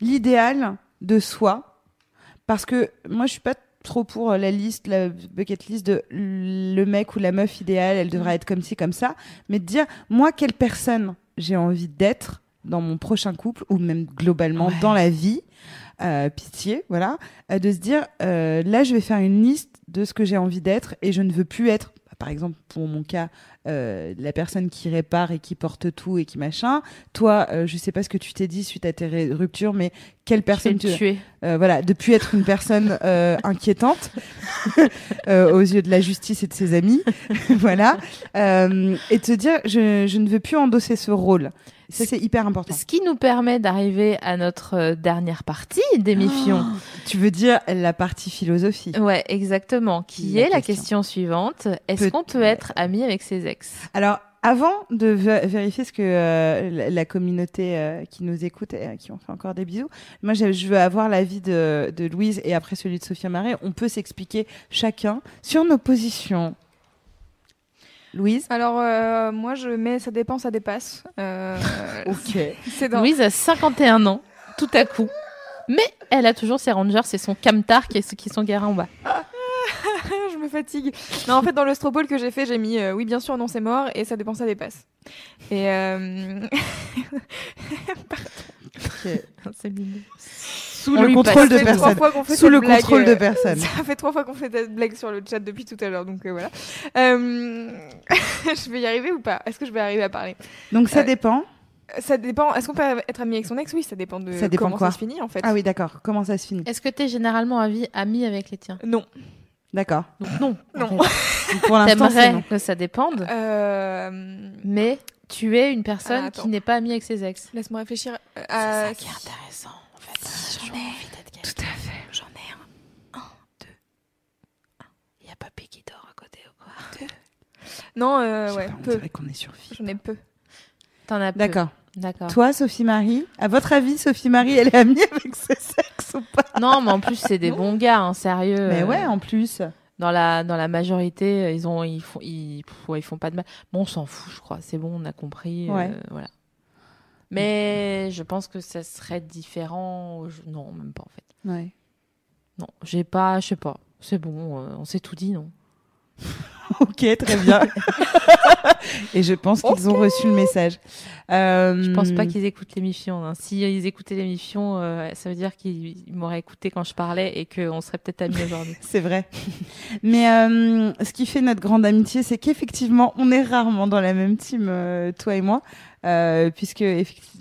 S3: l'idéal de soi. Parce que moi, je suis pas trop pour la liste, la bucket list de le mec ou la meuf idéale, elle devrait être comme ci, comme ça. Mais de dire, moi, quelle personne j'ai envie d'être dans mon prochain couple, ou même globalement
S2: Ouais.
S3: dans la vie? Euh, pitié, voilà, euh, de se dire euh, là je vais faire une liste de ce que j'ai envie d'être et je ne veux plus être, par exemple pour mon cas, euh, la personne qui répare et qui porte tout et qui machin. Toi, euh, je sais pas ce que tu t'es dit suite à tes ruptures, mais quelle personne tu
S2: tuer.
S3: euh, voilà, de plus être une personne euh, inquiétante euh, aux yeux de la justice et de ses amis, voilà, Euh, et de se dire je, je ne veux plus endosser ce rôle. Ça, c'est hyper important.
S2: Ce qui nous permet d'arriver à notre euh, dernière partie d'émission.
S3: Oh, tu veux dire la partie philosophie
S2: Ouais, exactement. Qui
S3: La
S2: est la
S3: question.
S2: suivante. Est-ce
S3: Peut-
S2: qu'on peut être ami avec ses ex?
S3: Alors, avant de vé- vérifier ce que euh, la, communauté euh, qui nous écoute et à qui on fait encore des bisous, moi je, je veux avoir l'avis de, de Louise et après celui de Sophia Marais. On peut s'expliquer chacun sur nos positions. Louise
S4: Alors, euh, moi, je mets ça dépend, ça dépasse. Euh,
S3: Ok.
S4: c'est dans...
S2: Louise a 51 ans, tout à coup. Mais elle a toujours ses rangers, c'est son camtar qui est, qui est son garant en bas.
S4: je me fatigue. Non, en fait, dans le stropole que j'ai fait, j'ai mis euh, oui, bien sûr, non, c'est mort et ça dépend, ça dépasse. Et euh,
S2: C'est mignon.
S3: Sous
S2: On
S3: le contrôle de
S4: ça trois
S3: personne. Sous le
S4: blague,
S3: contrôle de
S4: euh,
S3: personne.
S4: Ça fait trois fois qu'on fait cette blague sur le chat depuis tout à l'heure, donc euh, voilà. Euh, je vais y arriver ou pas? Est-ce que je vais arriver à parler?
S3: Donc ça
S4: Euh,
S3: dépend.
S4: Ça dépend. Est-ce qu'on peut être ami avec son ex? Oui, ça dépend de
S3: Ça dépend
S4: comment
S3: quoi?
S4: ça se finit en fait.
S3: Ah oui, d'accord. Comment ça se finit?
S2: Est-ce que tu es généralement ami avec les tiens?
S4: Non.
S3: D'accord.
S2: Donc non. en
S4: Non.
S2: fait.
S3: Donc, Pour l'instant, c'est
S2: T'aimerais que ça dépende,
S4: Euh,
S2: mais tu es une personne
S4: Ah,
S2: qui n'est pas amie avec ses ex.
S4: Laisse-moi réfléchir. Euh, à-
S2: intéressant. En fait, j'en ai envie d'être
S3: Tout à fait.
S2: J'en ai un. Un, deux. Un. Il y a Papy qui dort à côté ou quoi?
S4: Non, euh, ouais,
S3: pas, on
S4: peu.
S3: dirait qu'on est sur.
S4: J'en ai peu.
S2: T'en as peu.
S3: D'accord.
S2: D'accord.
S3: Toi, Sophie Marie, à votre avis, Sophie Marie, elle est amie avec ses ex ou pas?
S2: Non, mais en plus, c'est des bons gars, hein, sérieux.
S3: Mais
S2: euh,
S3: ouais, en plus.
S2: Dans la, dans la majorité, euh, ils, ont, ils, font, ils, pff, ouais, ils font pas de mal. Bon, on s'en fout, je crois. C'est bon, on a compris. euh,
S3: Ouais.
S2: voilà. Mais je pense que ça serait différent. je- Non, même pas en fait.
S3: Ouais.
S2: Non, j'ai pas, je sais pas. C'est bon, euh, on s'est tout dit, non
S3: Ok, très bien. Et je pense qu'ils ont reçu le message. Euh,
S2: Je pense pas qu'ils écoutent l'émission. Hein. Si ils écoutaient l'émission, euh, ça veut dire qu'ils ils m'auraient écouté quand je parlais et qu'on serait peut-être amis aujourd'hui.
S3: C'est vrai. Mais euh, ce qui fait notre grande amitié, c'est qu'effectivement, on est rarement dans la même team, euh, toi et moi, euh, puisque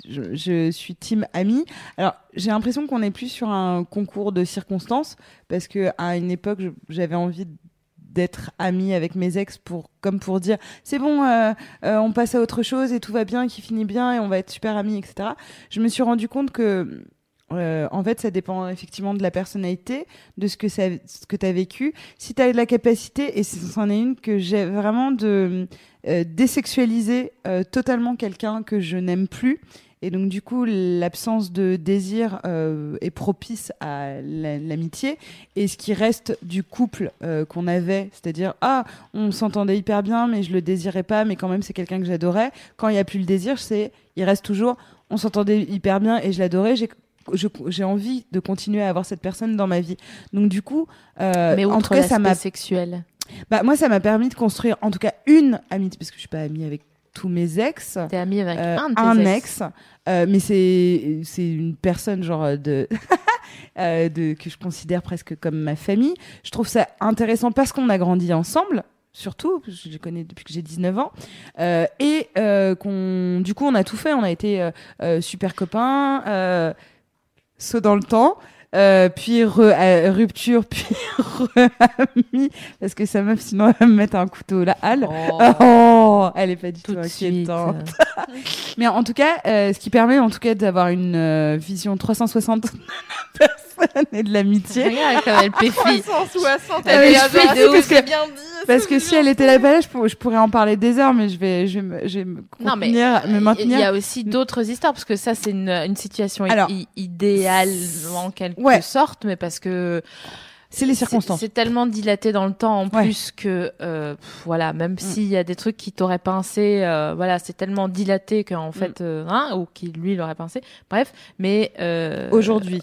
S3: je, suis team amie. Alors, j'ai l'impression qu'on est plus sur un concours de circonstances, parce que à une époque, j'avais envie d'être amie avec mes ex pour comme pour dire c'est bon euh, euh, on passe à autre chose et tout va bien qui finit bien et on va être super amis etc je me suis rendu compte que euh, en fait ça dépend effectivement de la personnalité de ce que tu as vécu. Si tu as de la capacité et c'en est une que j'ai vraiment de euh, désexualiser euh, totalement quelqu'un que je n'aime plus. Et donc du coup l'absence de désir euh, est propice à la- l'amitié. Et ce qui reste du couple qu'on avait c'est-à-dire ah on s'entendait hyper bien mais je le désirais pas mais quand même c'est quelqu'un que j'adorais quand il y a plus le désir c'est il reste toujours on s'entendait hyper bien et je l'adorais j'ai envie de continuer à avoir cette personne dans ma vie donc du coup euh,
S2: Mais
S3: en tout cas ça m'a
S2: sexuel,
S3: bah, moi, ça m'a permis de construire, en tout cas, une amitié, parce que je suis pas amie avec tous mes ex.
S2: t'es ami avec
S3: Euh,
S2: un de tes
S3: un
S2: ex.
S3: ex, euh, mais c'est c'est une personne genre de euh, de que je considère presque comme ma famille. Je trouve ça intéressant parce qu'on a grandi ensemble. Surtout, je les connais depuis que j'ai 19 ans. Euh, et euh, qu'on, du coup, on a tout fait. On a été super copains, euh, saut dans le temps, euh, puis re- euh, rupture, puis re-amis, parce que sa meuf, sinon, elle va me mettre un couteau à la halle.
S2: Oh,
S3: Oh, elle est pas du
S2: tout
S3: inquiétante. Mais en tout cas, euh, ce qui permet en tout cas d'avoir une euh, vision 360 de la personne et de l'amitié.
S2: Regarde comme elle péfie.
S4: 360,
S3: Ah oui,
S4: elle est
S3: de ouf,
S4: c'est bien dit.
S3: Parce que si elle était là, là je, pourrais, je pourrais en parler des heures, mais je vais, je vais me, je vais me
S2: Non, mais
S3: contenir, me
S2: Il
S3: maintenir.
S2: y a aussi d'autres histoires parce que ça c'est une, une situation
S3: Alors,
S2: idéale en quelque
S3: Ouais.
S2: sorte, mais parce que
S3: C'est les circonstances.
S2: c'est tellement dilaté dans le temps en
S3: Ouais. Mm.
S2: plus que euh, pff, voilà, même s'il y a des trucs qui t'auraient pincé, euh, voilà, c'est tellement dilaté qu'en fait, euh, hein, ou qui lui l'aurait pincé. Bref, mais
S3: Aujourd'hui.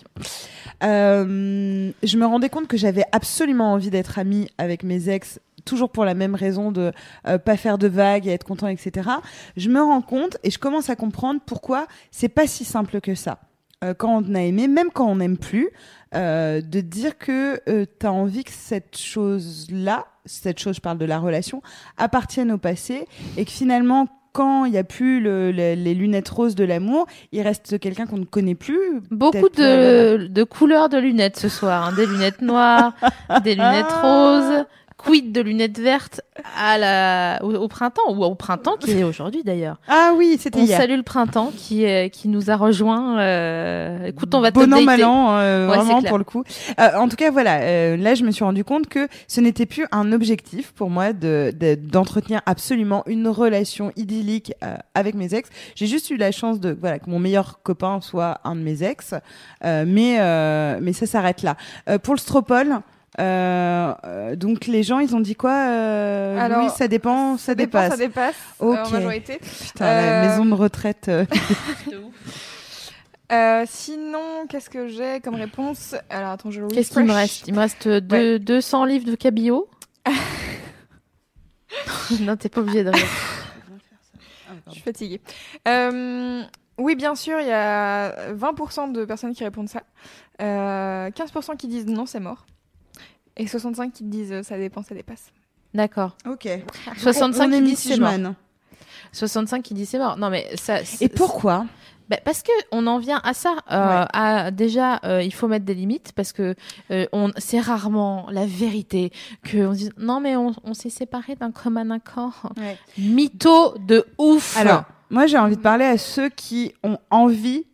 S3: Je me rendais compte que j'avais absolument envie d'être amie avec mes ex, toujours pour la même raison de euh, pas faire de vagues et être content, etc. Je me rends compte et je commence à comprendre pourquoi c'est pas si simple que ça. Euh, quand on a aimé, même quand on n'aime plus, euh, de dire que tu as envie que cette chose-là, cette chose, je parle de la relation, appartienne au passé et que finalement, quand il n'y a plus le- le- les lunettes roses de l'amour, il reste quelqu'un qu'on ne connaît plus.
S2: beaucoup
S3: Peut-être, euh,
S2: de, de couleurs de lunettes ce soir, hein. des lunettes noires, des lunettes roses, quid de lunettes vertes à la, au, au printemps, ou au printemps qui est aujourd'hui d'ailleurs.
S3: Ah oui, c'était
S2: On
S3: hier.
S2: salue le printemps qui, euh, qui nous a rejoint. Euh... Écoute, on va
S3: bon an, mal an, euh,
S2: Ouais,
S3: vraiment pour le coup. En tout cas, voilà, là, je me suis rendu compte que ce n'était plus un objectif pour moi de de- d'entretenir absolument une relation idyllique avec mes ex. J'ai juste eu la chance de voilà que mon meilleur copain soit un de mes ex, mais mais ça s'arrête là. Pour le stropole. Euh, euh, donc les gens ils ont dit quoi euh,
S4: Alors,
S3: Louis, ça dépend ça,
S4: Ça dépend,
S3: dépasse
S4: ça dépasse euh, en majorité.
S3: Putain, la
S4: Euh,
S3: maison de retraite euh,
S4: Euh, sinon, qu'est-ce que j'ai comme réponse? Alors attends, je le
S2: Qu'est-ce qu'il me reste? Il me reste deux, 200 livres de cabillaud. non, t'es pas obligé de rire.
S4: Je suis fatiguée. Euh, oui, bien sûr, il y a 20% de personnes qui répondent ça. Euh, 15% qui disent non, c'est mort. Et 65 qui disent euh, ça dépend, ça dépasse.
S2: D'accord.
S3: ok
S2: 65
S3: on est
S2: qui disent c'est mort.
S3: musulmane.
S2: 65 qui disent c'est mort. Non, mais ça.
S3: et pourquoi?
S2: Bah, parce que on en vient à ça. Euh, à, déjà, euh, il faut mettre des limites parce que euh, on, c'est rarement la vérité que on dit non mais on, on s'est séparés d'un commun accord.
S3: Ouais.
S2: Mytho de ouf.
S3: Alors, moi, j'ai envie de parler à ceux qui ont envie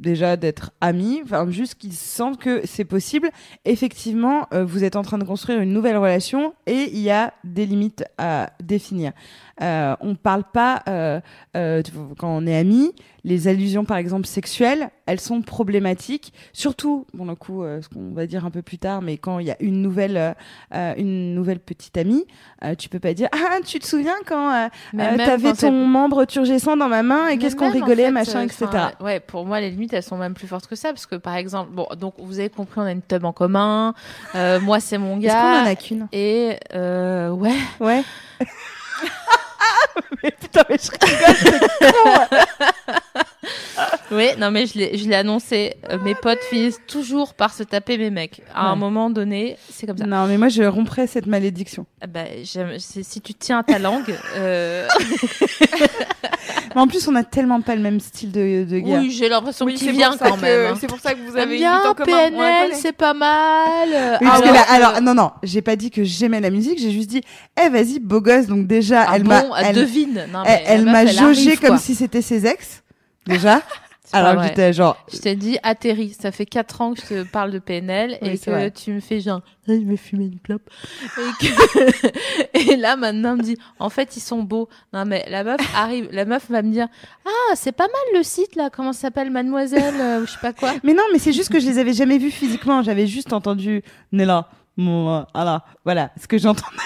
S3: déjà d'être amis, enfin juste qui sentent que c'est possible. Effectivement, euh, vous êtes en train de construire une nouvelle relation et il y a des limites à définir. Euh, on parle pas euh, euh, quand on est amis. Les allusions, par exemple sexuelles, elles sont problématiques. Surtout, bon, le coup, euh, ce qu'on va dire un peu plus tard, mais quand il y a une nouvelle, euh, euh, une nouvelle petite amie, euh, tu peux pas dire ah tu te souviens quand t'avais ton membre turgescent dans ma main et qu'est-ce qu'on
S2: en
S3: rigolait,
S2: fait,
S3: machin, etc.
S2: ouais, pour moi, les limites, elles sont même plus fortes que ça, parce que par exemple, bon, donc vous avez compris, on a une tub en commun. Euh, moi, c'est mon
S3: Est-ce qu'on en
S2: gars.
S3: a qu'une?
S2: Et euh, ouais.
S3: Ouais. mais putain, mais je rigole.
S2: Oui, non mais je l'ai, je l'ai annoncé. Euh, mes potes finissent toujours par se taper mes mecs. À un
S3: Ouais.
S2: moment donné, c'est comme ça.
S3: Non, mais moi, je romprais cette malédiction.
S2: Ah Bah, j'aime- c'est- si tu tiens à ta langue, euh...
S3: Mais en plus, on a tellement pas le même style de, de gars.
S2: oui, j'ai l'impression
S4: Oui,
S2: qu'il
S4: c'est
S2: vient
S4: pour ça
S2: quand
S4: que-
S2: même. hein.
S4: C'est pour ça que vous
S2: Ah,
S4: avez une
S2: bien,
S4: bite en commun. on la
S2: PNL,
S4: connaît.
S2: c'est pas mal.
S3: Oui, parce que
S2: Alors
S3: là,
S2: que-
S3: alors, non, non, j'ai pas dit que j'aimais la musique, j'ai juste dit, eh, vas-y, beau gosse, donc déjà,
S2: Ah
S3: elle
S2: bon,
S3: m'a,
S2: elle
S3: elle,
S2: devine. Non,
S3: elle,
S2: mais la
S3: elle
S2: meuf,
S3: m'a
S2: elle
S3: jaugé
S2: arrive,
S3: comme
S2: quoi.
S3: si c'était ses ex, déjà. alors j'étais genre,
S2: Je t'ai dit, atterris. Ça fait 4 ans que je te parle de PNL
S3: Oui,
S2: et que
S3: vrai.
S2: tu me fais genre, Ah, je vais fumer une clope. Et, que... et là, maintenant, on me dit, en fait, ils sont beaux. Non, mais la meuf arrive, la meuf va me dire, ah, c'est pas mal le site, là, comment ça s'appelle, Mademoiselle, euh, ou je sais pas quoi.
S3: Mais non, mais c'est juste que je les avais jamais vus physiquement. J'avais juste entendu Nella. Mon, euh, voilà, voilà, ce que j'entendais.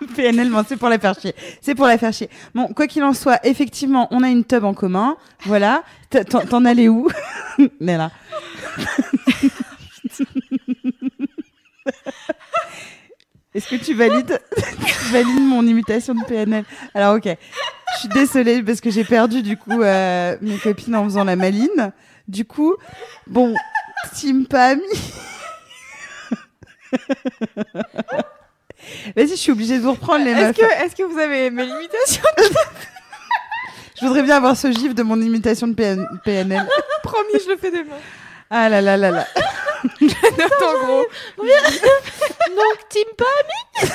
S3: PNL, bon, c'est pour la faire chier. C'est pour la faire chier. Bon, quoi qu'il en soit, effectivement, on a une tub en commun. Voilà. T'en- allais où? Nella. Est-ce que tu valides, tu valides mon imitation de PNL Alors, ok. Je suis désolée parce que j'ai perdu, du coup, euh, mes copines en faisant la maline. Du coup, bon, team pas ami. Vas-y, je suis obligée de vous reprendre les
S4: Est-ce
S3: meufs.
S4: que, est-ce que vous avez mes limitations
S3: Je voudrais bien avoir ce gif de mon imitation de PN- PNL.
S4: Promis, je le fais demain.
S3: Ah là là là là.
S4: Note en gros.
S2: Donc, team pas ami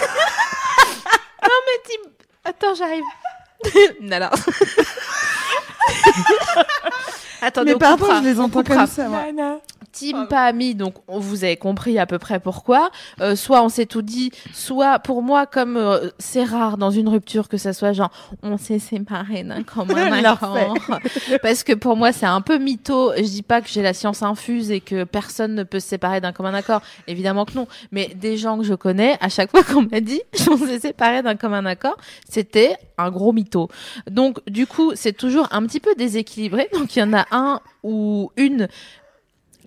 S2: Non, mais team. Attends, j'arrive. Nala. Attendez,
S3: Mais
S2: on
S3: pardon, je les entends comme ça. moi.
S2: Team pas ami, donc on- vous avez compris à peu près pourquoi. Euh, soit on s'est tout dit, soit pour moi, comme euh, c'est rare dans une rupture que ça soit genre on s'est séparés d'un commun accord. Parce que pour moi c'est un peu mytho. Je dis pas que j'ai la science infuse et que personne ne peut se séparer d'un commun accord. Évidemment que non. Mais des gens que je connais, à chaque fois qu'on m'a dit on s'est séparés d'un commun accord, c'était un gros mytho. Donc du coup c'est toujours un petit peu déséquilibré. Donc il y en a un ou une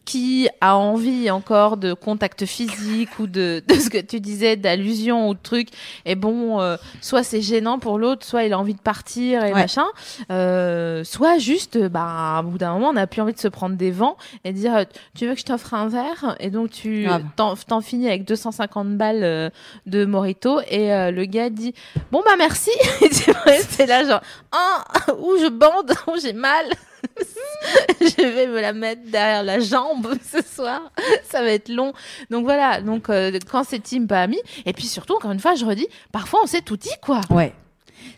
S2: qui a envie encore de contact physique ou de, de ce que tu disais, d'allusion ou de truc, et bon, euh, soit c'est gênant pour l'autre, soit il a envie de partir et
S3: Ouais.
S2: machin, euh, soit juste, bah, au bout d'un moment, on n'a plus envie de se prendre des vents et dire, euh, tu veux que je t'offre un verre? Et donc tu t'en, t'en finis avec 250 balles euh, de Morito et euh, le gars dit, bon bah merci, et restes là genre, ah, ou je bande, ou j'ai mal? je vais me la mettre derrière la jambe ce soir. Ça va être long. Donc voilà. Donc euh, quand c'est team pas ami. Et puis surtout encore une fois, je redis, parfois on s'est tout dit quoi.
S3: Ouais.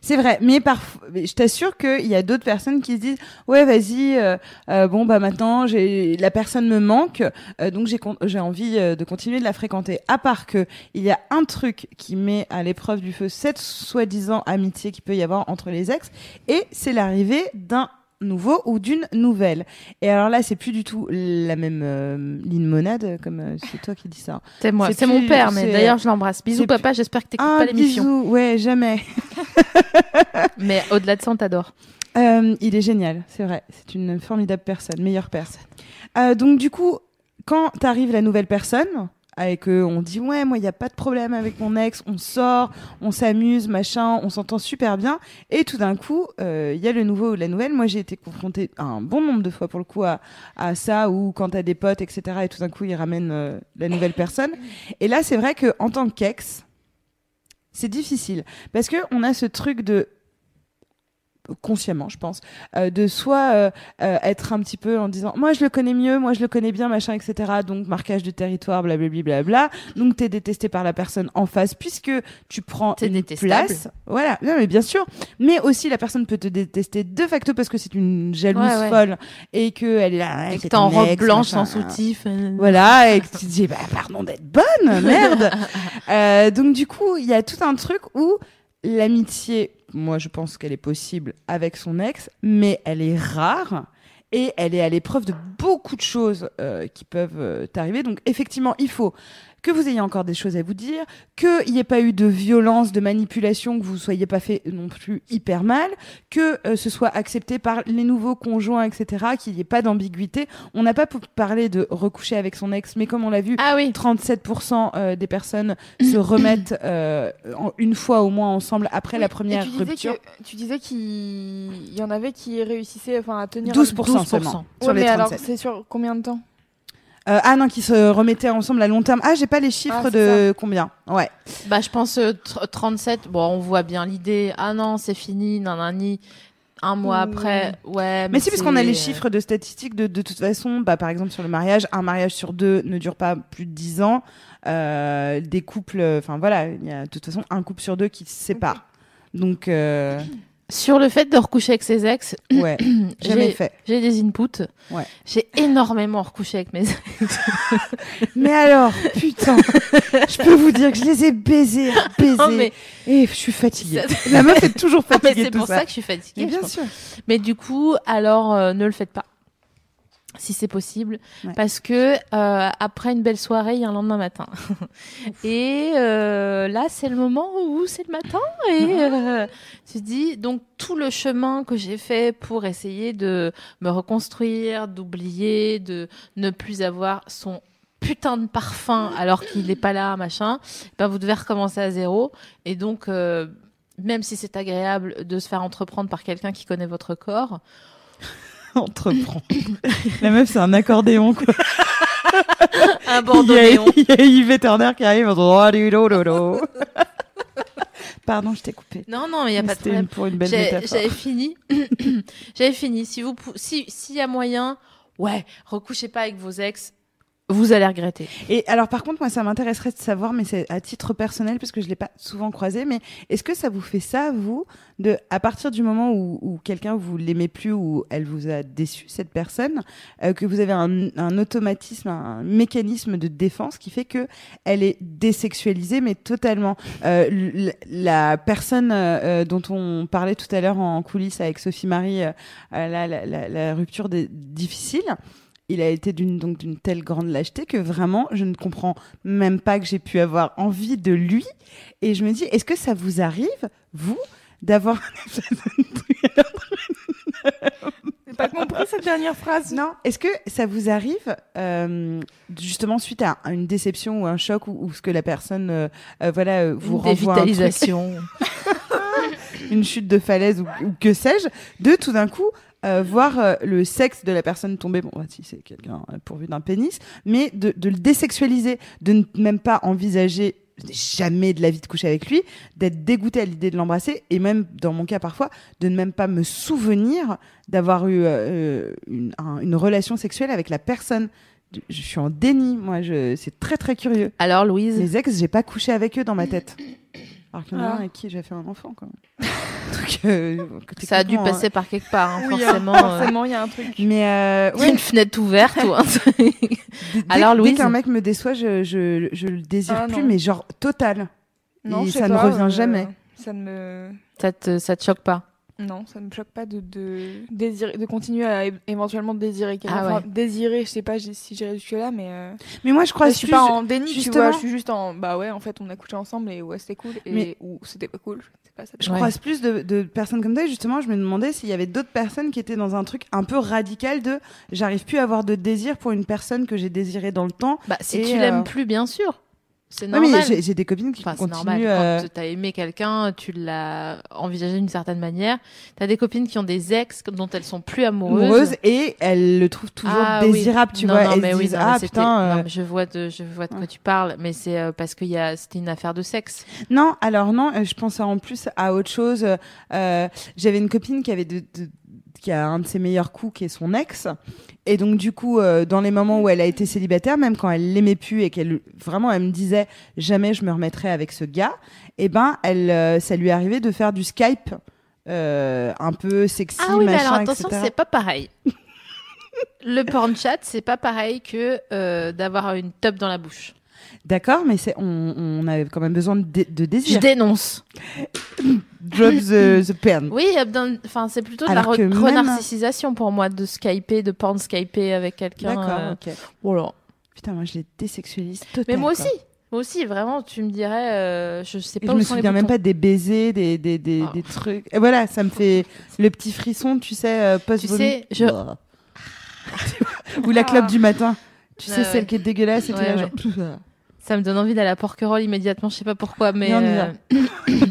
S3: C'est vrai, mais parfois, je t'assure qu'il y a d'autres personnes qui se disent ouais vas-y, euh, euh, bon bah maintenant j'ai la personne me manque, euh, donc j'ai j'ai envie euh, de continuer de la fréquenter. À part que il y a un truc qui met à l'épreuve du feu cette soi-disant amitié qu'il peut y avoir entre les ex, et c'est l'arrivée d'un nouveau ou d'une nouvelle. Et alors là, c'est plus du tout la même euh, ligne monade, comme euh, c'est toi qui dis ça.
S2: C'est moi,
S3: C'est
S2: mon père, mais d'ailleurs je l'embrasse. Bisous papa, j'espère que t'écoutes
S3: Un
S2: pas l'émission.
S3: bisou, ouais, jamais.
S2: Mais au-delà de ça, on t'adore.
S3: Euh, il est génial, c'est vrai. C'est une formidable personne, meilleure personne. Donc du coup, quand t'arrives la nouvelle personne, et que on dit ouais, moi il y a pas de problème avec mon ex, on sort, on s'amuse, machin, on s'entend super bien, et tout d'un coup, euh, il y a le nouveau ou la nouvelle. Moi j'ai été confrontée un bon nombre de fois pour le coup à, à ça, ou quand t'as des potes, etc. Et tout d'un coup ils ramènent euh, la nouvelle personne. Et là c'est vrai que en tant qu'ex, c'est difficile parce que on a ce truc de consciemment, je pense, euh, de soit euh, euh, être un petit peu en disant moi je le connais mieux, moi je le connais bien, machin, etc. Donc marquage de territoire, blablabla, bla. Donc t'es détesté par la personne en face puisque tu prends une
S2: détestable.
S3: place. Voilà, non, mais bien sûr. Mais aussi la personne peut te détester de facto parce que c'est une jalouse
S2: Ouais, ouais.
S3: folle et que elle est là,
S2: Et que t'es en robe blanche sans soutif. euh,
S3: Voilà, et que tu te dis, bah, pardon d'être bonne, merde. Euh, donc, du coup, il y a tout un truc où l'amitié, moi, je pense qu'elle est possible avec son ex, mais elle est rare. Et elle est à l'épreuve de beaucoup de choses euh, qui peuvent euh, t'arriver. Donc, effectivement, il faut que vous ayez encore des choses à vous dire, qu'il n'y ait pas eu de violence, de manipulation, que vous ne soyez pas fait non plus hyper mal, que euh, ce soit accepté par les nouveaux conjoints, etc., qu'il n'y ait pas d'ambiguïté. On n'a pas parlé de recoucher avec son ex, mais comme on l'a vu,
S2: Ah oui.
S3: 37% euh, des personnes se remettent euh, en- une fois au moins ensemble après la première
S4: tu
S3: rupture.
S4: que- tu disais qu'il il y en avait qui réussissaient enfin, à tenir
S3: 12%,
S2: 12%.
S3: seulement
S4: Ouais,
S3: sur les
S4: mais alors
S3: 37.
S4: c'est sur combien de temps?
S3: Euh, ah non, qui se remettaient ensemble à long terme. Ah, j'ai pas les chiffres
S4: Ah, c'est
S3: de combien. Ouais.
S2: Bah, je pense euh, tr- 37. Bon, on voit bien l'idée. Ah non, c'est fini, nanani. Un mois
S4: Mmh.
S2: après, ouais.
S3: Mais si, parce qu'on a les
S2: c'est-
S3: chiffres de statistiques de, de toute façon, bah, par exemple sur le mariage, un mariage sur deux ne dure pas plus de 10 ans. Euh, des couples, enfin voilà, il y a de toute façon un couple sur deux qui se sépare. Donc, euh,
S2: Sur le fait de recoucher avec ses ex,
S3: ouais, jamais
S2: j'ai
S3: fait.
S2: j'ai des inputs.
S3: Ouais.
S2: J'ai énormément recouché avec mes ex.
S3: Mais alors, putain, je peux vous dire que je les ai baisés, baisés.
S2: Non, mais,
S3: Et je suis fatiguée.
S2: Ça-
S3: La meuf est toujours fatiguée
S2: c'est
S3: de tout
S2: pour ça.
S3: ça.
S2: que je suis fatiguée.
S3: Mais bien sûr.
S2: Mais du coup, alors euh, ne le faites pas. Si c'est possible,
S3: Ouais.
S2: parce que euh, après une belle soirée, il y a un lendemain matin. et euh, là, c'est le moment où c'est le matin et euh, tu te dis donc tout le chemin que j'ai fait pour essayer de me reconstruire, d'oublier, de ne plus avoir son putain de parfum alors qu'il n'est pas là, machin. Ben vous devez recommencer à zéro et donc. euh, même si c'est agréable de se faire entreprendre par quelqu'un qui connaît votre corps,
S3: Entreprend. La meuf, c'est un accordéon, quoi.
S2: un
S3: Il y,
S2: bandéléon.
S3: a, il y a Yves Turner qui arrive en disant, do, do, do, do. Pardon, je t'ai coupé.
S2: Non, non, il n'y a pas de problème.
S3: pour une belle.
S2: J'avais fini. J'avais fini. Si vous, si, s'il y a moyen, ouais, recouchez pas avec vos ex. Vous allez regretter.
S3: Et alors, par contre, moi, ça m'intéresserait de savoir, mais c'est à titre personnel, parce que je l'ai pas souvent croisé, mais est-ce que ça vous fait ça, vous, de, à partir du moment où, où quelqu'un vous l'aimez plus ou elle vous a déçu, cette personne, euh, que vous avez un, un automatisme, un mécanisme de défense qui fait que elle est désexualisée, mais totalement. Euh, la personne euh, euh, dont on parlait tout à l'heure en coulisses avec Sophie Marie, euh, la, la, la, la rupture des, difficile, il a été d'une donc d'une telle grande lâcheté que vraiment je ne comprends même pas que j'ai pu avoir envie de lui et je me dis est-ce que ça vous arrive vous d'avoir
S4: J'ai pas compris cette dernière phrase.
S3: non est-ce que ça vous arrive euh, justement suite à une déception ou un choc ou, ou ce que la personne euh, euh, voilà vous
S2: Une
S3: renvoie un truc,
S2: dévitalisation.
S3: une chute de falaise ou, ou que sais-je de tout d'un coup euh, voir euh, le sexe de la personne tomber, bon, si c'est quelqu'un euh, pourvu d'un pénis, mais de, de le désexualiser, de ne même pas envisager jamais de la vie de coucher avec lui, d'être dégoûté à l'idée de l'embrasser, et même dans mon cas parfois, de ne même pas me souvenir d'avoir eu euh, une, un- une relation sexuelle avec la personne. Je suis en déni, moi, je, c'est très très curieux.
S2: Alors, Louise?
S3: Les ex, j'ai pas couché avec eux dans ma tête. Alors qu'il y en a
S4: Ah.
S3: un avec qui j'ai fait un enfant, quand même. Donc, euh,
S2: Ça a dû
S3: techniquement,
S2: passer par quelque part, hein,
S4: Oui, hein,
S2: forcément. euh,
S4: forcément, il y a un truc.
S3: Mais euh,
S2: Il y a
S3: ouais,
S2: une fenêtre ouverte ou un truc.
S3: dès,
S2: Alors,
S3: dès
S2: Louise
S3: qu'un mec me déçoit, je, je, je le désire
S4: Ah,
S3: plus, mais genre total.
S4: Non,
S3: Et ça ne revient
S4: euh,
S3: jamais.
S4: Ça ne me.
S2: ça, te, ça te choque pas
S4: Non, ça me choque pas de, de, désirer, de continuer à éventuellement désirer quelqu'un.
S2: Ah ouais.
S4: Enfin, désirer, je sais pas si j'irai jusque-là, mais. euh,
S3: Mais moi, je crois
S4: je suis pas en déni, tu
S3: justement-
S4: vois. Je suis juste en. Bah ouais, en fait, on a couché ensemble et ouais, c'était cool. Et,
S3: Mais-
S4: Ou c'était pas cool. Je sais pas, ça
S3: Je
S2: Ouais.
S3: croise plus de, de personnes comme ça. Et justement, je me demandais s'il y avait d'autres personnes qui étaient dans un truc un peu radical de j'arrive plus à avoir de désir pour une personne que j'ai désirée dans le temps.
S2: Bah, si
S3: Et,
S2: tu l'aimes
S3: euh,
S2: plus, bien sûr. C'est normal.
S3: mais j'ai- des copines qui
S2: Enfin, c'est
S3: continuent.
S2: normal.
S3: euh,
S2: Quand t'as aimé quelqu'un, tu l'as envisagé d'une certaine manière. T'as des copines qui ont des ex dont elles sont plus amoureuses.
S3: amoureuse et elles le trouvent toujours
S2: Ah oui.
S3: désirable, tu
S2: Non,
S3: vois.
S2: non,
S3: elles
S2: mais
S3: se
S2: oui,
S3: disent
S2: non,
S3: ah putain. euh,
S2: non, mais je vois de, je vois de quoi tu parles, mais c'est euh, parce qu'il y a, c'était une affaire de sexe.
S3: Non, alors non, euh, je pense en plus à autre chose. J'avais une copine qui avait de, de- qui a un de ses meilleurs coups qui est son ex. Et donc du coup, euh, dans les moments où elle a été célibataire, même quand elle l'aimait plus et qu'elle vraiment elle me disait jamais je me remettrai avec ce gars, et ben elle, euh, ça lui arrivait de faire du Skype. euh, un peu sexy,
S2: ah oui, mais
S3: machin,
S2: alors attention, c'est pas pareil. Le porn chat, c'est pas pareil que d'avoir une top dans la bouche.
S3: D'accord, mais c'est on, on avait quand même besoin de, dé- de
S2: Je
S3: désir.
S2: dénonce.
S3: Drop the, the pen.
S2: Oui, enfin, c'est plutôt de
S3: Alors
S2: la re-
S3: même-
S2: renarcissisation pour moi de skyper, de porn skyper avec quelqu'un.
S3: D'accord,
S2: euh,
S3: ok.
S2: Voilà.
S3: Putain, moi je les désexualise totalement.
S2: Mais moi aussi, moi aussi, vraiment, tu me dirais, euh, je sais
S3: Et
S2: pas
S3: je
S2: où
S3: me
S2: sont les
S3: souviens même pas des baisers, des, des, des,
S2: Ah.
S3: des trucs. Et voilà, ça me fait le petit frisson, tu sais, euh, post
S2: Tu sais, je-
S3: Ou la clope
S4: Ah.
S3: du matin. Tu
S2: Ouais,
S3: sais,
S2: ouais.
S3: celle qui est dégueulasse, et
S2: Ouais,
S3: là,
S2: ouais.
S3: genre.
S2: Ça me donne envie d'aller à Porquerolles immédiatement, je sais pas pourquoi, mais
S3: on y
S2: euh,
S3: va.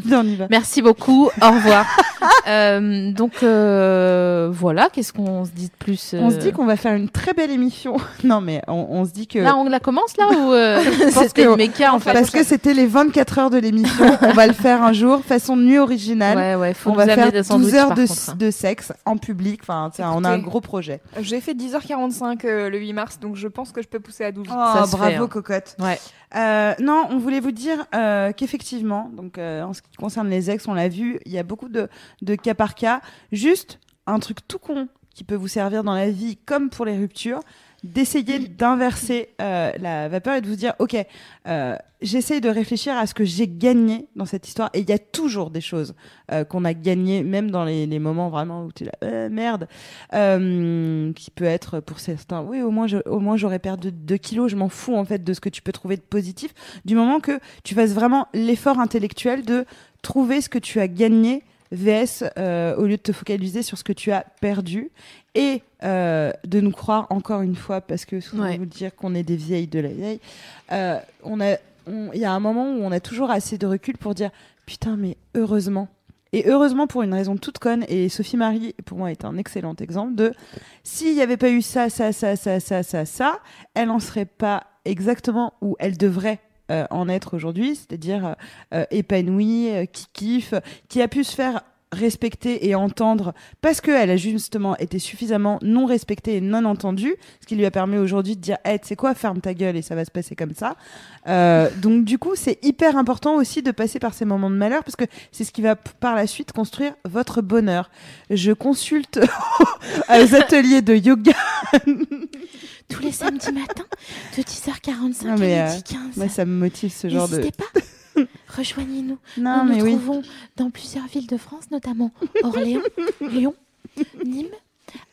S3: Viens, on y va.
S2: merci beaucoup, au revoir. Euh, donc euh, voilà, qu'est-ce qu'on se dit de plus
S3: On se
S2: euh,
S3: dit qu'on va faire une très belle émission. non, mais on, on se dit que.
S2: Là, on la commence là ou euh, c'était le méca en fait
S3: Parce que c'était les 24 heures de l'émission. on va le faire un jour, façon nuit originale.
S2: Ouais, ouais, faut
S3: on va faire
S2: des
S3: 12
S2: sandwichs
S3: heures
S2: par
S3: de,
S2: contre. hein.
S3: de sexe en public. Enfin, sais, on a un
S4: Écoutez.
S3: gros projet.
S4: J'ai fait 10h45 euh, le 8 mars, donc je pense que je peux pousser à 12.
S3: Oh,
S2: fait,
S3: bravo,
S2: hein.
S3: cocotte.
S2: Ouais.
S3: Euh, non, on voulait vous dire euh, qu'effectivement, donc euh, en ce qui concerne les ex, on l'a vu, il y a beaucoup de, de cas par cas. Juste un truc tout con qui peut vous servir dans la vie comme pour les ruptures, d'essayer d'inverser euh, la vapeur et de vous dire, ok, euh, j'essaye de réfléchir à ce que j'ai gagné dans cette histoire. Et il y a toujours des choses euh, qu'on a gagnées, même dans les, moments vraiment où tu es là, merde, qui peut être pour certains, oui, au moins, au moins j'aurais perdu 2 kilos, je m'en fous en fait de ce que tu peux trouver de positif, du moment que tu fasses vraiment l'effort intellectuel de trouver ce que tu as gagné VS euh, au lieu de te focaliser sur ce que tu as perdu et euh, de nous croire encore une fois parce que souvent
S2: Ouais.
S3: vous dire qu'on est des vieilles de la vieille euh, on a il y a un moment où on a toujours assez de recul pour dire putain mais heureusement et heureusement pour une raison toute conne et Sophie Marie pour moi est un excellent exemple de s'il n'y avait pas eu ça ça ça ça ça ça ça elle en serait pas exactement où elle devrait euh, en être aujourd'hui, c'est-à-dire euh, euh, qui kiffe, qui a pu se faire respecter et entendre parce qu'elle a justement été suffisamment non respectée et non entendue, ce qui lui a permis aujourd'hui de dire hey, tu sais quoi, ferme ta gueule et ça va se passer comme ça. Euh, donc du coup, c'est hyper important aussi de passer par ces moments de malheur parce que c'est ce qui va par la suite construire votre bonheur. Je consulte aux ateliers de yoga.
S2: Tous les samedis matins, de 10h45
S3: Non, mais,
S2: à
S3: euh,
S2: midi 15.
S3: Moi, ça me motive ce genre de.
S2: N'hésitez pas, rejoignez-nous.
S3: Non,
S2: Nous
S3: mais
S2: nous
S3: oui.
S2: trouvons dans plusieurs villes de France, notamment Orléans, Lyon, Nîmes,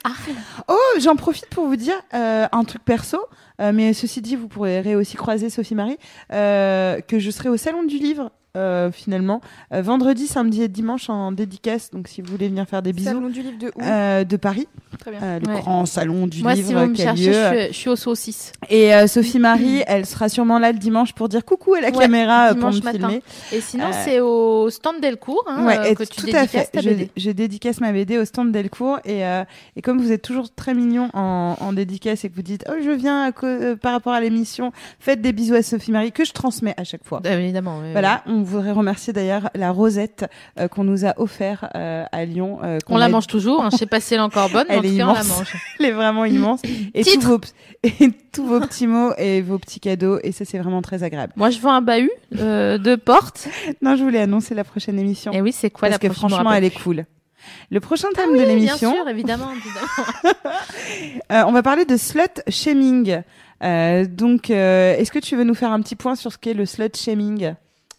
S2: Arles.
S3: Oh, j'en profite pour vous dire euh, un truc perso, euh, mais ceci dit, vous pourrez aussi croiser Sophie Marie, euh, que je serai au Salon du Livre euh, finalement. Euh, vendredi, samedi et dimanche en dédicace. Donc, si vous voulez venir faire des bisous,
S4: Salon du livre de où
S3: euh, de Paris,
S4: Très bien.
S3: euh, le
S2: Ouais.
S3: grand salon du
S2: Moi,
S3: livre
S2: si vous me
S3: qui a
S2: cherchez,
S3: lieu.
S2: je suis, je suis au saucisse.
S3: Et euh, Sophie Marie, elle sera sûrement là le dimanche pour dire coucou à la
S2: Ouais,
S3: caméra pour me
S2: matin.
S3: filmer.
S2: Et sinon,
S3: Euh,
S2: c'est au stand Delcourt hein,
S3: Ouais,
S2: euh,
S3: et
S2: que tu
S3: tout à fait.
S2: ta
S3: Je,
S2: BD.
S3: je dédicace ma BD au stand Delcourt et, euh, et comme vous êtes toujours très mignon en, en dédicace et que vous dites oh je viens à euh, par rapport à l'émission, faites des bisous à Sophie Marie que je transmets à chaque fois.
S2: Euh, évidemment. oui,
S3: Voilà, on voudrait remercier d'ailleurs la rosette euh, qu'on nous a offert euh, à Lyon. euh,
S2: On la
S3: a-
S2: mange toujours. Hein. Je sais pas si elle est encore bonne, mais
S3: Elle est
S2: cas, on la
S3: immense.
S2: mange.
S3: Elle est vraiment immense. Et tous, vos, et tous vos petits mots et vos petits cadeaux. Et ça, c'est vraiment très agréable.
S2: Moi, je vends un bahut de porte.
S3: Non, je voulais annoncer la prochaine émission.
S2: Et oui, c'est quoi
S3: parce
S2: la
S3: que
S2: prochaine, je me
S3: franchement, elle est cool. Le prochain
S2: Ah
S3: thème
S2: oui,
S3: de
S2: Bien
S3: l'émission,
S2: sûr, évidemment. évidemment.
S3: euh, on va parler de slut shaming. Euh, donc, euh, est-ce que tu veux nous faire un petit point sur ce qu'est le slut shaming?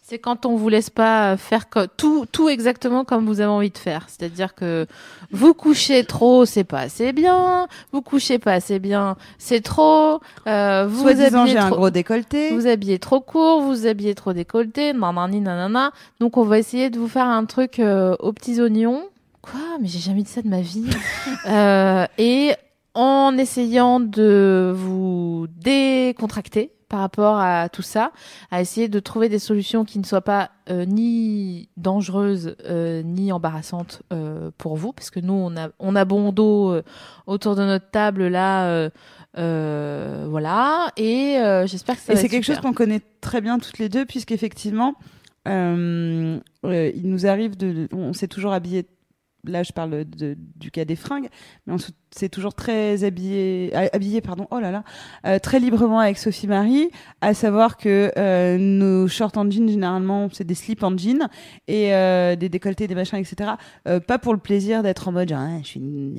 S2: C'est quand on vous laisse pas faire tout, tout exactement comme vous avez envie de faire. C'est-à-dire que vous couchez trop, c'est pas assez bien. Vous couchez pas assez bien, c'est trop. Euh, vous habillez
S3: j'ai un
S2: trop-
S3: gros décolleté.
S2: Vous habillez trop court, vous habillez trop décolleté, nanani nanana. Donc on va essayer de vous faire un truc euh, aux petits oignons. Quoi? Mais j'ai jamais dit ça de ma vie. Euh, et en essayant de vous décontracter par rapport à tout ça, à essayer de trouver des solutions qui ne soient pas euh, ni dangereuses euh, ni embarrassantes euh, pour vous, parce que nous on a on a bon dos autour de notre table là. voilà, et j'espère que ça
S3: Et c'est quelque
S2: super.
S3: chose qu'on connaît très bien toutes les deux, puisqu'effectivement, il nous arrive de. On s'est toujours habillé. Là, je parle de- du cas des fringues, mais on se- s'est toujours très habillé, ah, habillé, pardon, oh là là, euh, très librement avec Sophie Marie, à savoir que euh, nos shorts en jean, généralement, c'est des slips en jean et euh, des décolletés, des machins, etc. Euh, pas pour le plaisir d'être en mode, genre, Ah, je suis une.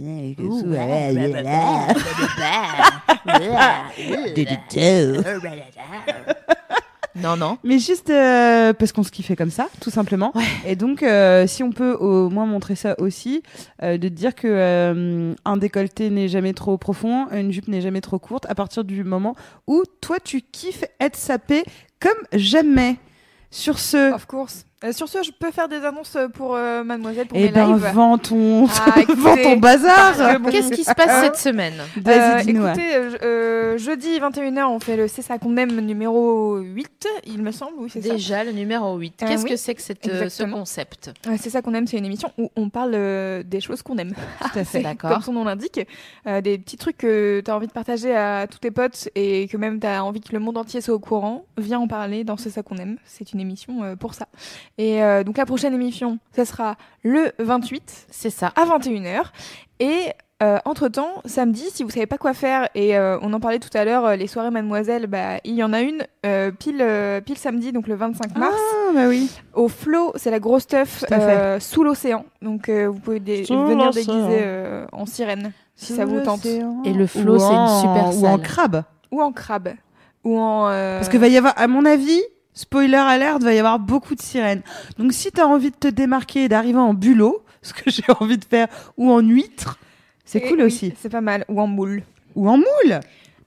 S2: Non, non.
S3: Mais juste euh, parce qu'on se kiffait comme ça, tout simplement. Et donc, euh, si on peut au moins montrer ça aussi, euh, de dire que euh, un décolleté n'est jamais trop profond, une jupe n'est jamais trop courte, à partir du moment où toi tu kiffes être sapé comme jamais. Sur ce,
S4: Of course. Euh, sur ce, je peux faire des annonces pour euh, Mademoiselle pour
S3: eh
S4: mes
S3: ben
S4: lives.
S3: vends ton,
S4: Ah,
S3: vends ton bazar.
S4: bon,
S2: Qu'est-ce qui se passe cette semaine?
S3: Vas-y,
S4: Euh,
S3: dis-nous.
S4: écoutez, euh, je- jeudi 21h, on fait le C'est ça qu'on aime numéro 8, il me semble, oui, c'est ça.
S2: Déjà, le numéro 8.
S4: Euh,
S2: Qu'est-ce
S4: oui,
S2: que c'est que cette, ce concept?
S4: Euh, c'est ça qu'on aime, c'est une émission où on parle euh, des choses qu'on aime.
S3: Tout à fait.
S2: D'accord.
S4: Comme son nom l'indique, euh, des petits trucs que tu as envie de partager à tous tes potes et que même tu as envie que le monde entier soit au courant, viens en parler dans C'est ça qu'on aime. C'est une émission euh, pour ça. Et euh, donc la prochaine émission, ça sera le 28
S2: C'est ça.
S4: à 21h. Et euh, entre-temps, samedi, si vous savez pas quoi faire, et euh, on en parlait tout à l'heure, euh, les soirées Mademoiselle, bah, il y en a une euh, pile, euh, pile samedi, donc le 25 mars.
S3: Ah bah oui.
S4: Au flot, c'est la grosse euh, sous l'océan. Donc euh, vous pouvez dé-
S3: Sous
S4: venir déguiser euh, en sirène, si ça vous tente.
S2: Et le flow, c'est une super
S3: Ou en
S2: salle.
S3: crabe.
S4: Ou en crabe. Ou en... euh,
S3: Parce que va y avoir, à mon avis, spoiler alert, va y avoir beaucoup de sirènes. Donc si t'as envie de te démarquer et d'arriver en bulot, ce que j'ai envie de faire, ou en huître, c'est cool
S4: oui,
S3: aussi.
S4: C'est pas mal. Ou en moule.
S3: Ou en moule.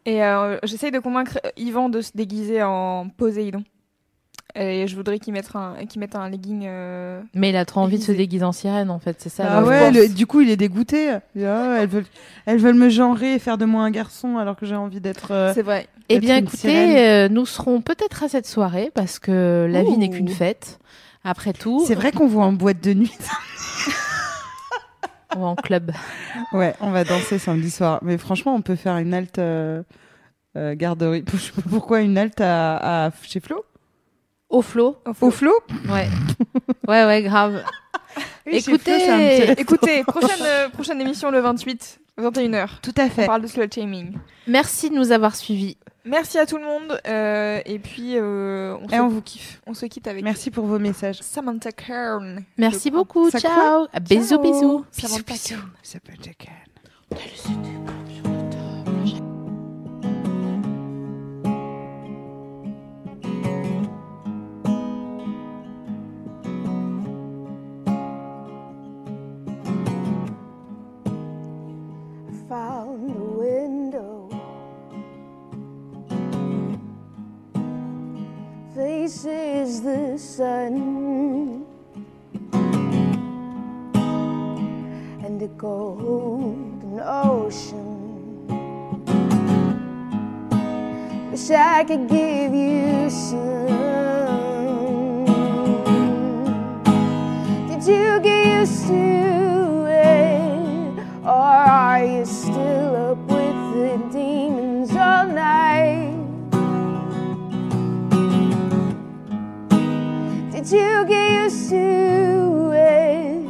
S4: Et euh, j'essaye de convaincre Yvan de se déguiser en Poséidon. Et je voudrais qu'il mette un, qu'il mette un legging. euh,
S2: Mais il a trop envie de se déguiser en sirène, en fait, c'est ça.
S3: Ah ouais, le- du coup il est dégoûté. Il dit, Ah, elles, veulent, elles veulent me genrer et faire de moi un garçon alors que j'ai envie d'être... euh,
S4: C'est vrai.
S2: Eh bien, écoutez, euh, nous serons peut-être à cette soirée parce que la vie n'est qu'une fête. Après tout,
S3: C'est vrai qu'on voit en boîte de nuit.
S2: on va en club.
S3: ouais, on va danser samedi soir. Mais franchement, on peut faire une halte garderie. Je sais pas Pourquoi une halte à, à- chez Flo
S2: Au flot.
S3: Au Flo
S2: Ouais. ouais, ouais, grave.
S3: Oui,
S2: Écoutez,
S3: Flo, c'est un petit resto.
S4: Écoutez, prochaine, euh, prochaine émission le 28, 21h.
S3: Tout à
S4: On
S3: fait.
S4: parle de slut shaming.
S2: Merci de nous avoir suivis.
S4: Merci à tout le monde. euh, et puis, euh, on,
S3: Et
S4: se,
S3: on vous kiffe.
S4: on se quitte avec
S3: Merci pour vos messages.
S4: Samantha Kern.
S2: Merci beaucoup.
S3: Ça
S2: Ciao. Bisous,
S4: Ciao.
S2: bisous.
S4: Samantha Kern.
S3: Ça peut
S8: Faces the sun and the golden ocean. Wish I could give you some. Did you get used to it, or are you still up with the You get used to it?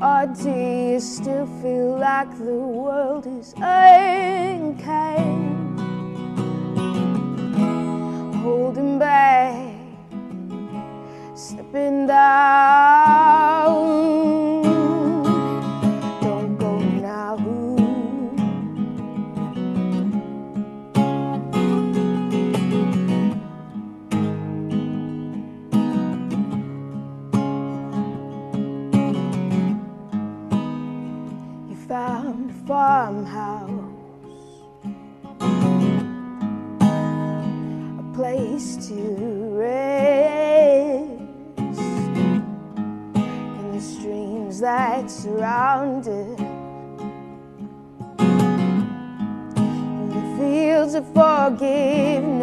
S8: Or do you still feel like the world is unkind? Holding back, slipping down. Farmhouse, a place to rest, in the streams that surround it, and the fields of forgiveness.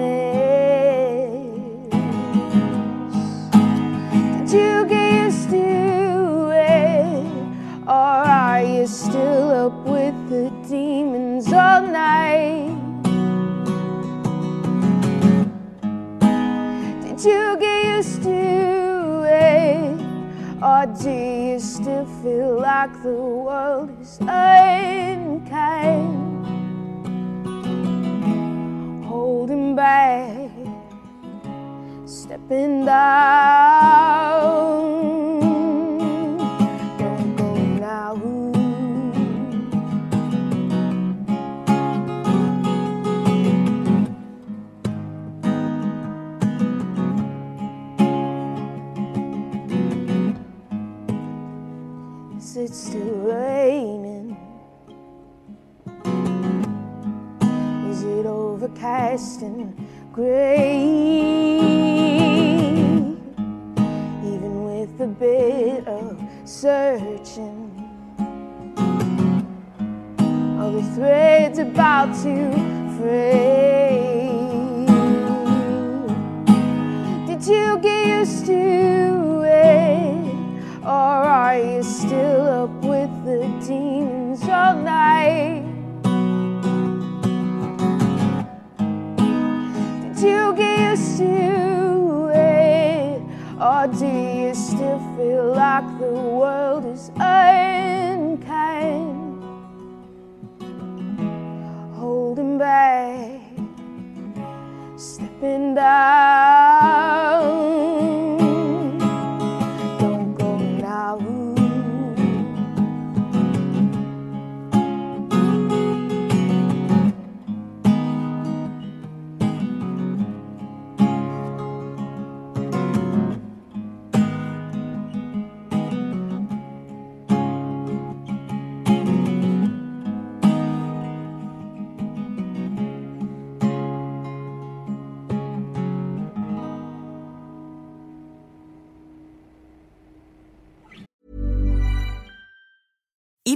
S8: Or do you still feel like the world is unkind? Holding back, stepping down. Is it still raining? Is it overcast and gray? Even with a bit of searching, are the threads about to fray? Did you get used to? Or are you still up with the demons all night? Did you get used to it? Or do you still feel like the world is unkind? Holding back, stepping down.